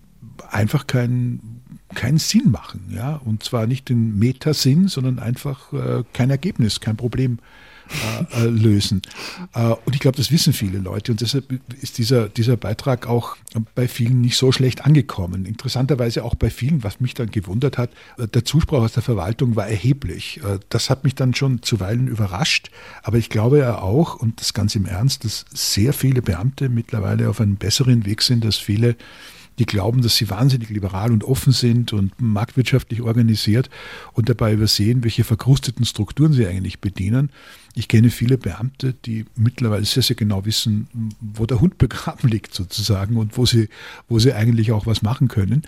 einfach keinen keinen Sinn machen, ja, und zwar nicht den Metasinn, sondern einfach äh, kein Ergebnis, kein Problem äh, äh, lösen. Äh, und ich glaube, das wissen viele Leute und deshalb ist dieser, dieser Beitrag auch bei vielen nicht so schlecht angekommen. Interessanterweise auch bei vielen, was mich dann gewundert hat, äh, der Zuspruch aus der Verwaltung war erheblich. Äh, das hat mich dann schon zuweilen überrascht, aber ich glaube ja auch, und das ganz im Ernst, dass sehr viele Beamte mittlerweile auf einem besseren Weg sind als viele die glauben, dass sie wahnsinnig liberal und offen sind und marktwirtschaftlich organisiert und dabei übersehen, welche verkrusteten Strukturen sie eigentlich bedienen. Ich kenne viele Beamte, die mittlerweile sehr, sehr genau wissen, wo der Hund <laughs> begraben liegt sozusagen und wo sie, wo sie eigentlich auch was machen können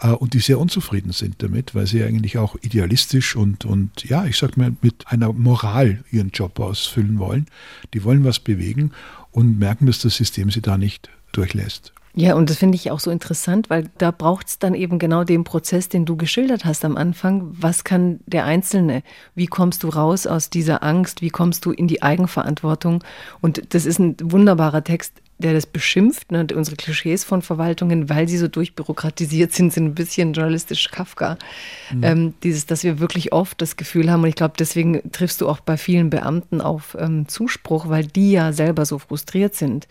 äh, und die sehr unzufrieden sind damit, weil sie eigentlich auch idealistisch und, und ja, ich sag mal, mit einer Moral ihren Job ausfüllen wollen. Die wollen was bewegen und merken, dass das System sie da nicht durchlässt. Ja, und das finde ich auch so interessant, weil da braucht es dann eben genau den Prozess, den du geschildert hast am Anfang. Was kann der Einzelne? Wie kommst du raus aus dieser Angst? Wie kommst du in die Eigenverantwortung? Und das ist ein wunderbarer Text, der das beschimpft, ne, unsere Klischees von Verwaltungen, weil sie so durchbürokratisiert sind, sind ein bisschen journalistisch Kafka. Mhm. Ähm, dieses, dass wir wirklich oft das Gefühl haben, und ich glaube, deswegen triffst du auch bei vielen Beamten auf ähm, Zuspruch, weil die ja selber so frustriert sind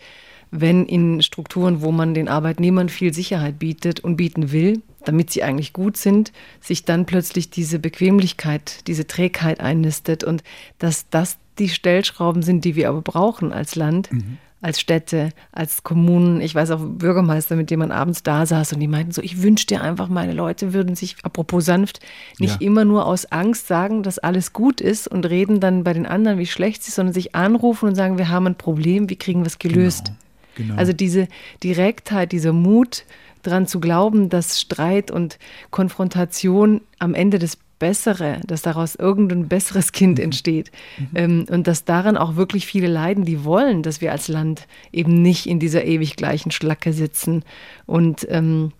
wenn in Strukturen, wo man den Arbeitnehmern viel Sicherheit bietet und bieten will, damit sie eigentlich gut sind, sich dann plötzlich diese Bequemlichkeit, diese Trägheit einnistet und dass das die Stellschrauben sind, die wir aber brauchen als Land. Mhm als Städte, als Kommunen. Ich weiß auch Bürgermeister, mit denen man abends da saß und die meinten so, ich wünschte einfach, meine Leute würden sich, apropos sanft, nicht ja. immer nur aus Angst sagen, dass alles gut ist und reden dann bei den anderen, wie schlecht sie ist, sondern sich anrufen und sagen, wir haben ein Problem, wie kriegen wir es gelöst? Genau. Genau. Also diese Direktheit, dieser Mut, daran zu glauben, dass Streit und Konfrontation am Ende das Bessere, dass daraus irgendein besseres Kind mhm. entsteht. Mhm. Ähm, und dass daran auch wirklich viele leiden, die wollen, dass wir als Land eben nicht in dieser ewig gleichen Schlacke sitzen und ähm,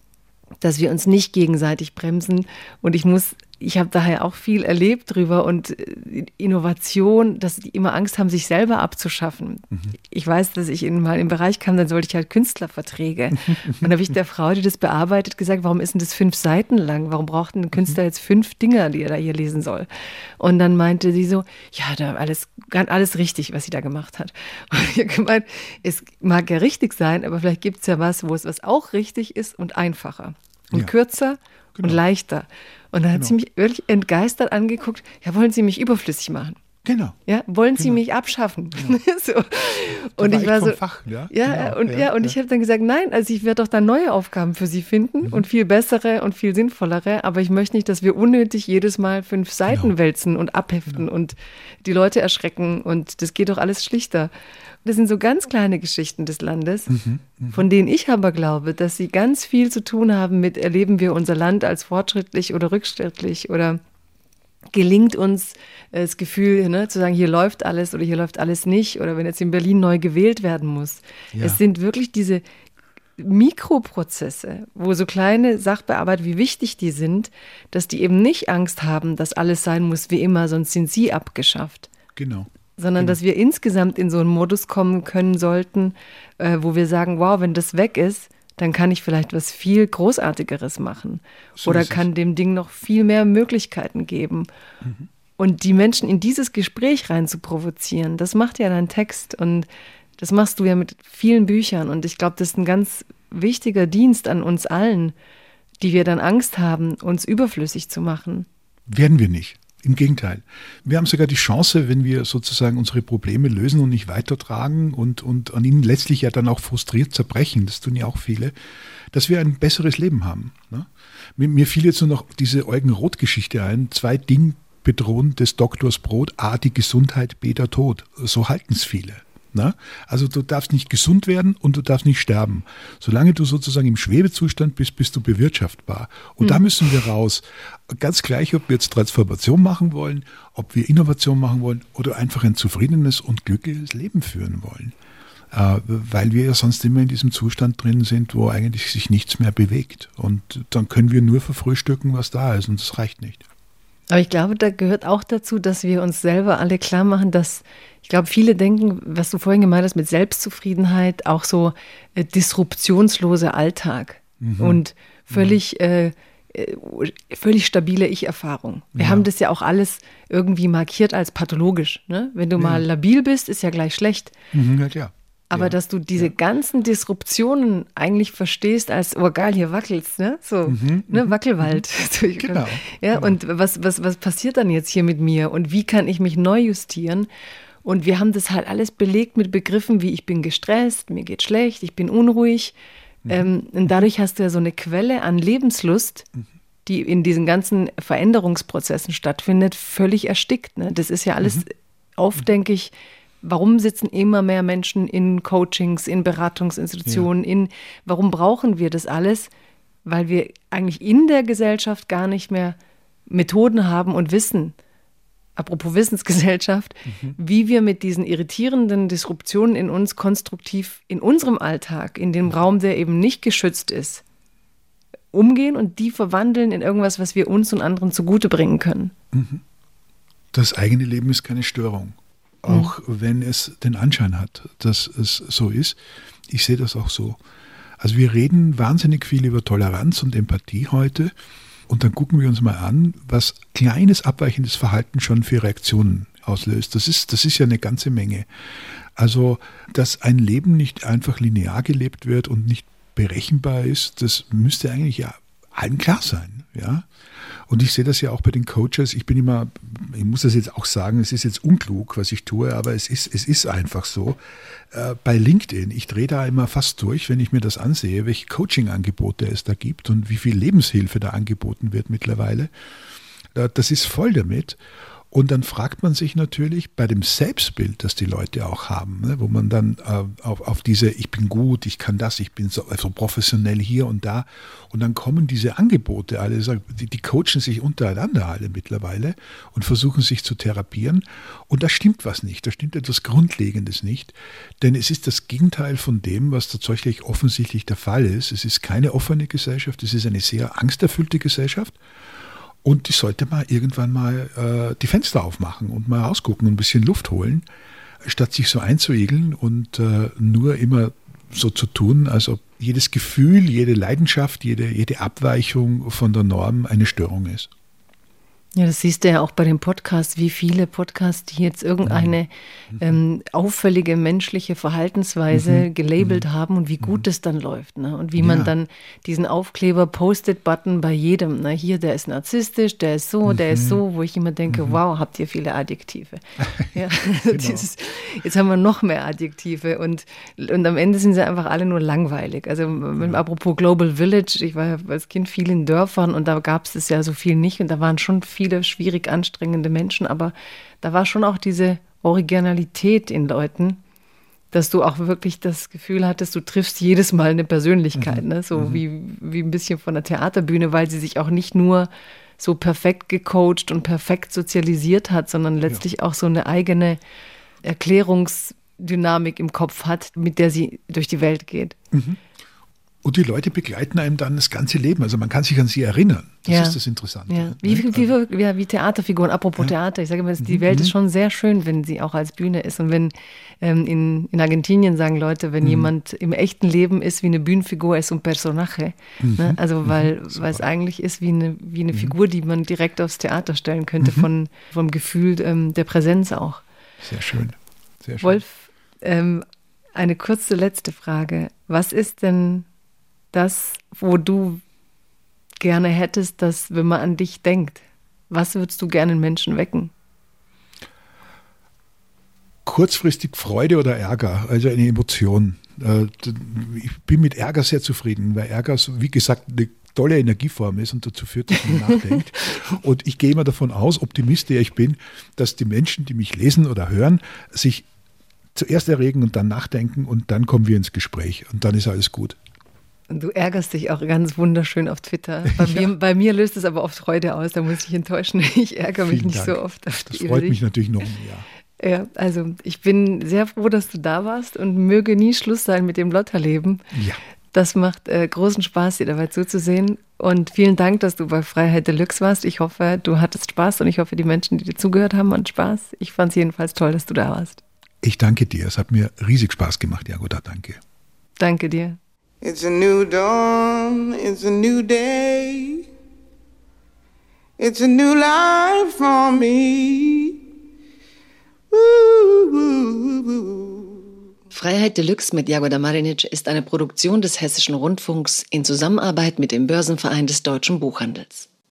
dass wir uns nicht gegenseitig bremsen. Und ich muss ich habe daher auch viel erlebt drüber und äh, Innovation, dass die immer Angst haben, sich selber abzuschaffen. Mhm. Ich weiß, dass ich in, mal im Bereich kam, dann sollte ich halt Künstlerverträge. <laughs> und da habe ich der Frau, die das bearbeitet, gesagt, warum ist denn das fünf Seiten lang? Warum braucht ein Künstler jetzt fünf Dinge, die er da hier lesen soll? Und dann meinte sie so, ja, da alles, alles richtig, was sie da gemacht hat. <laughs> Und ich habe gemeint, es mag ja richtig sein, aber vielleicht gibt es ja was, wo es was auch richtig ist und einfacher und ja. kürzer genau. und leichter. Und dann hat genau. sie mich wirklich entgeistert angeguckt, ja, wollen Sie mich überflüssig machen? Genau. Ja, wollen genau. Sie mich abschaffen? Genau. <laughs> so. Und ich war so, Fach, ja, ja genau. und ja, ja und ja. ich habe dann gesagt, nein, also ich werde doch dann neue Aufgaben für Sie finden mhm. und viel bessere und viel sinnvollere, aber ich möchte nicht, dass wir unnötig jedes Mal fünf Seiten genau. wälzen und abheften genau. und die Leute erschrecken und das geht doch alles schlichter. Das sind so ganz kleine Geschichten des Landes, mhm, mh. von denen ich aber glaube, dass sie ganz viel zu tun haben mit, erleben wir unser Land als fortschrittlich oder rückschrittlich oder gelingt uns äh, das Gefühl, ne, zu sagen, hier läuft alles oder hier läuft alles nicht oder wenn jetzt in Berlin neu gewählt werden muss. Ja. Es sind wirklich diese Mikroprozesse, wo so kleine Sachbearbeiter, wie wichtig die sind, dass die eben nicht Angst haben, dass alles sein muss wie immer, sonst sind sie abgeschafft. Genau. Sondern genau. dass wir insgesamt in so einen Modus kommen können sollten, äh, wo wir sagen, wow, wenn das weg ist, dann kann ich vielleicht was viel Großartigeres machen. So oder kann dem Ding noch viel mehr Möglichkeiten geben. Mhm. Und die Menschen in dieses Gespräch rein zu provozieren, das macht ja dein Text und das machst du ja mit vielen Büchern. Und ich glaube, das ist ein ganz wichtiger Dienst an uns allen, die wir dann Angst haben, uns überflüssig zu machen. Werden wir nicht. Im Gegenteil. Wir haben sogar die Chance, wenn wir sozusagen unsere Probleme lösen und nicht weitertragen und, und an ihnen letztlich ja dann auch frustriert zerbrechen, das tun ja auch viele, dass wir ein besseres Leben haben. Ne? Mir, mir, fiel jetzt nur noch diese Eugen-Roth-Geschichte ein. Zwei Dinge bedrohen des Doktors Brot. A, die Gesundheit, B, der Tod. So halten es viele. Na? Also du darfst nicht gesund werden und du darfst nicht sterben. Solange du sozusagen im Schwebezustand bist, bist du bewirtschaftbar. Und mhm. da müssen wir raus. Ganz gleich, ob wir jetzt Transformation machen wollen, ob wir Innovation machen wollen oder einfach ein zufriedenes und glückliches Leben führen wollen. Äh, weil wir ja sonst immer in diesem Zustand drin sind, wo eigentlich sich nichts mehr bewegt. Und dann können wir nur verfrühstücken, was da ist. Und das reicht nicht. Aber ich glaube, da gehört auch dazu, dass wir uns selber alle klar machen, dass ich glaube, viele denken, was du vorhin gemeint hast mit Selbstzufriedenheit, auch so äh, disruptionsloser Alltag mhm. und völlig, mhm. äh, äh, völlig stabile Ich-Erfahrung. Wir ja. haben das ja auch alles irgendwie markiert als pathologisch. Ne? Wenn du ja. mal labil bist, ist ja gleich schlecht. Mhm, ja. Aber ja. dass du diese ja. ganzen Disruptionen eigentlich verstehst als, oh geil, hier wackelt's, ne? So, mhm, ne, mhm, Wackelwald. <laughs> Mhm. genau. Ja, genau. und was, was, was passiert dann jetzt hier mit mir und wie kann ich mich neu justieren? Und wir haben das halt alles belegt mit Begriffen wie ich bin gestresst, mir geht schlecht, ich bin unruhig. Mhm. Ähm, und dadurch hast du ja so eine Quelle an Lebenslust, mhm. die in diesen ganzen Veränderungsprozessen stattfindet, völlig erstickt. Ne? Das ist ja alles mhm. oft, denke ich, Warum sitzen immer mehr Menschen in Coachings, in Beratungsinstitutionen, ja. in warum brauchen wir das alles? Weil wir eigentlich in der Gesellschaft gar nicht mehr Methoden haben und wissen, apropos Wissensgesellschaft, mhm. wie wir mit diesen irritierenden Disruptionen in uns konstruktiv in unserem Alltag, in dem. Raum, der eben nicht geschützt ist, umgehen und die verwandeln in irgendwas, was wir uns und anderen zugute bringen können. Mhm. Das eigene Leben ist keine Störung auch mhm. wenn es den Anschein hat, dass es so ist. Ich sehe das auch so. Also wir reden wahnsinnig viel über Toleranz und Empathie heute und dann gucken wir uns mal an, was kleines abweichendes Verhalten schon für Reaktionen auslöst. Das ist, das ist ja eine ganze Menge. Also, dass ein Leben nicht einfach linear gelebt wird und nicht berechenbar ist, das müsste eigentlich ja allen klar sein. Ja? Und ich sehe das ja auch bei den Coaches. Ich bin immer, ich muss das jetzt auch sagen, es ist jetzt unklug, was ich tue, aber es ist, es ist einfach so. Äh, bei LinkedIn, ich drehe da immer fast durch, wenn ich mir das ansehe, welche Coaching-Angebote es da gibt und wie viel Lebenshilfe da angeboten wird mittlerweile. Äh, das ist voll damit. Und dann fragt man sich natürlich bei dem Selbstbild, das die Leute auch haben, ne, wo man dann äh, auf, auf, diese, ich bin gut, ich kann das, ich bin so also professionell hier und da. Und dann kommen diese Angebote, alle, die, die coachen sich untereinander alle mittlerweile und versuchen sich zu therapieren. Und da stimmt was nicht, da stimmt etwas Grundlegendes nicht. Denn es ist das Gegenteil von dem, was tatsächlich offensichtlich der Fall ist. Es ist keine offene Gesellschaft, es ist eine sehr angsterfüllte Gesellschaft. Und die sollte mal irgendwann mal äh, die Fenster aufmachen und mal rausgucken und ein bisschen Luft holen, statt sich so einzuigeln und äh, nur immer so zu tun, als ob jedes Gefühl, jede Leidenschaft, jede, jede Abweichung von der Norm eine Störung ist. Ja, das siehst du ja auch bei den Podcasts, wie viele Podcasts, die jetzt irgendeine mhm. ähm, auffällige menschliche Verhaltensweise mhm. gelabelt mhm. haben und wie gut mhm. es dann läuft. Ne? Und wie ja. man dann diesen Aufkleber Post-it-Button bei jedem, ne? hier, der ist narzisstisch, der ist so, der ist mhm. so, wo ich immer denke, mhm. wow, habt ihr viele Adjektive. <laughs> ja, genau. <laughs> dieses, jetzt haben wir noch mehr Adjektive und, und am Ende sind sie einfach alle nur langweilig. Also ja. apropos Global Village, ich war ja als Kind viel in Dörfern und da gab es das ja so viel nicht und da waren schon viele viele schwierig anstrengende Menschen, aber da war schon auch diese Originalität in Leuten, dass du auch wirklich das Gefühl hattest, du triffst jedes Mal eine Persönlichkeit, mhm. ne? so mhm. wie, wie ein bisschen von der Theaterbühne, weil sie sich auch nicht nur so perfekt gecoacht und perfekt sozialisiert hat, sondern letztlich ja. auch so eine eigene Erklärungsdynamik im Kopf hat, mit der sie durch die Welt geht. Mhm. Und die Leute begleiten einem dann das ganze Leben. Also man kann sich an sie erinnern. Das ja. ist das Interessante. Ja. Wie, ne? wie, also wie, wie, Theaterfiguren, apropos ja. Theater. Ich sage immer, die mhm. Welt ist mhm. schon sehr schön, wenn sie auch als Bühne ist. Und wenn ähm, in, in Argentinien sagen Leute, wenn mhm. jemand im echten Leben ist wie eine Bühnenfigur, ist ein Personaje. Mhm. Ne? Also mhm. weil, weil es eigentlich ist wie eine, wie eine Figur, die man direkt aufs Theater stellen könnte, von, vom Gefühl ähm, der Präsenz auch. Sehr schön. Sehr schön. Wolf, ähm, eine kurze letzte Frage. Was ist denn das, wo du gerne hättest, dass, wenn man an dich denkt, was würdest du gerne in Menschen wecken? Kurzfristig Freude oder Ärger, also eine Emotion. Äh, ich bin mit Ärger sehr zufrieden, weil Ärger, wie gesagt, eine tolle Energieform ist und dazu führt, dass man <laughs> nachdenkt. Und ich gehe immer davon aus, Optimist, der ich bin, dass die Menschen, die mich lesen oder hören, sich zuerst erregen und dann nachdenken und dann kommen wir ins Gespräch und dann ist alles gut. Du ärgerst dich auch ganz wunderschön auf Twitter. Bei, ja. mir, bei mir, löst es aber oft Freude aus, da muss ich enttäuschen. <laughs> Ich ärgere mich Vielen nicht Dank. so oft auf Das freut mich natürlich noch mehr. Ja, also ich bin sehr froh, dass du da warst und möge nie Schluss sein mit dem Lotterleben. Ja. Das macht äh, großen Spaß, dir dabei zuzusehen. Und vielen Dank, dass du bei Freiheit Deluxe warst. Ich hoffe, du hattest Spaß und ich hoffe, die Menschen, die dir zugehört haben, hatten Spaß. Ich fand es jedenfalls toll, dass du da warst. Ich danke dir. Es hat mir riesig Spaß gemacht, Jagoda. Danke. Danke dir. It's a new dawn, it's a new day. It's a new life for me. Freiheit Deluxe mit Jagoda Marinic ist eine Produktion des Hessischen Rundfunks in Zusammenarbeit mit dem Börsenverein des deutschen Buchhandels.